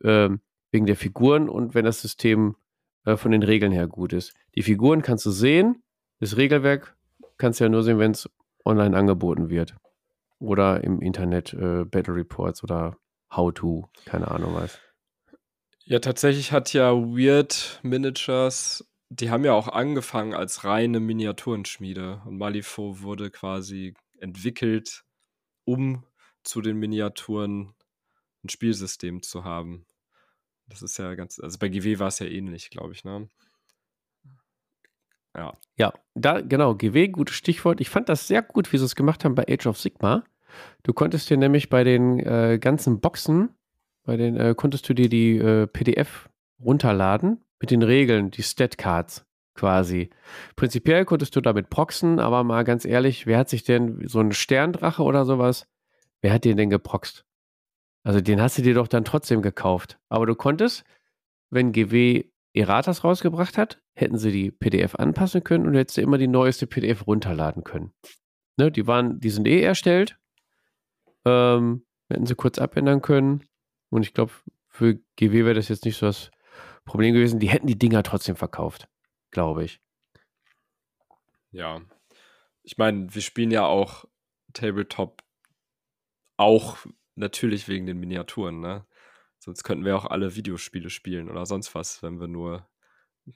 ähm, wegen der Figuren und wenn das System äh, von den Regeln her gut ist. Die Figuren kannst du sehen, das Regelwerk kannst du ja nur sehen, wenn es online angeboten wird. Oder im Internet äh, Battle Reports oder How to, keine Ahnung was. Ja, tatsächlich hat ja Weird Miniatures, die haben ja auch angefangen als reine Miniaturenschmiede und Malifaux wurde quasi entwickelt, um zu den Miniaturen ein Spielsystem zu haben. Das ist ja ganz, also bei GW war es ja ähnlich, glaube ich, ne? Ja. Ja, da, genau, GW, gutes Stichwort. Ich fand das sehr gut, wie sie es gemacht haben bei Age of Sigma. Du konntest dir nämlich bei den äh, ganzen Boxen, bei den, äh, konntest du dir die äh, PDF runterladen mit den Regeln, die Stat-Cards quasi. Prinzipiell konntest du damit proxen, aber mal ganz ehrlich, wer hat sich denn so einen Sterndrache oder sowas, wer hat den denn geproxt? Also den hast du dir doch dann trotzdem gekauft. Aber du konntest, wenn GW Erratas rausgebracht hat, hätten sie die PDF anpassen können und hättest du immer die neueste PDF runterladen können. Ne, die waren, die sind eh erstellt. Ähm, hätten sie kurz abändern können. Und ich glaube, für GW wäre das jetzt nicht so das Problem gewesen. Die hätten die Dinger trotzdem verkauft, glaube ich. Ja. Ich meine, wir spielen ja auch Tabletop auch natürlich wegen den Miniaturen, ne? Sonst könnten wir auch alle Videospiele spielen oder sonst was, wenn wir nur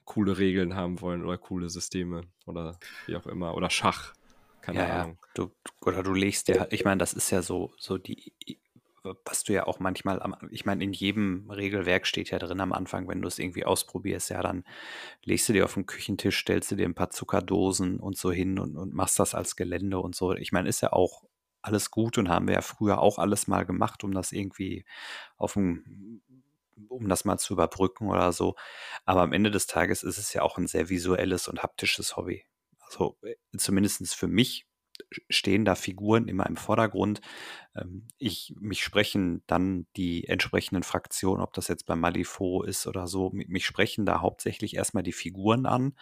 coole Regeln haben wollen oder coole Systeme oder wie auch immer. Oder Schach. Keine ja, Ahnung. Ja. Du, oder du legst dir, ich meine, das ist ja so, so die, was du ja auch manchmal, am, ich meine, in jedem Regelwerk steht ja drin am Anfang, wenn du es irgendwie ausprobierst, ja, dann legst du dir auf den Küchentisch, stellst du dir ein paar Zuckerdosen und so hin und, und machst das als Gelände und so. Ich meine, ist ja auch alles gut und haben wir ja früher auch alles mal gemacht, um das irgendwie auf dem, um das mal zu überbrücken oder so. Aber am Ende des Tages ist es ja auch ein sehr visuelles und haptisches Hobby. Also äh, zumindest für mich stehen da Figuren immer im Vordergrund. Ähm, ich, mich sprechen dann die entsprechenden Fraktionen, ob das jetzt bei Malifaux ist oder so, mich sprechen da hauptsächlich erstmal die Figuren an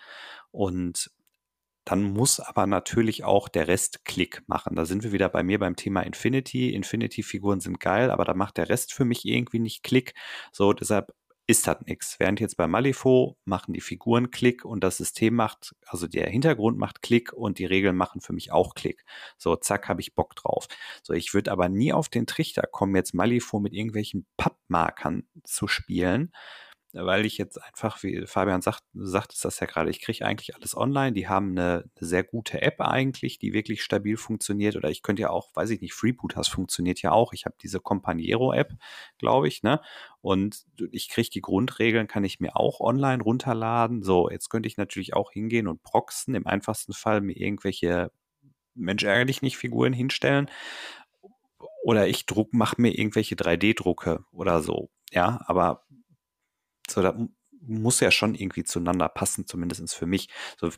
und dann muss aber natürlich auch der Rest Klick machen. Da sind wir wieder bei mir beim Thema Infinity. Infinity-Figuren sind geil, aber da macht der Rest für mich irgendwie nicht Klick. So, deshalb ist das nichts. Während jetzt bei Malifaux machen die Figuren Klick und das System macht, also der Hintergrund macht Klick und die Regeln machen für mich auch Klick. So, zack, habe ich Bock drauf. So, ich würde aber nie auf den Trichter kommen, jetzt Malifaux mit irgendwelchen Pappmarkern zu spielen, weil ich jetzt einfach, wie Fabian sagt, sagt es das ja gerade, ich kriege eigentlich alles online. Die haben eine, eine, sehr gute App eigentlich, die wirklich stabil funktioniert. Oder ich könnte ja auch, weiß ich nicht, Freebooters funktioniert ja auch. Ich habe diese Companiero-App, glaube ich, ne? Und ich kriege die Grundregeln, kann ich mir auch online runterladen. So, jetzt könnte ich natürlich auch hingehen und proxen, im einfachsten Fall mir irgendwelche Mensch ärgerlich nicht Figuren hinstellen. Oder ich druck, mache mir irgendwelche 3D-Drucke oder so. Ja, aber so, da muss ja schon irgendwie zueinander passen, zumindest für mich. So,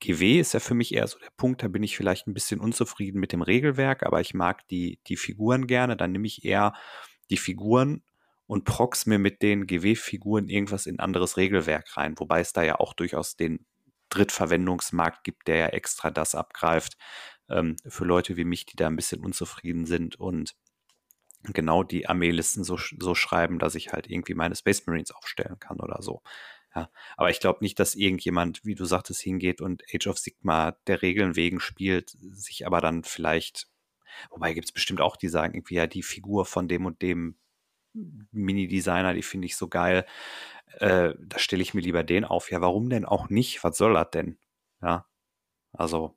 GW ist ja für mich eher so der Punkt, da bin ich vielleicht ein bisschen unzufrieden mit dem Regelwerk, aber ich mag die, die Figuren gerne. Dann nehme ich eher die Figuren und prox mir mit den GW-Figuren irgendwas in anderes Regelwerk rein, wobei es da ja auch durchaus den Drittverwendungsmarkt gibt, der ja extra das abgreift ähm, für Leute wie mich, die da ein bisschen unzufrieden sind und genau die Armeelisten so, so schreiben, dass ich halt irgendwie meine Space Marines aufstellen kann oder so. Ja, aber ich glaube nicht, dass irgendjemand, wie du sagtest, hingeht und Age of Sigma der Regeln wegen spielt, sich aber dann vielleicht, wobei gibt es bestimmt auch, die sagen irgendwie, ja, die Figur von dem und dem Mini-Designer, die finde ich so geil, äh, da stelle ich mir lieber den auf. Ja, warum denn auch nicht? Was soll das denn? Ja, also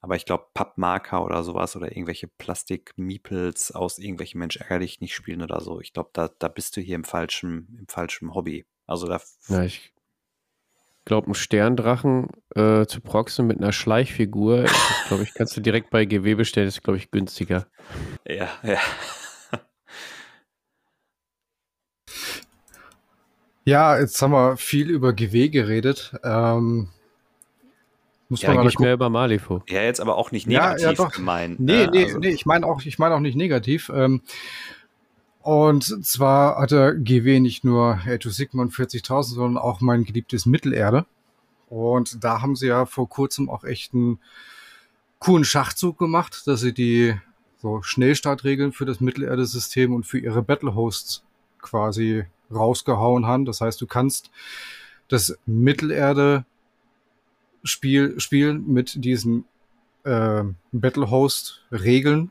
aber ich glaube, Pappmarker oder sowas oder irgendwelche Plastik-Meeples aus irgendwelchen Mensch ärgerlich nicht spielen oder so. Ich glaube, da, da bist du hier im falschen, im falschen Hobby. Also da. Ja, ich glaube, einen Sterndrachen äh, zu proxen mit einer Schleichfigur, glaube ich, kannst du direkt bei GW bestellen, ist, glaube ich, günstiger. Ja, ja. Ja, jetzt haben wir viel über GW geredet. Ähm, muss ja, man eigentlich mehr über Malifaux. Ja, jetzt aber auch nicht negativ ja, ja, gemeint. Nee, ne? nee, also. nee, ich meine auch, ich meine auch nicht negativ. Ähm, und zwar hat der GW nicht nur Age of Sigma 40.000, sondern auch mein geliebtes Mittelerde. Und da haben sie ja vor kurzem auch echt einen coolen Schachzug gemacht, dass sie die so Schnellstartregeln für das Mittelerde-System und für ihre Battle-Hosts quasi rausgehauen haben. Das heißt, du kannst das Mittelerde Spiel spielen mit diesen äh, Battlehost-Regeln,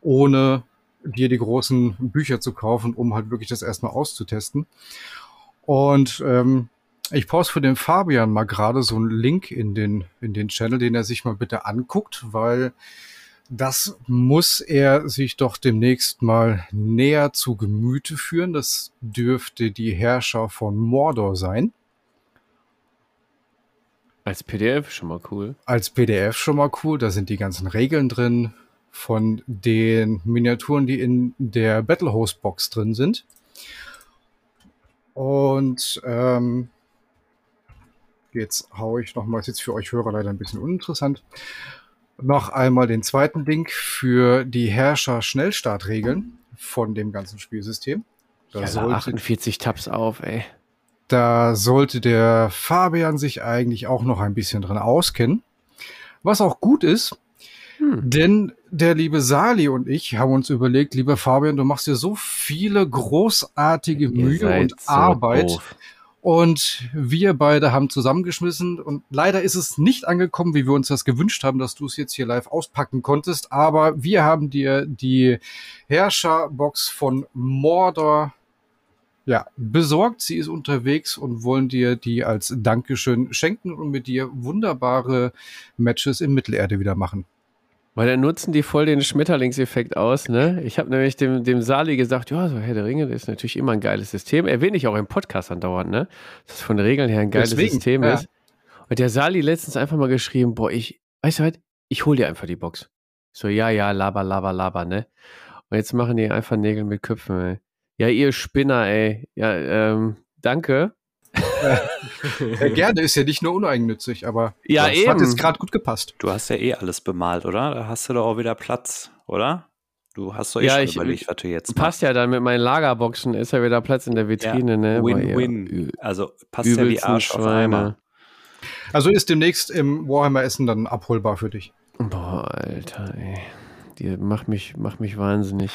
ohne dir die großen Bücher zu kaufen, um halt wirklich das erstmal auszutesten. Und ähm, ich poste für den Fabian mal gerade so einen Link in den, in den Channel, den er sich mal bitte anguckt, weil das muss er sich doch demnächst mal näher zu Gemüte führen. Das dürfte die Herrscher von Mordor sein. Als PDF schon mal cool. Als PDF schon mal cool. Da sind die ganzen Regeln drin von den Miniaturen, die in der Battlehost Box drin sind. Und ähm, jetzt haue ich nochmal, ist jetzt für euch Hörer leider ein bisschen uninteressant, noch einmal den zweiten Link für die Herrscher-Schnellstartregeln von dem ganzen Spielsystem. Da ja, sollte, 48 Tabs auf, ey. Da sollte der Fabian sich eigentlich auch noch ein bisschen drin auskennen. Was auch gut ist, hm. denn der liebe Sali und ich haben uns überlegt, lieber Fabian, du machst dir so viele großartige Mühe und so Arbeit. Doof. Und wir beide haben zusammengeschmissen und leider ist es nicht angekommen, wie wir uns das gewünscht haben, dass du es jetzt hier live auspacken konntest. Aber wir haben dir die Herrscherbox von Mordor ja, besorgt. Sie ist unterwegs und wollen dir die als Dankeschön schenken und mit dir wunderbare Matches in Mittelerde wieder machen. Weil dann nutzen die voll den Schmetterlingseffekt aus, ne? Ich habe nämlich dem, dem Sali gesagt, ja, so Herr der Ringe, das ist natürlich immer ein geiles System. Erwähne ich auch im Podcast andauernd, ne? Dass es von den Regeln her ein geiles Deswegen, System ja. ist. Und der Sali letztens einfach mal geschrieben, boah, ich, weißt du was, ich hol dir einfach die Box. So, ja, ja, laber, laber, laber, ne? Und jetzt machen die einfach Nägel mit Köpfen, ey. Ja, ihr Spinner, ey. Ja, ähm, danke ja, gerne, ist ja nicht nur uneigennützig, aber ja, das eben. hat jetzt gerade gut gepasst. Du hast ja eh alles bemalt, oder? Da hast du doch auch wieder Platz, oder? Du hast doch eh ja, schon ich, überlegt, was du jetzt Passt machst. ja dann mit meinen Lagerboxen, ist ja wieder Platz in der Vitrine, ja, ne? Win-win. Also passt ja wie Arsch auf einmal. Also ist demnächst im Warhammer-Essen dann abholbar für dich. Boah, Alter, ey. Die macht mich, macht mich wahnsinnig.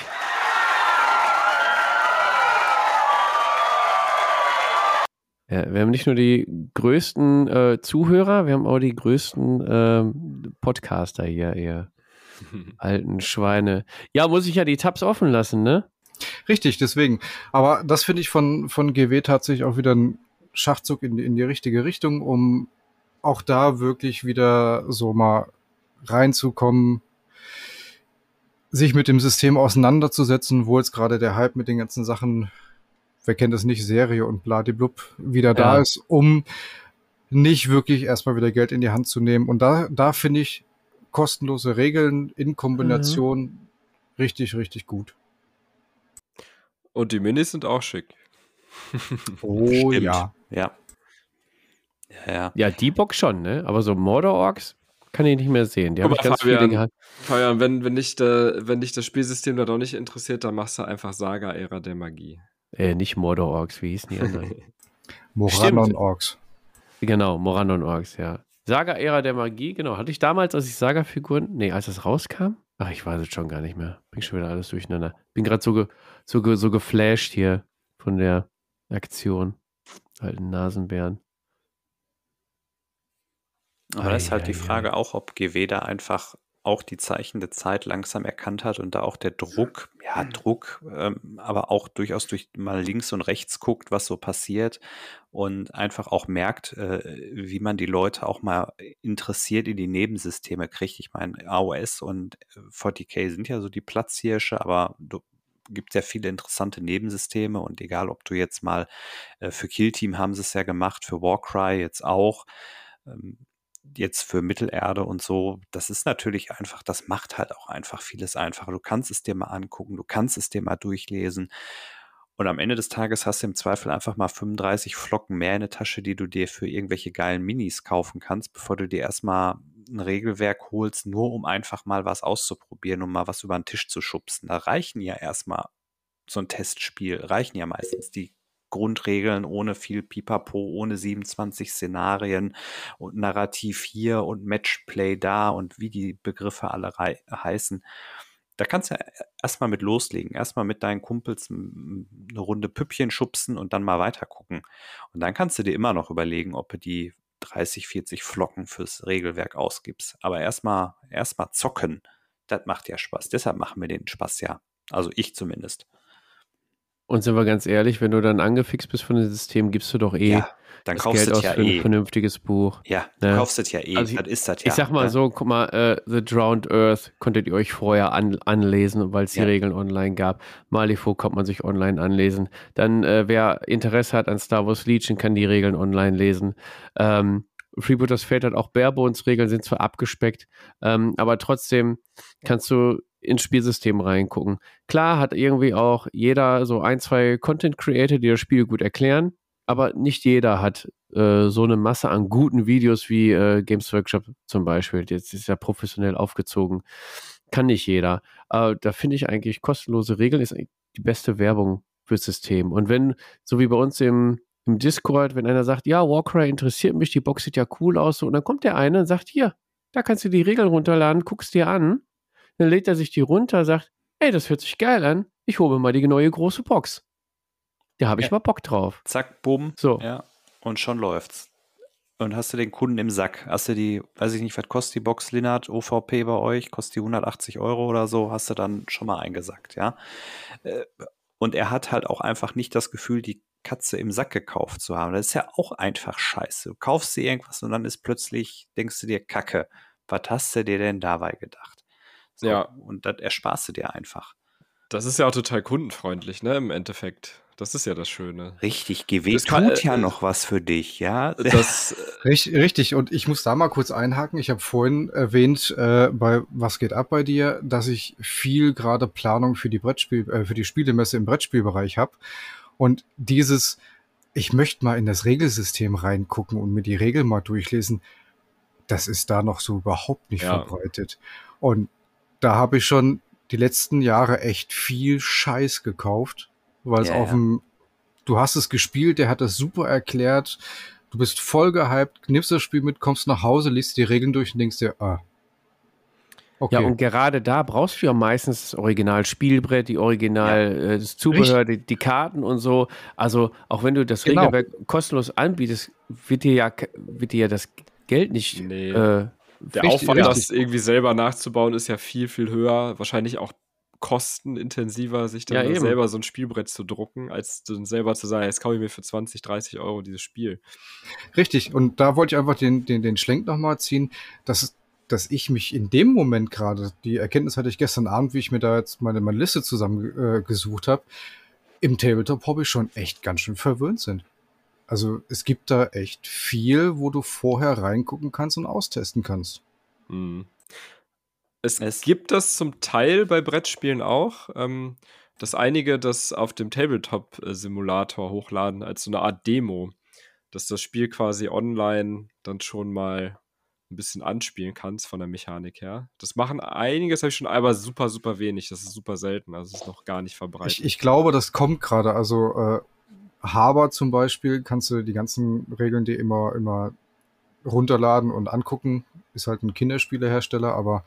Ja, wir haben nicht nur die größten äh, Zuhörer, wir haben auch die größten äh, Podcaster hier, ihr alten Schweine. Ja, muss ich ja die Tabs offen lassen, ne? Richtig, deswegen. Aber das finde ich von, von GW tatsächlich auch wieder ein Schachzug in, in die richtige Richtung, um auch da wirklich wieder so mal reinzukommen, sich mit dem System auseinanderzusetzen, wo jetzt gerade der Hype mit den ganzen Sachen wer kennt es nicht, Serie und bladiblub wieder ja. da ist, um nicht wirklich erstmal wieder Geld in die Hand zu nehmen. Und da, da finde ich kostenlose Regeln in Kombination mhm. richtig, richtig gut. Und die Minis sind auch schick. oh Stimmt. ja. Ja. Ja, ja. ja, die Box schon, ne? Aber so Mordor-Orks kann ich nicht mehr sehen. Die habe ich ganz Fabian, viele gehabt. Fabian, wenn, wenn, dich da, wenn dich das Spielsystem da doch nicht interessiert, dann machst du einfach Saga-Ära der Magie. Äh, nicht Mordor-Orks, wie hießen die anderen? Moranon-Orks. Genau, Moranon-Orks, ja. Saga-Ära der Magie, genau. Hatte ich damals, als ich Saga-Figuren, nee, als das rauskam? Ach, ich weiß es schon gar nicht mehr. Bin schon wieder alles durcheinander. Bin gerade so, ge, so, ge, so geflasht hier von der Aktion. Alten Nasenbären. Aber das ist halt die Frage auch, ob GW da einfach auch die Zeichen der Zeit langsam erkannt hat und da auch der Druck, ja, Druck, ähm, aber auch durchaus durch mal links und rechts guckt, was so passiert und einfach auch merkt, äh, wie man die Leute auch mal interessiert in die Nebensysteme kriegt. Ich meine, AOS und 40k äh, sind ja so die Platzhirsche, aber du gibt ja viele interessante Nebensysteme und egal, ob du jetzt mal äh, für Killteam haben sie es ja gemacht, für Warcry jetzt auch. Ähm, jetzt für Mittelerde und so, das ist natürlich einfach, das macht halt auch einfach vieles einfacher. Du kannst es dir mal angucken, du kannst es dir mal durchlesen. Und am Ende des Tages hast du im Zweifel einfach mal 35 Flocken mehr in der Tasche, die du dir für irgendwelche geilen Minis kaufen kannst, bevor du dir erstmal ein Regelwerk holst, nur um einfach mal was auszuprobieren, um mal was über den Tisch zu schubsen. Da reichen ja erstmal so ein Testspiel, reichen ja meistens die Grundregeln ohne viel Pipapo, ohne 27 Szenarien und Narrativ hier und Matchplay da und wie die Begriffe alle heißen. Da kannst du ja erstmal mit loslegen, erstmal mit deinen Kumpels eine Runde Püppchen schubsen und dann mal weiter gucken. Und dann kannst du dir immer noch überlegen, ob du die 30, 40 Flocken fürs Regelwerk ausgibst. Aber erstmal erstmal zocken, das macht ja Spaß. Deshalb machen wir den Spaß ja. Also ich zumindest. Und sind wir ganz ehrlich, wenn du dann angefixt bist von dem System, gibst du doch eh Ja, dann das kaufst Geld du ja für ein eh. vernünftiges Buch. Ja, du Ne? kaufst es ja eh. Also ich- das ist das ja. Ich sag mal ne? so, guck mal, äh, The Drowned Earth konntet ihr euch vorher an, anlesen, weil es die Ja. Regeln online gab. Malifaux konnte man sich online anlesen. Dann, äh, wer Interesse hat an Star Wars Legion, kann die Regeln online lesen. Ähm, Freebooters Fate hat auch Barebones Regeln, sind zwar abgespeckt, ähm, aber trotzdem kannst du ins Spielsystem reingucken. Klar hat irgendwie auch jeder so ein, zwei Content Creator, die das Spiel gut erklären, aber nicht jeder hat äh, so eine Masse an guten Videos wie äh, Games Workshop zum Beispiel. Jetzt ist ja professionell aufgezogen. Kann nicht jeder. Aber da finde ich eigentlich, kostenlose Regeln ist die beste Werbung fürs System. Und wenn, so wie bei uns im, im Discord, wenn einer sagt, ja, Warcry interessiert mich, die Box sieht ja cool aus, so, und dann kommt der eine und sagt, hier, da kannst du die Regeln runterladen, guckst dir an, dann lädt er sich die runter, sagt, ey, das hört sich geil an, ich hole mir mal die neue große Box. Da habe ich Ja. mal Bock drauf. Zack, bumm. So. Ja, und schon läuft's. Und hast du den Kunden im Sack? Hast du die, weiß ich nicht, was kostet die Box Linard OVP bei euch? Kostet die 180 Euro oder so? Hast du dann schon mal eingesackt, ja? Äh, Und er hat halt auch einfach nicht das Gefühl, die Katze im Sack gekauft zu haben. Das ist ja auch einfach scheiße. Du kaufst dir irgendwas und dann ist plötzlich, denkst du dir, Kacke, was hast du dir denn dabei gedacht? So, Ja. Und das ersparst du dir einfach. Das ist ja auch total kundenfreundlich, ne, im Endeffekt. Das ist ja das Schöne. Richtig, GW Das kann- tut ja äh, noch was für dich, ja? Das, Richtig, richtig. Und ich muss da mal kurz einhaken. Ich habe vorhin erwähnt, äh, bei Was geht ab bei dir, dass ich viel gerade Planung für die Brettspiel, äh, für die Spielemesse im Brettspielbereich habe. Und dieses, ich möchte mal in das Regelsystem reingucken und mir die Regeln mal durchlesen, das ist da noch so überhaupt nicht Ja. verbreitet. Und da habe ich schon die letzten Jahre echt viel Scheiß gekauft, weil es Ja, auf ja. dem, du hast es gespielt, der hat das super erklärt, du bist voll gehypt, nimmst das Spiel mit, kommst nach Hause, liest die Regeln durch und denkst dir, ah. Okay. Ja, und gerade da brauchst du ja meistens das Original Spielbrett, die Original, äh, das Zubehör, die, die Karten und so. Also auch wenn du das Genau. Regelwerk kostenlos anbietest, wird dir ja, wird dir ja das Geld nicht. Nee. Äh, Der Richtig, Aufwand, richtig. das irgendwie selber nachzubauen, ist ja viel, viel höher. Wahrscheinlich auch kostenintensiver, sich dann Ja, selber so ein Spielbrett zu drucken, als dann selber zu sagen, jetzt kaufe ich mir für 20, 30 Euro dieses Spiel. Richtig, und da wollte ich einfach den, den, den Schlenk nochmal ziehen, dass, dass ich mich in dem Moment gerade, die Erkenntnis hatte ich gestern Abend, wie ich mir da jetzt meine, meine Liste zusammengesucht äh, gesucht habe, im Tabletop-Hobby schon echt ganz schön verwöhnt sind. Also es gibt da echt viel, wo du vorher reingucken kannst und austesten kannst. Mhm. Es, Es- gibt das zum Teil bei Brettspielen auch, ähm, dass einige das auf dem Tabletop-Simulator hochladen als so eine Art Demo, dass das Spiel quasi online dann schon mal ein bisschen anspielen kannst von der Mechanik her. Das machen einige, das habe ich schon, aber super, super wenig. Das ist super selten, also es ist noch gar nicht verbreitet. Ich, ich glaube, das kommt gerade. Also äh, Haber zum Beispiel kannst du die ganzen Regeln dir immer, immer runterladen und angucken. Ist halt ein Kinderspielehersteller, aber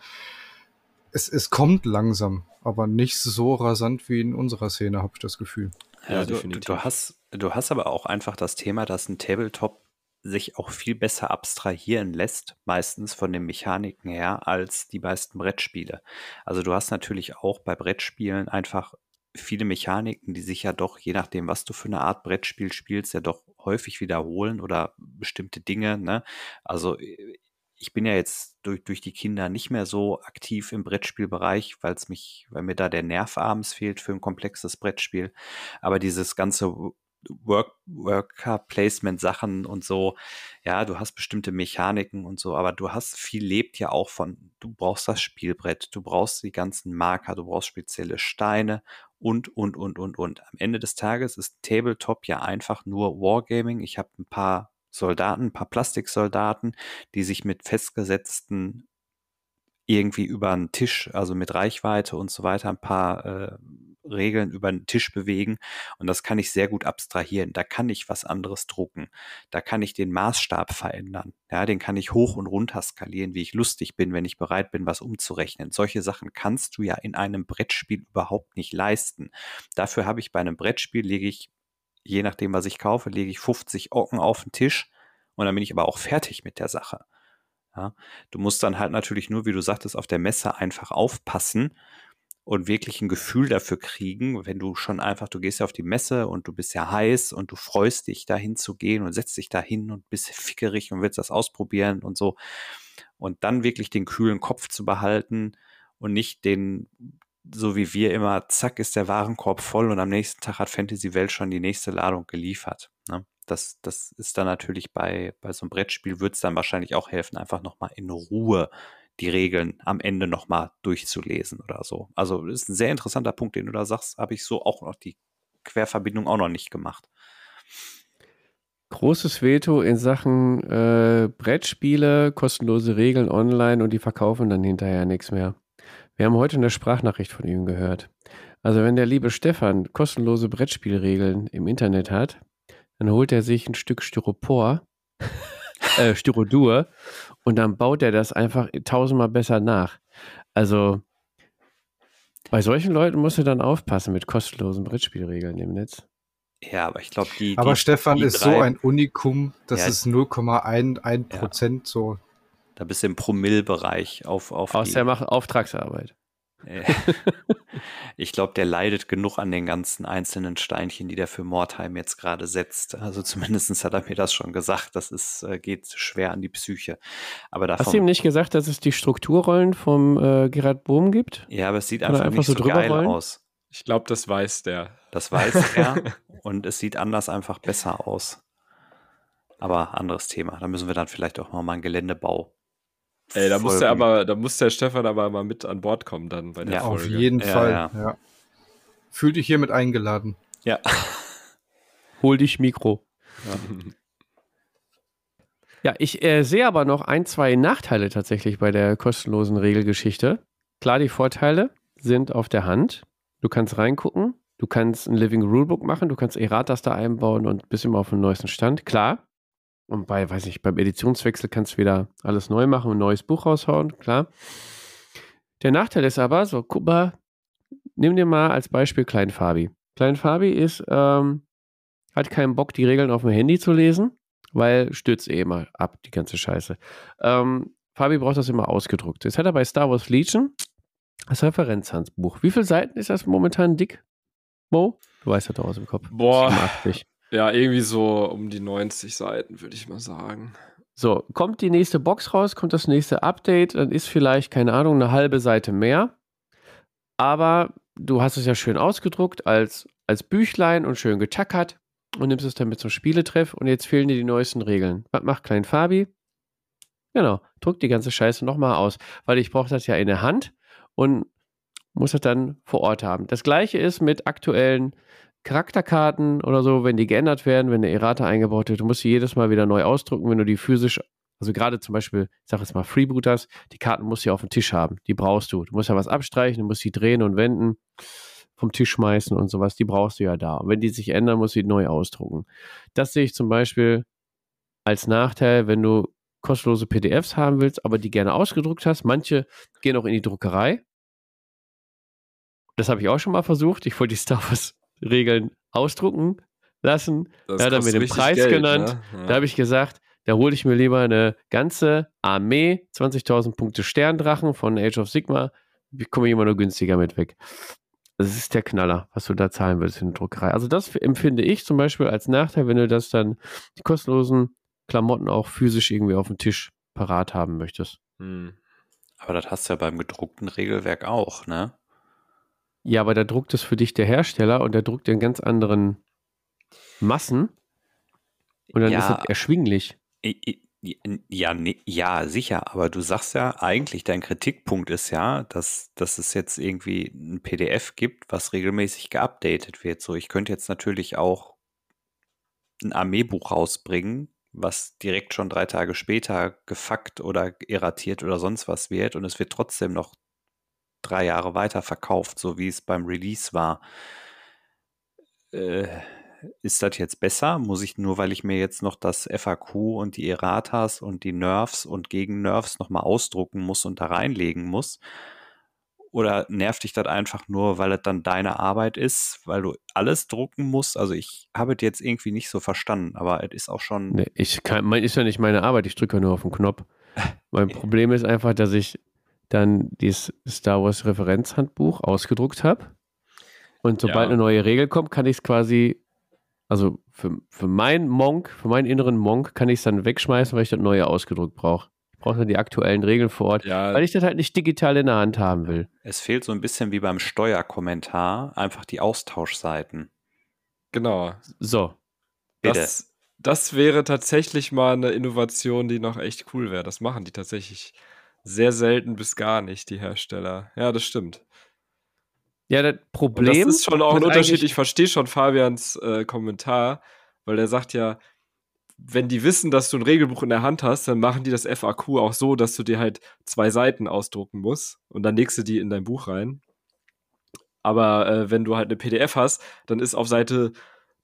es, es kommt langsam, aber nicht so rasant wie in unserer Szene, habe ich das Gefühl. Ja, Ja, du, du, definitiv. du, hast, du hast aber auch einfach das Thema, dass ein Tabletop sich auch viel besser abstrahieren lässt, meistens von den Mechaniken her, als die meisten Brettspiele. Also du hast natürlich auch bei Brettspielen einfach viele Mechaniken, die sich ja doch, je nachdem, was du für eine Art Brettspiel spielst, ja doch häufig wiederholen oder bestimmte Dinge. Ne? Also äh, ich bin ja jetzt durch, durch die Kinder nicht mehr so aktiv im Brettspielbereich, weil es mich, weil mir da der Nerv abends fehlt für ein komplexes Brettspiel. Aber dieses ganze Work, Worker Placement Sachen und so, ja, du hast bestimmte Mechaniken und so, aber du hast viel lebt ja auch von, du brauchst das Spielbrett, du brauchst die ganzen Marker, du brauchst spezielle Steine und, und, und, und, und. Am Ende des Tages ist Tabletop ja einfach nur Wargaming. Ich habe ein paar Soldaten, ein paar Plastiksoldaten, die sich mit festgesetzten irgendwie über einen Tisch, also mit Reichweite und so weiter, ein paar äh, Regeln über den Tisch bewegen. Und das kann ich sehr gut abstrahieren. Da kann ich was anderes drucken. Da kann ich den Maßstab verändern. Ja, den kann ich hoch und runter skalieren, wie ich lustig bin, wenn ich bereit bin, was umzurechnen. Solche Sachen kannst du ja in einem Brettspiel überhaupt nicht leisten. Dafür habe ich bei einem Brettspiel, lege ich, je nachdem, was ich kaufe, lege ich 50 Ocken auf den Tisch Und dann bin ich aber auch fertig mit der Sache. Ja, du musst dann halt natürlich nur, wie du sagtest, auf der Messe einfach aufpassen und wirklich ein Gefühl dafür kriegen, wenn du schon einfach, du gehst ja auf die Messe und du bist ja heiß und du freust dich dahin zu gehen und setzt dich da hin und bist fickerig und willst das ausprobieren und so. Und dann wirklich den kühlen Kopf zu behalten und nicht den, so wie wir immer, zack, ist der Warenkorb voll und am nächsten Tag hat Fantasy Welt schon die nächste Ladung geliefert. Ne? Das, das ist dann natürlich bei, bei so einem Brettspiel, wird es dann wahrscheinlich auch helfen, einfach nochmal in Ruhe die Regeln am Ende nochmal durchzulesen oder so. Also das ist ein sehr interessanter Punkt, den du da sagst, habe ich so auch noch die Querverbindung auch noch nicht gemacht. Großes Veto in Sachen äh, Brettspiele, kostenlose Regeln online und die verkaufen dann hinterher nichts mehr. Wir haben heute eine Sprachnachricht von ihm gehört. Also wenn der liebe Stefan kostenlose Brettspielregeln im Internet hat, dann holt er sich ein Stück Styropor, äh, Styrodur und dann baut er das einfach tausendmal besser nach. Also bei solchen Leuten musst du dann aufpassen mit kostenlosen Brettspielregeln im Netz. Ja, aber ich glaube, die. Aber die, Stefan die ist drei, so ein Unikum, das Ja. ist 0,1 Prozent so. Da bist du im Promillbereich auf, auf Aus die, der macht Auftragsarbeit. Äh, ich glaube, der leidet genug an den ganzen einzelnen Steinchen, die der für Mordheim jetzt gerade setzt. Also zumindest hat er mir das schon gesagt. Das ist, äh, geht schwer an die Psyche. Aber Hast du ihm davon, nicht gesagt, dass es die Strukturrollen vom äh, Gerhard Bohm gibt? ja, aber es sieht einfach, einfach nicht so so, drüber geil rollen? aus. Ich glaube, das weiß der. Das weiß er und es sieht anders einfach besser aus. Aber anderes Thema. Da müssen wir dann vielleicht auch mal einen Geländebau. Ey, da muss der aber, da muss der Stefan aber mal mit an Bord kommen dann bei der Ja, Folge. Auf jeden Ja, Fall. ja. Ja. Fühl dich hiermit eingeladen. Ja. Hol dich Mikro. Ja, ich äh, sehe aber noch ein, zwei Nachteile tatsächlich bei der kostenlosen Regelgeschichte. Klar, die Vorteile sind auf der Hand. Du kannst reingucken, du kannst ein Living Rulebook machen, du kannst Erratas da einbauen und bist immer auf dem neuesten Stand. Klar. Und bei, weiß ich, beim Editionswechsel kannst du wieder alles neu machen und ein neues Buch raushauen, klar. Der Nachteil ist aber, so, guck mal, nimm dir mal als Beispiel Klein Fabi. Klein Fabi ist, ähm, hat keinen Bock, die Regeln auf dem Handy zu lesen, weil stürzt eh immer ab, die ganze Scheiße. Ähm, Fabi braucht das immer ausgedruckt. Jetzt hat er bei Star Wars Legion das Referenzhandbuch. Wie viele Seiten ist das momentan dick? Mo? Du weißt das doch aus dem Kopf. Boah. 87. Ja, irgendwie so um die 90 Seiten, würde ich mal sagen. So, kommt die nächste Box raus, kommt das nächste Update, dann ist vielleicht, keine Ahnung, eine halbe Seite mehr. Aber du hast es ja schön ausgedruckt als, als Büchlein und schön getackert und nimmst es dann mit zum Spieletreff und jetzt fehlen dir die neuesten Regeln. Was macht Klein Fabi? Genau, druck die ganze Scheiße nochmal aus, weil ich brauche das ja in der Hand und muss das dann vor Ort haben. Das gleiche ist mit aktuellen Charakterkarten oder so, wenn die geändert werden, wenn eine Errata eingebaut wird, du musst sie jedes Mal wieder neu ausdrucken, wenn du die physisch, also gerade zum Beispiel, ich sag jetzt mal Freebooters, die Karten musst du ja auf dem Tisch haben, die brauchst du. Du musst ja was abstreichen, du musst sie drehen und wenden, vom Tisch schmeißen und sowas, die brauchst du ja da. Und wenn die sich ändern, musst du die neu ausdrucken. Das sehe ich zum Beispiel als Nachteil, wenn du kostenlose PDFs haben willst, aber die gerne ausgedruckt hast. Manche gehen auch in die Druckerei. Das habe ich auch schon mal versucht. Ich wollte die Star Wars-Regeln ausdrucken lassen. Das er hat dann mir den Preis Geld, genannt. ne? Ja. Da habe ich gesagt, da hole ich mir lieber eine ganze Armee, 20.000 Punkte Sterndrachen von Age of Sigma. Ich komme immer nur günstiger mit weg. Das ist der Knaller, was du da zahlen willst in der Druckerei. Also das empfinde ich zum Beispiel als Nachteil, wenn du das dann, die kostenlosen Klamotten auch physisch irgendwie auf dem Tisch parat haben möchtest. Hm. Aber das hast du ja beim gedruckten Regelwerk auch, ne? Ja, aber da druckt es für dich der Hersteller und der druckt in ganz anderen Massen. Und dann Ja. ist es erschwinglich. Ja, nee, ja, sicher, aber du sagst ja eigentlich, dein Kritikpunkt ist ja, dass, dass es jetzt irgendwie ein PDF gibt, was regelmäßig geupdatet wird. So, ich könnte jetzt natürlich auch ein Armeebuch rausbringen, was direkt schon drei Tage später gefuckt oder erratiert oder sonst was wird und es wird trotzdem noch drei Jahre weiter verkauft, so wie es beim Release war. Äh, ist das jetzt besser? Muss ich nur, weil ich mir jetzt noch das FAQ und die Erratas und die Nerfs und Gegen-Nerfs nochmal ausdrucken muss und da reinlegen muss? Oder nervt dich das einfach nur, weil es dann deine Arbeit ist, weil du alles drucken musst? Also ich habe es jetzt irgendwie nicht so verstanden, aber es ist auch schon. Nee, ich kann, mein, ist ja nicht meine Arbeit, ich drücke ja nur auf den Knopf. Mein Problem ist einfach, dass ich dann dieses Star Wars Referenzhandbuch ausgedruckt habe. Und sobald Ja. eine neue Regel kommt, kann ich es quasi, also für, für meinen Monk, für meinen inneren Monk, kann ich es dann wegschmeißen, weil ich das neue ausgedruckt brauche. Ich brauche dann die aktuellen Regeln vor Ort, Ja, weil ich das halt nicht digital in der Hand haben will. Es fehlt so ein bisschen wie beim Steuerkommentar, einfach die Austauschseiten. genau. So, Bitte. Das, das wäre tatsächlich mal eine Innovation, die noch echt cool wäre. Das machen die tatsächlich sehr selten bis gar nicht, die Hersteller. Ja, das stimmt. ja, das Und Problem. das ist schon auch ein Unterschied. Ich verstehe schon Fabians äh, Kommentar, weil der sagt ja, wenn die wissen, dass du ein Regelbuch in der Hand hast, dann machen die das FAQ auch so, dass du dir halt zwei Seiten ausdrucken musst und dann legst du die in dein Buch rein. Aber äh, wenn du halt eine PDF hast, dann ist auf Seite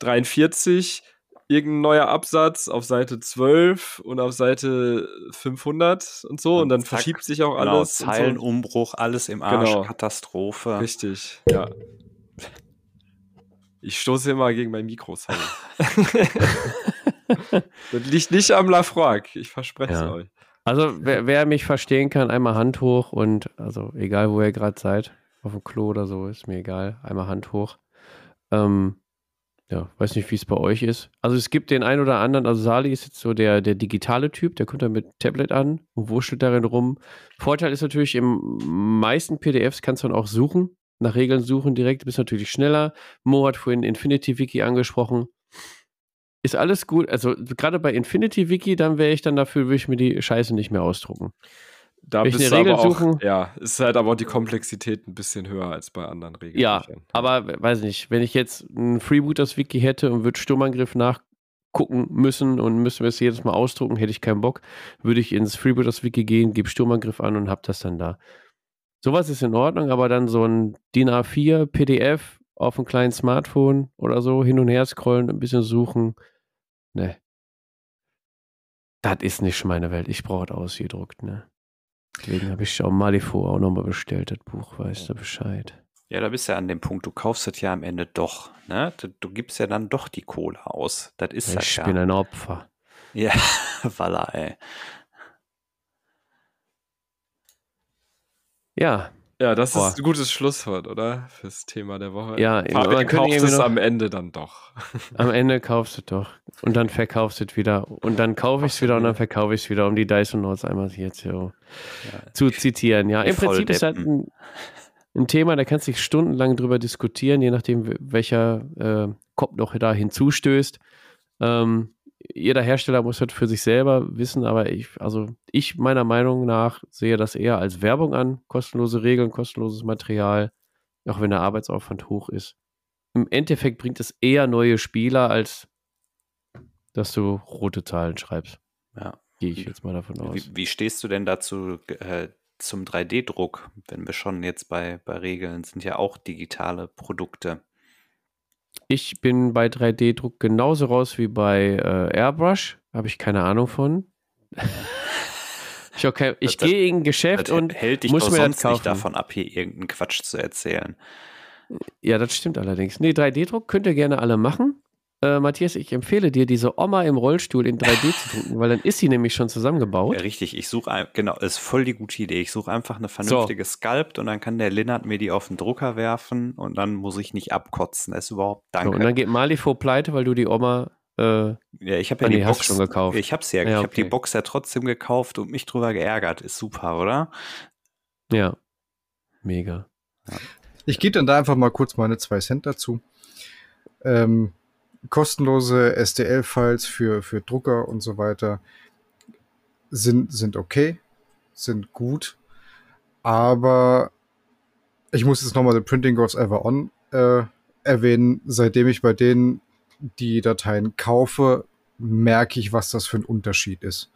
43 irgendein neuer Absatz, auf Seite 12 und auf Seite 500 und so und, dann zack, verschiebt sich auch Genau, alles. und so. Zeilenumbruch, alles im Arsch, Genau. Katastrophe. Richtig, ja. Ich stoße immer gegen mein Mikro, sorry. das liegt nicht am Lafroig, ich verspreche es Ja. euch. Also, wer, wer mich verstehen kann, einmal Hand hoch und, also, egal wo ihr gerade seid, auf dem Klo oder so, ist mir egal, einmal Hand hoch. Ähm, ja, weiß nicht, wie es bei euch ist. Also, es gibt den einen oder anderen, also, Sali ist jetzt so der, der digitale Typ, der kommt dann mit Tablet an und wurschtelt darin rum. Vorteil ist natürlich, im meisten PDFs kannst du dann auch suchen, nach Regeln suchen direkt, bist natürlich schneller. Mo hat vorhin Infinity Wiki angesprochen. Ist alles gut. Also gerade bei Infinity Wiki, dann wäre ich dann dafür, würde ich mir die Scheiße nicht mehr ausdrucken. Da ich bist eine du Regel aber auch, suchen? ja, ist halt aber auch die Komplexität ein bisschen höher als bei anderen Regeln. Ja, aber we- weiß nicht, wenn ich jetzt ein Freebooters Wiki hätte und würde Sturmangriff nachgucken müssen und müssen wir es jedes Mal ausdrucken, hätte ich keinen Bock, würde ich ins Freebooters Wiki gehen, gebe Sturmangriff an und habe das dann da. Sowas ist in Ordnung, aber dann so ein DIN A4 PDF auf einem kleinen Smartphone oder so hin und her scrollen, ein bisschen suchen, ne. Das ist nicht meine Welt. Ich brauche es ausgedruckt, ne. Deswegen habe ich auch Malifaux auch nochmal bestellt, das Buch, weißt du Bescheid. Ja, da bist du ja an dem Punkt, du kaufst es ja am Ende doch. Ne? Du, du gibst ja dann doch die Kohle aus. Das ist das Ich ja. bin ein Opfer. Ja, voilà, ey. Ja, Ja, das Boah. ist ein gutes Schlusswort, oder? Fürs Thema der Woche. Ja, man Fabian könnte kauft es am Ende dann doch. am Ende kaufst du doch. Und dann verkaufst du es wieder. Und dann kaufe ich es wieder und dann verkaufe ich es wieder, um die Dyson Notes einmal jetzt so zu zitieren. Ja, im Prinzip ist halt ein, ein Thema, da kannst du dich stundenlang drüber diskutieren, je nachdem, welcher äh, Kopf noch da hinzustößt. Ähm, jeder Hersteller muss das für sich selber wissen, aber ich, also ich meiner Meinung nach sehe das eher als Werbung an, kostenlose Regeln, kostenloses Material, auch wenn der Arbeitsaufwand hoch ist. Im Endeffekt bringt es eher neue Spieler, als dass du rote Zahlen schreibst. Ja. Gehe ich jetzt mal davon aus. Wie, wie stehst du denn dazu äh, zum 3D-Druck, wenn wir schon jetzt bei, bei Regeln sind ja auch digitale Produkte. Ich bin bei 3D-Druck genauso raus wie bei äh, Airbrush. Habe ich keine Ahnung von. ich okay, ich Das- gehe in ein Geschäft Das und hält dich muss mir das sonst kaufen. nicht davon ab, hier irgendeinen Quatsch zu erzählen. Ja, das stimmt allerdings. Nee, 3D-Druck könnt ihr gerne alle machen. Äh, Matthias, ich empfehle dir, diese Oma im Rollstuhl in 3D zu drucken, weil dann ist sie nämlich schon zusammengebaut. Ja, richtig, ich suche, genau, ist voll die gute Idee. Ich suche einfach eine vernünftige Sculpt und dann kann der Linnert mir die auf den Drucker werfen und dann muss ich nicht abkotzen. Das ist überhaupt, So, danke. und dann geht Malifaux pleite, weil du die Oma. Äh, ja, ich habe ja ah, die nee, Box schon gekauft. Ich habe sie ja, Ja, ich habe die okay. Box ja trotzdem gekauft und mich drüber geärgert. Ist super, oder? Ja. Mega. Ich gebe dann da einfach mal kurz meine zwei Cent dazu. Ähm, kostenlose STL-Files für, für Drucker und so weiter sind, sind okay, sind gut, aber ich muss jetzt nochmal The Printing Goes Ever On äh, erwähnen. Seitdem ich bei denen die Dateien kaufe, merke ich, was das für ein Unterschied ist.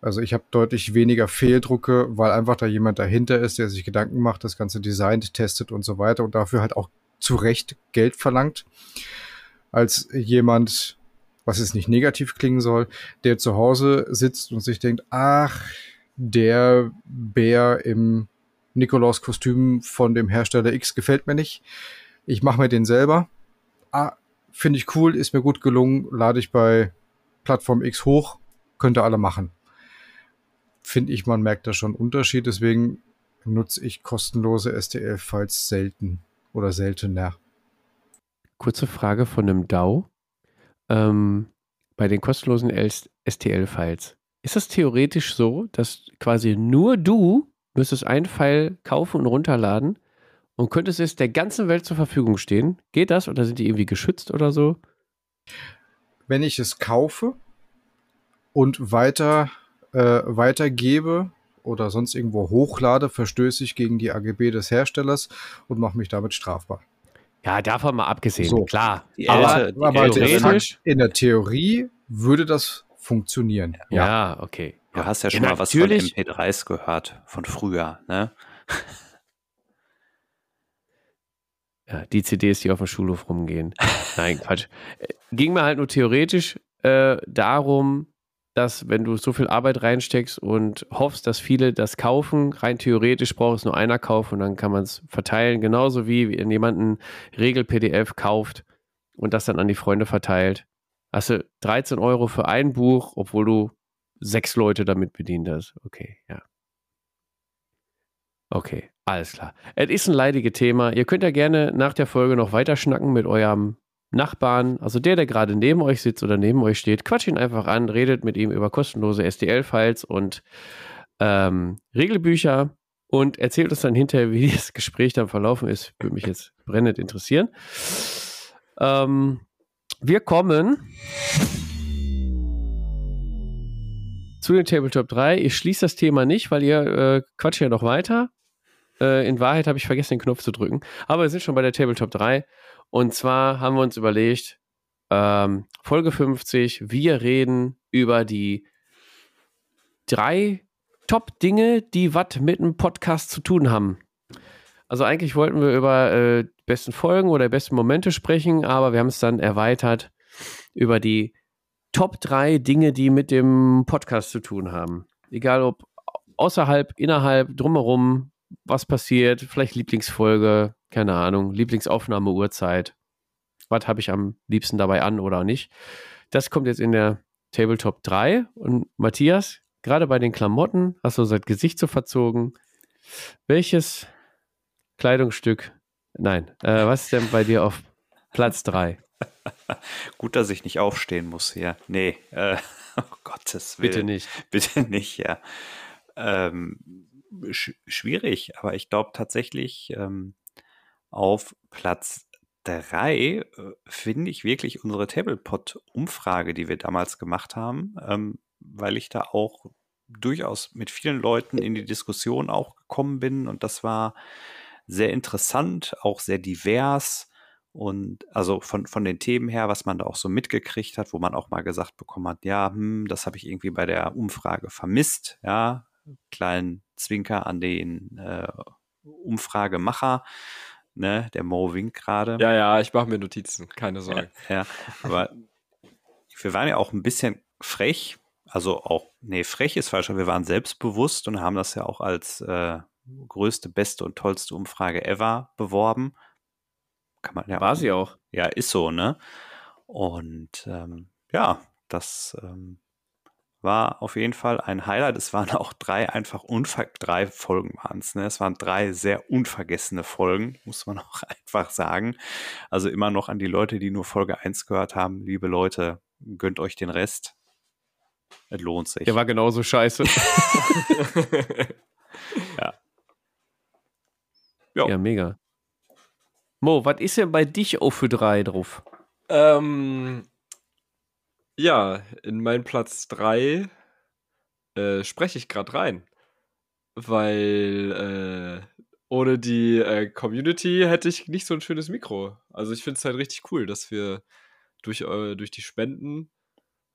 Also ich habe deutlich weniger Fehldrucke, weil einfach da jemand dahinter ist, der sich Gedanken macht, das ganze designt, testet und so weiter und dafür halt auch zu Recht Geld verlangt, als jemand, was jetzt nicht negativ klingen soll, der zu Hause sitzt und sich denkt, ach, der Bär im Nikolaus-Kostüm von dem Hersteller X gefällt mir nicht. Ich mache mir den selber. Ah, Finde ich cool, ist mir gut gelungen, lade ich bei Plattform X hoch, könnt ihr alle machen. Finde ich, man merkt da schon Unterschied, deswegen nutze ich kostenlose STL-Files selten oder seltener. Kurze Frage von einem DAO. Ähm, bei den kostenlosen STL-Files. Ist das theoretisch so, dass quasi nur du müsstest einen File kaufen und runterladen und könntest es der ganzen Welt zur Verfügung stehen? Geht das oder sind die irgendwie geschützt oder so? Wenn ich es kaufe und weiter äh, weitergebe oder sonst irgendwo hochlade, verstöße ich gegen die AGB des Herstellers und mache mich damit strafbar. Ja, davon mal abgesehen, So. klar. Aber, aber Fakt, in der Theorie würde das funktionieren. Ja, okay. Du hast ja Ja, schon mal was von natürlich. MP3s gehört, von früher, ne? Ja, die CDs, die auf dem Schulhof rumgehen. Nein, Quatsch. Äh, Ging mir halt nur theoretisch äh, darum, dass wenn du so viel Arbeit reinsteckst und hoffst, dass viele das kaufen, rein theoretisch braucht es nur einer kaufen und dann kann man es verteilen. Genauso wie wenn jemand ein Regel-PDF kauft und das dann an die Freunde verteilt. Hast du 13 Euro für ein Buch, obwohl du sechs Leute damit bedient hast. Okay, ja. Okay, alles klar. Es ist ein leidiges Thema. Ihr könnt ja gerne nach der Folge noch weiter schnacken mit eurem Nachbarn, also der, der gerade neben euch sitzt oder neben euch steht. Quatscht ihn einfach an, redet mit ihm über kostenlose STL-Files und ähm, Regelbücher und erzählt uns dann hinterher, wie das Gespräch dann verlaufen ist. Würde mich jetzt brennend interessieren. Ähm, wir kommen zu den Tabletop 3. Ich schließe das Thema nicht, weil ihr äh, quatscht ja noch weiter. Äh, in Wahrheit habe ich vergessen, den Knopf zu drücken. Aber wir sind schon bei der Tabletop 3. Und zwar haben wir uns überlegt, ähm, Folge 50, wir reden über die drei Top-Dinge, die was mit einem Podcast zu tun haben. Also eigentlich wollten wir über äh, besten Folgen oder besten Momente sprechen, aber wir haben es dann erweitert über die Top 3 Dinge, die mit dem Podcast zu tun haben. Egal ob außerhalb, innerhalb, drumherum, was passiert, vielleicht Lieblingsfolge, keine Ahnung, Lieblingsaufnahme, Uhrzeit. Was habe ich am liebsten dabei an oder nicht? Das kommt jetzt in der Tabletop 3. Und Matthias, gerade bei den Klamotten, hast du sein Gesicht so verzogen. Welches Kleidungsstück, nein, äh, was ist denn bei dir auf Platz 3? Gut, dass ich nicht aufstehen muss hier. Nee, äh, oh Gottes Willen. Bitte nicht. Bitte nicht, ja. Ähm, sch schwierig, aber ich glaube tatsächlich ähm, auf Platz 3 äh, finde ich wirklich unsere Tablepot-Umfrage, die wir damals gemacht haben, ähm, weil ich da auch durchaus mit vielen Leuten in die Diskussion auch gekommen bin. Und das war sehr interessant, auch sehr divers. Und also von, von den Themen her, was man da auch so mitgekriegt hat, wo man auch mal gesagt bekommen hat, ja, hm, das habe ich irgendwie bei der Umfrage vermisst, ja, kleinen Zwinker an den äh, Umfragemacher, ne, der Mo winkt gerade. Ja, ja, ich mache mir Notizen, keine Sorge. Ja, ja, aber wir waren ja auch ein bisschen frech, also auch, nee, frech ist falsch, aber wir waren selbstbewusst und haben das ja auch als äh, größte, beste und tollste Umfrage ever beworben. Kann man ja War sie auch. Ja, ist so, ne? Und ähm, ja, das ähm, war auf jeden Fall ein Highlight. Es waren auch drei einfach unver drei Folgen waren es, ne? Es waren drei sehr unvergessene Folgen, muss man auch einfach sagen. Also immer noch an die Leute, die nur Folge 1 gehört haben, liebe Leute, gönnt euch den Rest. Es lohnt sich. Der war genauso scheiße. ja. Ja, mega. Mo, was ist denn bei dich auch für drei drauf? Ähm, ja, in meinen Platz 3 äh, spreche ich gerade rein. Weil äh, ohne die äh, Community hätte ich nicht so ein schönes Mikro. Also ich finde es halt richtig cool, dass wir durch, äh, durch die Spenden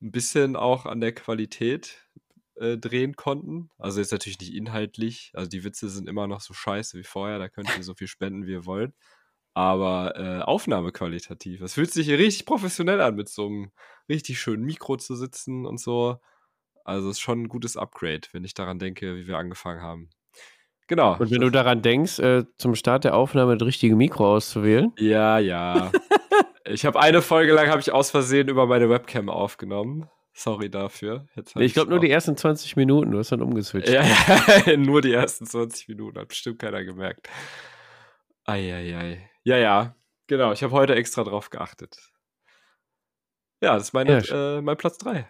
ein bisschen auch an der Qualität äh, drehen konnten. Also jetzt natürlich nicht inhaltlich. Also die Witze sind immer noch so scheiße wie vorher. Da könnt ihr so viel spenden, wie ihr wollt. Aber äh, aufnahmequalitativ. Es fühlt sich hier richtig professionell an, mit so einem richtig schönen Mikro zu sitzen und so. Also es ist schon ein gutes Upgrade, wenn ich daran denke, wie wir angefangen haben. Genau. Und wenn du daran denkst, äh, zum Start der Aufnahme das richtige Mikro auszuwählen. Ja, ja. ich habe eine Folge lang habe ich aus Versehen über meine Webcam aufgenommen. Sorry dafür. Hab ich glaube nur die ersten 20 Minuten, du hast dann umgeswitcht. Ja, ja, nur die ersten 20 Minuten, hat bestimmt keiner gemerkt. Eieiei. Ja, ja, genau. Ich habe heute extra drauf geachtet. Ja, das ist meine, Ja, äh, mein Platz 3.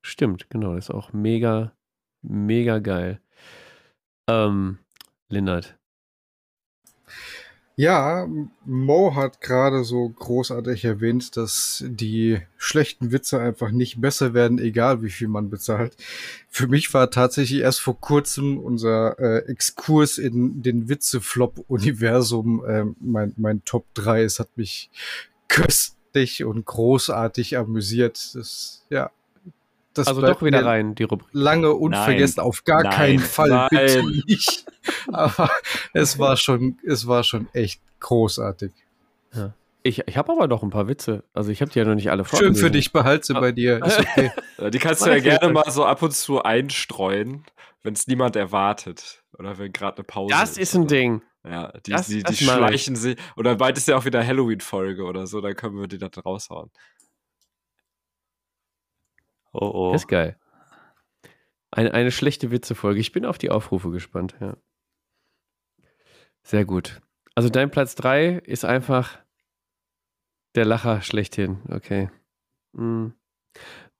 Stimmt, genau. Das ist auch mega, mega geil. Ähm, Lennart. Ja, Mo hat gerade so großartig erwähnt, dass die schlechten Witze einfach nicht besser werden, egal wie viel man bezahlt. Für mich war tatsächlich erst vor kurzem unser äh, Exkurs in den Witze-Flop-Universum äh, mein, mein Top 3. Es hat mich köstlich und großartig amüsiert. Das, ja. Das also bleibt doch wieder rein, die Rubrik. lange unvergessen. Nein. Auf gar Nein. keinen Fall, Nein. bitte nicht. Aber es war schon, es war schon echt großartig. Ich, ich habe aber noch ein paar Witze. Also ich habe die ja noch nicht alle Schön vorgelesen. für dich, behalte sie bei dir. Ist okay. Die kannst du ja gerne mal so ab und zu einstreuen, wenn es niemand erwartet. Oder wenn gerade eine Pause Das ist ein oder- Ding. Ja, die, Das- die, das die mag ich. schleichen sich. Oder bald ist ja auch wieder Halloween-Folge oder so, dann können wir die da raushauen. Oh, oh. Ist geil. Eine, eine schlechte Witzefolge. Ich bin auf die Aufrufe gespannt, ja. Sehr gut. Also dein Platz 3 ist einfach der Lacher schlechthin. Okay. Mm.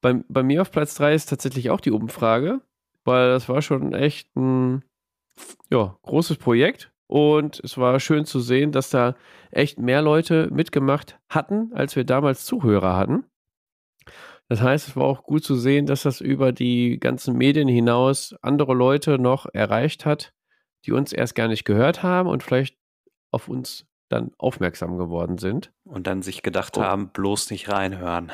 Bei, bei mir auf Platz 3 ist tatsächlich auch die Umfrage, weil das war schon echt ein ja, großes Projekt. Und es war schön zu sehen, dass da echt mehr Leute mitgemacht hatten, als wir damals Zuhörer hatten. Das heißt, es war auch gut zu sehen, dass das über die ganzen Medien hinaus andere Leute noch erreicht hat, die uns erst gar nicht gehört haben und vielleicht auf uns dann aufmerksam geworden sind. Und dann sich gedacht Oh. haben, bloß nicht reinhören.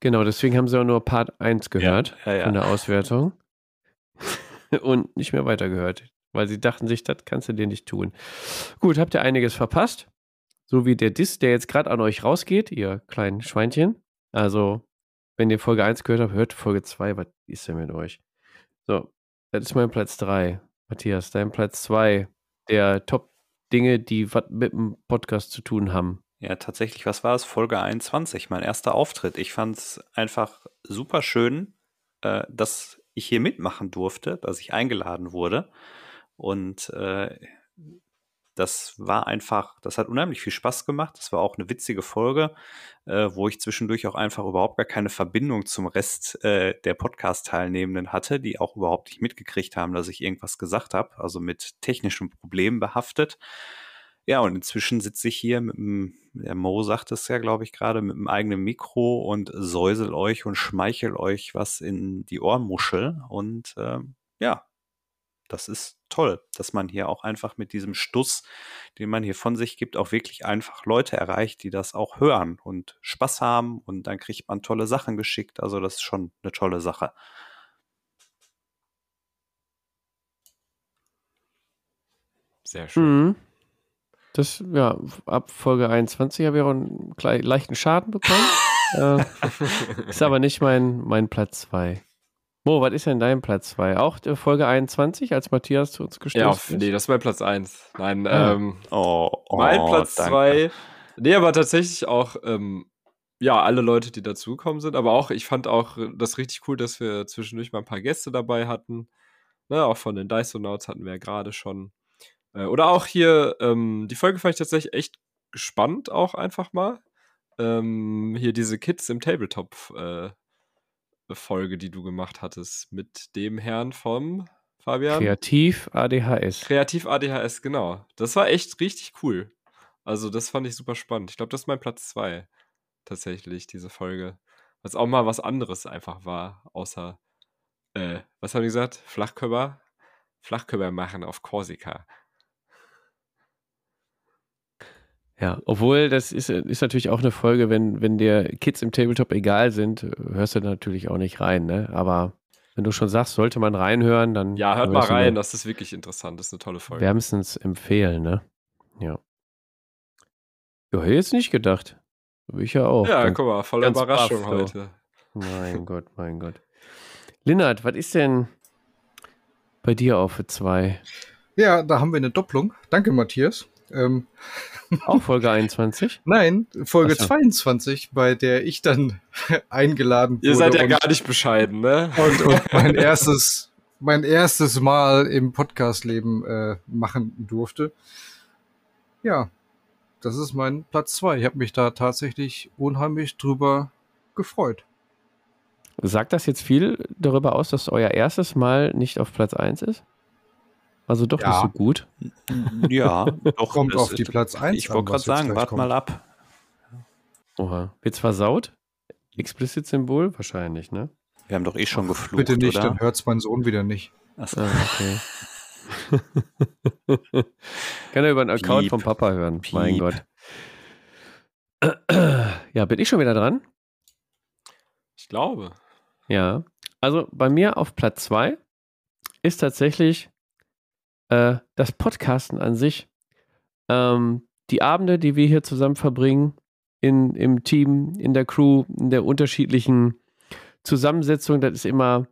Genau, deswegen haben sie auch nur Part 1 gehört ja, ja. von der Auswertung und nicht mehr weitergehört, weil sie dachten sich, das kannst du dir nicht tun. Gut, habt ihr einiges verpasst? So wie der Diss, der jetzt gerade an euch rausgeht, ihr kleinen Schweinchen. Also, wenn ihr Folge 1 gehört habt, hört Folge 2, was ist denn mit euch? So, das ist mein Platz 3. Matthias, dein Platz 2 der Top-Dinge, die was mit dem Podcast zu tun haben. Ja, tatsächlich, was war es? Folge 21, mein erster Auftritt. Ich fand es einfach super schön, äh, dass ich hier mitmachen durfte, dass ich eingeladen wurde. Und äh, das war einfach, das hat unheimlich viel Spaß gemacht. Das war auch eine witzige Folge, äh, wo ich zwischendurch auch einfach überhaupt gar keine Verbindung zum Rest äh, der Podcast-Teilnehmenden hatte, die auch überhaupt nicht mitgekriegt haben, dass ich irgendwas gesagt habe, also mit technischen Problemen behaftet. Ja, und inzwischen sitze ich hier mit dem, der Mo sagt es ja, glaube ich, gerade, mit dem eigenen Mikro und säusel euch und schmeichel euch was in die Ohrmuschel. Und ähm, ja, das ist toll, dass man hier auch einfach mit diesem Stuss, den man hier von sich gibt, auch wirklich einfach Leute erreicht, die das auch hören und Spaß haben und dann kriegt man tolle Sachen geschickt. Also das ist schon eine tolle Sache. Sehr schön. Mhm. Das, ja, ab Folge 21 habe ich auch einen leichten Schaden bekommen. äh, ist aber nicht mein, mein Platz 2. Mo, was ist denn dein Platz 2? Auch der Folge 21, als Matthias zu uns gestoßen Ja, ist? nee, das mein Platz 1. Nein, Ah. ähm, Oh, mein oh, Platz danke. 2. Nee, aber tatsächlich auch, ähm, ja, alle Leute, die dazugekommen sind. Aber auch, ich fand auch das richtig cool, dass wir zwischendurch mal ein paar Gäste dabei hatten. Ne, auch von den Dysonauts hatten wir ja gerade schon. Äh, oder auch hier, ähm, die Folge fand ich tatsächlich echt spannend, auch einfach mal. Ähm, hier diese Kids im Tabletop äh, Folge, die du gemacht hattest, mit dem Herrn vom Fabian. Kreativ ADHS. Kreativ ADHS, genau. Das war echt richtig cool. Also, das fand ich super spannend. Ich glaube, das ist mein Platz 2 tatsächlich, diese Folge. Was auch mal was anderes einfach war, außer, äh, was haben die gesagt? Flachkörper? Flachkörper machen auf Korsika. Ja, obwohl das ist, ist natürlich auch eine Folge, wenn, wenn dir Kids im Tabletop egal sind, hörst du natürlich auch nicht rein, ne? Aber wenn du schon sagst, sollte man reinhören, dann Ja, hört mal rein, das ist wirklich interessant. Das ist eine tolle Folge. wärmstens empfehlen, ne? Ja. Ja, hätte ich jetzt nicht gedacht. Ich ja auch. ja, Ganz- guck mal, voller Überraschung baff, so. heute. Mein Gott, mein Gott. Linnert, was ist denn bei dir auf für zwei? Ja, da haben wir eine Doppelung. Danke, Matthias. Ähm, Auch Folge 21? Nein, Folge so. 22, bei der ich dann eingeladen wurde. Ihr seid ja und, gar nicht bescheiden, ne? und, und mein erstes, mein erstes Mal im Podcast-Leben äh, machen durfte. Ja, das ist mein Platz zwei. Ich habe mich da tatsächlich unheimlich drüber gefreut. Sagt das jetzt viel darüber aus, dass euer erstes Mal nicht auf Platz 1 ist? Also doch Ja. nicht so gut. Ja, doch. Kommt auf die Platz 1 Ich wollte gerade sagen, wart mal ab. Oha. Wird's versaut? Explicit-Symbol? Wahrscheinlich, ne? Wir haben doch eh schon geflucht, Bitte nicht, oder? dann hört's mein Sohn wieder nicht. Achso. Ah, okay. Kann er über einen Account Piep. vom Papa hören. Mein Piep. Gott. Ja, bin ich schon wieder dran? Ich glaube. Ja. Also bei mir auf Platz 2 ist tatsächlich äh, das Podcasten an sich. Ähm, die Abende, die wir hier zusammen verbringen, in, im Team, in der Crew, in der unterschiedlichen Zusammensetzung, das ist immer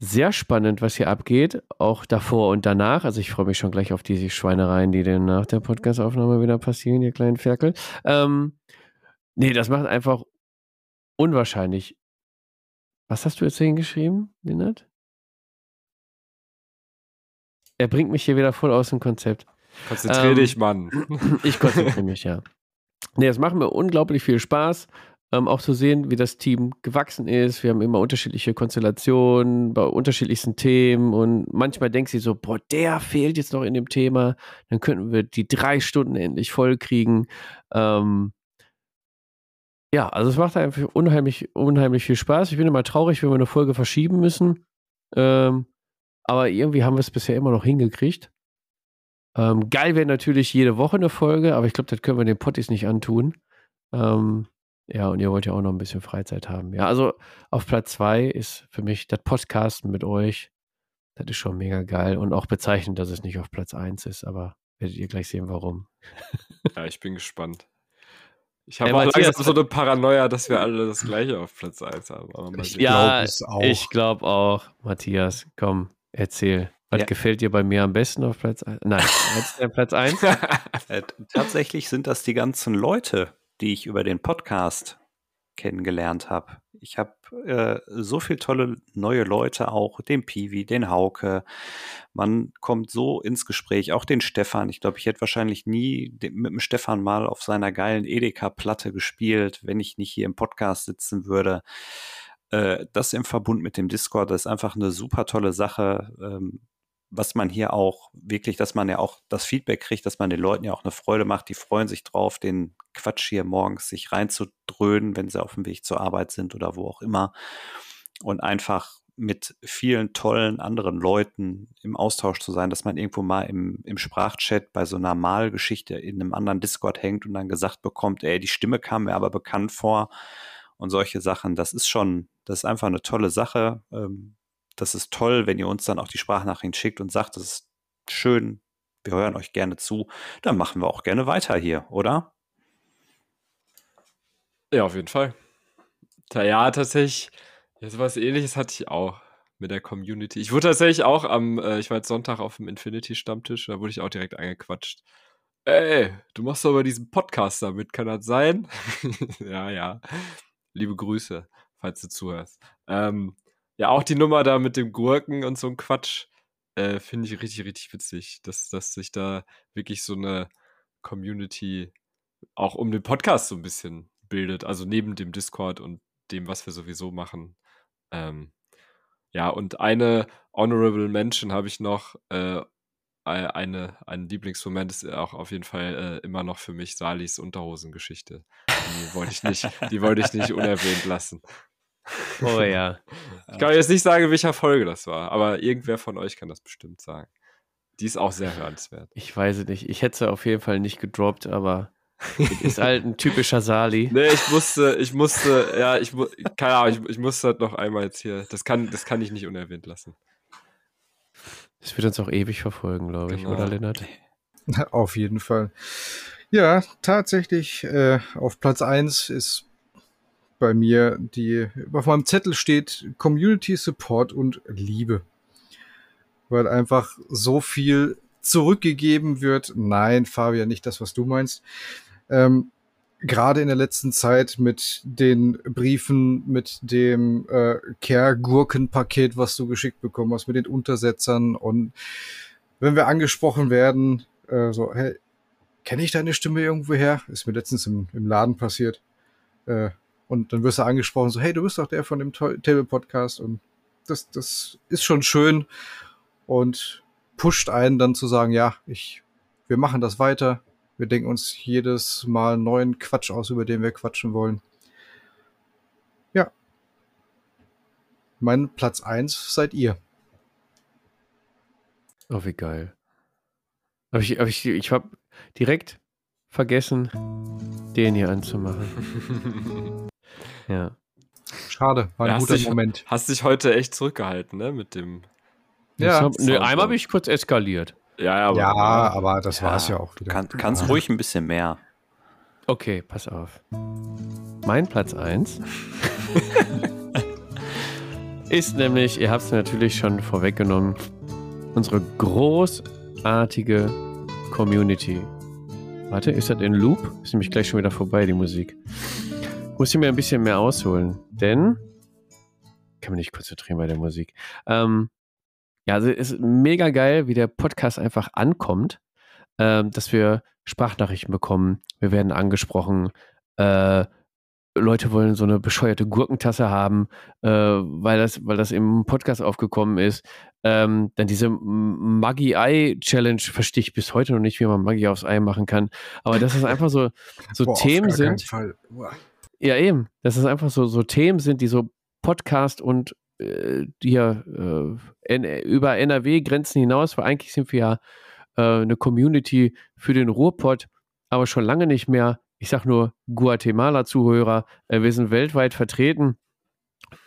sehr spannend, was hier abgeht, auch davor und danach. Also ich freue mich schon gleich auf diese Schweinereien, die dann nach der Podcastaufnahme wieder passieren, ihr kleinen Ferkel. Ähm, nee, das macht einfach unwahrscheinlich. Was hast du jetzt hingeschrieben, Lennart? Er bringt mich hier wieder voll aus dem Konzept. Konzentrier Ähm, dich, Mann. Ich konzentriere mich, ja. Nee, es macht mir unglaublich viel Spaß, ähm, auch zu sehen, wie das Team gewachsen ist. Wir haben immer unterschiedliche Konstellationen bei unterschiedlichsten Themen und manchmal denkst du so, boah, der fehlt jetzt noch in dem Thema. Dann könnten wir die drei Stunden endlich voll kriegen. Ähm, ja, also es macht einfach unheimlich, unheimlich viel Spaß. Ich bin immer traurig, wenn wir eine Folge verschieben müssen. Ähm, aber irgendwie haben wir es bisher immer noch hingekriegt. Ähm, geil wäre natürlich jede Woche eine Folge, aber ich glaube, das können wir den Potties nicht antun. Ähm, ja, und ihr wollt ja auch noch ein bisschen Freizeit haben. Ja, also auf Platz zwei ist für mich das Podcasten mit euch. Das ist schon mega geil und auch bezeichnend, dass es nicht auf Platz eins ist, aber werdet ihr gleich sehen, warum. Ja, ich bin gespannt. Ich habe auch Matthias, langsam so eine Paranoia, dass wir alle das gleiche auf Platz 1 haben. Sehen. ja, es auch. ich glaube auch. Matthias, komm, erzähl. Was Ja. gefällt dir bei mir am besten auf Platz 1? Nein, Platz 1? Äh, tatsächlich sind das die ganzen Leute, die ich über den Podcast kennengelernt habe. Ich habe äh, so viele tolle neue Leute auch, den Piwi, den Hauke. Man kommt so ins Gespräch, auch den Stefan. Ich glaube, ich hätte wahrscheinlich nie mit dem Stefan mal auf seiner geilen Edeka-Platte gespielt, wenn ich nicht hier im Podcast sitzen würde. Äh, das im Verbund mit dem Discord, das ist einfach eine super tolle Sache. Ähm, was man hier auch wirklich, dass man ja auch das Feedback kriegt, dass man den Leuten ja auch eine Freude macht. Die freuen sich drauf, den Quatsch hier morgens sich reinzudröhnen, wenn sie auf dem Weg zur Arbeit sind oder wo auch immer. Und einfach mit vielen tollen anderen Leuten im Austausch zu sein, dass man irgendwo mal im, im Sprachchat bei so einer Malgeschichte in einem anderen Discord hängt und dann gesagt bekommt, ey, die Stimme kam mir aber bekannt vor und solche Sachen. Das ist schon, das ist einfach eine tolle Sache. Ähm, das ist toll, wenn ihr uns dann auch die Sprachnachricht schickt und sagt, das ist schön, wir hören euch gerne zu. Dann machen wir auch gerne weiter hier, oder? Ja, auf jeden Fall. Ja, tatsächlich, ja, sowas ähnliches hatte ich auch mit der Community. Ich wurde tatsächlich auch am, äh, ich war jetzt Sonntag auf dem Infinity-Stammtisch, da wurde ich auch direkt angequatscht. Ey, du machst doch bei diesem Podcast damit, kann das sein? ja, ja. Liebe Grüße, falls du zuhörst. Ähm, ja, auch die Nummer da mit dem Gurken und so ein Quatsch, äh, finde ich richtig, richtig witzig, dass, dass sich da wirklich so eine Community auch um den Podcast so ein bisschen bildet, also neben dem Discord und dem, was wir sowieso machen. Ähm, ja, und eine Honorable Mention habe ich noch, äh, eine, ein Lieblingsmoment ist auch auf jeden Fall äh, immer noch für mich Salis Unterhosengeschichte. Die wollte ich nicht, die wollte ich nicht unerwähnt lassen. Oh ja. Ich kann jetzt nicht sagen, welcher Folge das war, aber irgendwer von euch kann das bestimmt sagen. Die ist auch sehr hörenswert. Ich weiß es nicht. Ich hätte sie auf jeden Fall nicht gedroppt, aber ist halt ein typischer Sali. Nee, ich musste, ich musste, ja, ich, keine Ahnung, ich, ich musste halt noch einmal jetzt hier, das kann, das kann ich nicht unerwähnt lassen. Das wird uns auch ewig verfolgen, glaube ich, Genau. oder Lennart? Auf jeden Fall. Ja, tatsächlich, äh, auf Platz eins ist bei mir die, auf meinem Zettel steht Community Support und Liebe. weil einfach so viel zurückgegeben wird. Nein, Fabian, nicht das, was du meinst. Ähm, Gerade in der letzten Zeit mit den Briefen, mit dem äh, Care-Gurken-Paket, was du geschickt bekommen hast, mit den Untersetzern und wenn wir angesprochen werden, äh, so, hey, kenne ich deine Stimme irgendwo her? Ist mir letztens im, im Laden passiert. Äh, und dann wirst du angesprochen, so, hey, du bist doch der von dem Table-Podcast und das, das ist schon schön und pusht einen dann zu sagen, ja, ich, wir machen das weiter. Wir denken uns jedes Mal neuen Quatsch aus, über den wir quatschen wollen. Ja. Mein Platz eins seid ihr. Oh, wie geil. Aber ich, aber ich, ich habe direkt vergessen, den hier anzumachen. ja. Schade, war ein Ja, guter hast dich, Moment. Hast dich heute echt zurückgehalten, ne? Mit dem. Ja, hab, ne, einmal habe ich kurz eskaliert. Ja, ja, aber. ja, aber das war's ja auch wieder. Kann, kannst ruhig ein bisschen mehr. Okay, pass auf. Mein Platz 1 ist nämlich, ihr habt es natürlich schon vorweggenommen, unsere großartige Community. Warte, ist das in Loop? Ist nämlich gleich schon wieder vorbei, die Musik. Muss ich mir ein bisschen mehr ausholen, denn kann mich nicht konzentrieren bei der Musik. Ähm, ja, also es ist mega geil, wie der Podcast einfach ankommt, ähm, dass wir Sprachnachrichten bekommen, wir werden angesprochen, äh, Leute wollen so eine bescheuerte Gurkentasse haben, äh, weil, das, weil das im Podcast aufgekommen ist. Ähm, dann diese Maggi Ei Challenge verstehe ich bis heute noch nicht, wie man Maggi aufs Ei machen kann. Aber dass es einfach so, so Boah, Themen sind. Ja, eben. Dass es einfach so, so Themen sind, die so Podcast und äh, hier äh, N über NRW-Grenzen hinaus, weil eigentlich sind wir ja äh, eine Community für den Ruhrpott, aber schon lange nicht mehr. Ich sag nur Guatemala-Zuhörer. Äh, wir sind weltweit vertreten.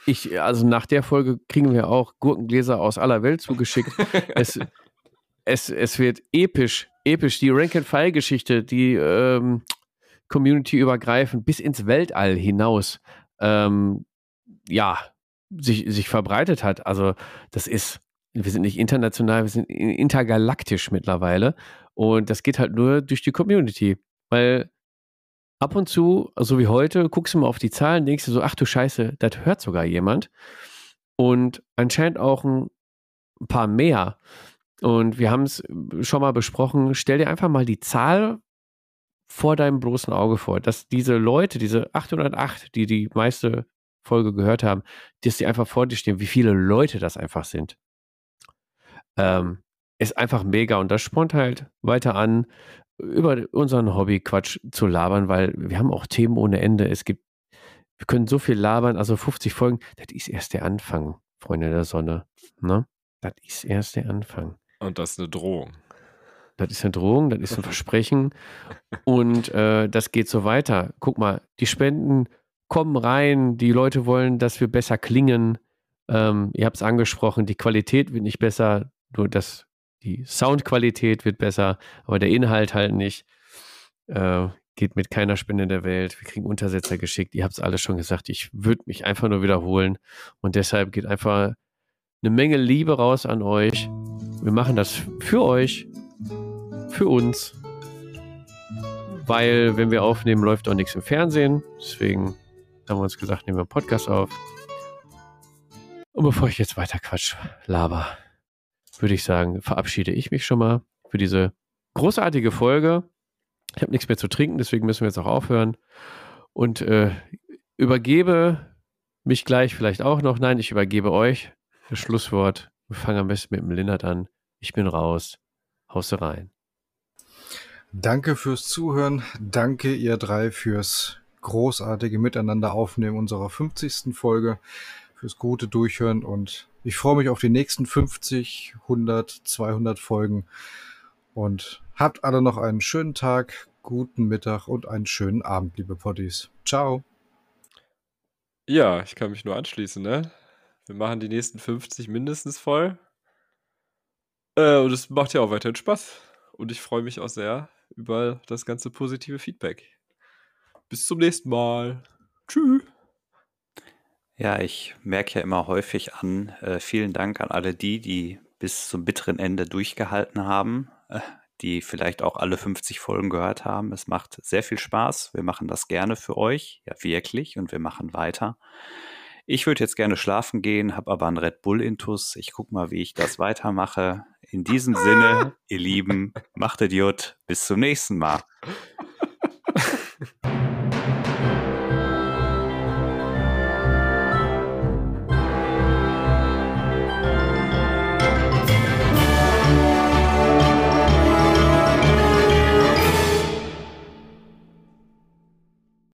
Ich, also nach der Folge kriegen wir auch Gurkengläser aus aller Welt zugeschickt. es, es, es wird episch, episch. Die Rank-and-File-Geschichte, die ähm, Community übergreifend bis ins Weltall hinaus, ähm, ja, sich, sich verbreitet hat. Also, das ist, wir sind nicht international, wir sind intergalaktisch mittlerweile. Und das geht halt nur durch die Community. Weil ab und zu, so wie heute, guckst du mal auf die Zahlen, denkst du so, ach du Scheiße, das hört sogar jemand. Und anscheinend auch ein paar mehr. Und wir haben es schon mal besprochen, stell dir einfach mal die Zahl vor deinem bloßen Auge vor, dass diese Leute, diese 808, die die meiste Folge gehört haben, dass die einfach vor dir stehen, wie viele Leute das einfach sind. Ähm, ist einfach mega und das spornt halt weiter an, über unseren Hobby-Quatsch zu labern, weil wir haben auch Themen ohne Ende. Es gibt, wir können so viel labern, also 50 Folgen, das ist erst der Anfang, Freunde der Sonne. Ne? Das ist erst der Anfang. Und das ist eine Drohung. Das ist eine Drohung, das ist ein Versprechen. Und äh, das geht so weiter. Guck mal, die Spenden kommen rein, die Leute wollen, dass wir besser klingen. Ähm, ihr habt es angesprochen, die Qualität wird nicht besser, nur das, die Soundqualität wird besser, aber der Inhalt halt nicht. Äh, geht mit keiner Spende der Welt. Wir kriegen Untersetzer geschickt. Ihr habt es alles schon gesagt. Ich würde mich einfach nur wiederholen. Und deshalb geht einfach eine Menge Liebe raus an euch. Wir machen das für euch, für uns. Weil, wenn wir aufnehmen, läuft auch nichts im Fernsehen. Deswegen haben wir uns gesagt, nehmen wir einen Podcast auf. Und bevor ich jetzt weiter Quatsch laber, würde ich sagen, verabschiede ich mich schon mal für diese großartige Folge. Ich habe nichts mehr zu trinken, deswegen müssen wir jetzt auch aufhören. Und äh, übergebe mich gleich vielleicht auch noch. Nein, ich übergebe euch das Schlusswort. Wir fangen am besten mit dem Lindert an. Ich bin raus. Hauste rein. Danke fürs Zuhören. Danke, ihr drei, fürs großartige Miteinander aufnehmen unserer 50. Folge, fürs gute Durchhören und ich freue mich auf die nächsten 50, 100, 200 Folgen und habt alle noch einen schönen Tag, guten Mittag und einen schönen Abend, liebe Potties. Ciao. Ja, ich kann mich nur anschließen, ne? Wir machen die nächsten 50 mindestens voll. Äh, und es macht ja auch weiterhin Spaß. Und ich freue mich auch sehr über das ganze positive Feedback. Bis zum nächsten Mal. Tschüss. Ja, ich merke ja immer häufig an, äh, vielen Dank an alle die, die bis zum bitteren Ende durchgehalten haben, äh, die vielleicht auch alle 50 Folgen gehört haben. Es macht sehr viel Spaß. Wir machen das gerne für euch, ja wirklich, und wir machen weiter. Ich würde jetzt gerne schlafen gehen, habe aber einen Red Bull Intus. Ich gucke mal, wie ich das weitermache. In diesem Sinne, ihr Lieben, macht Idiot. Bis zum nächsten Mal.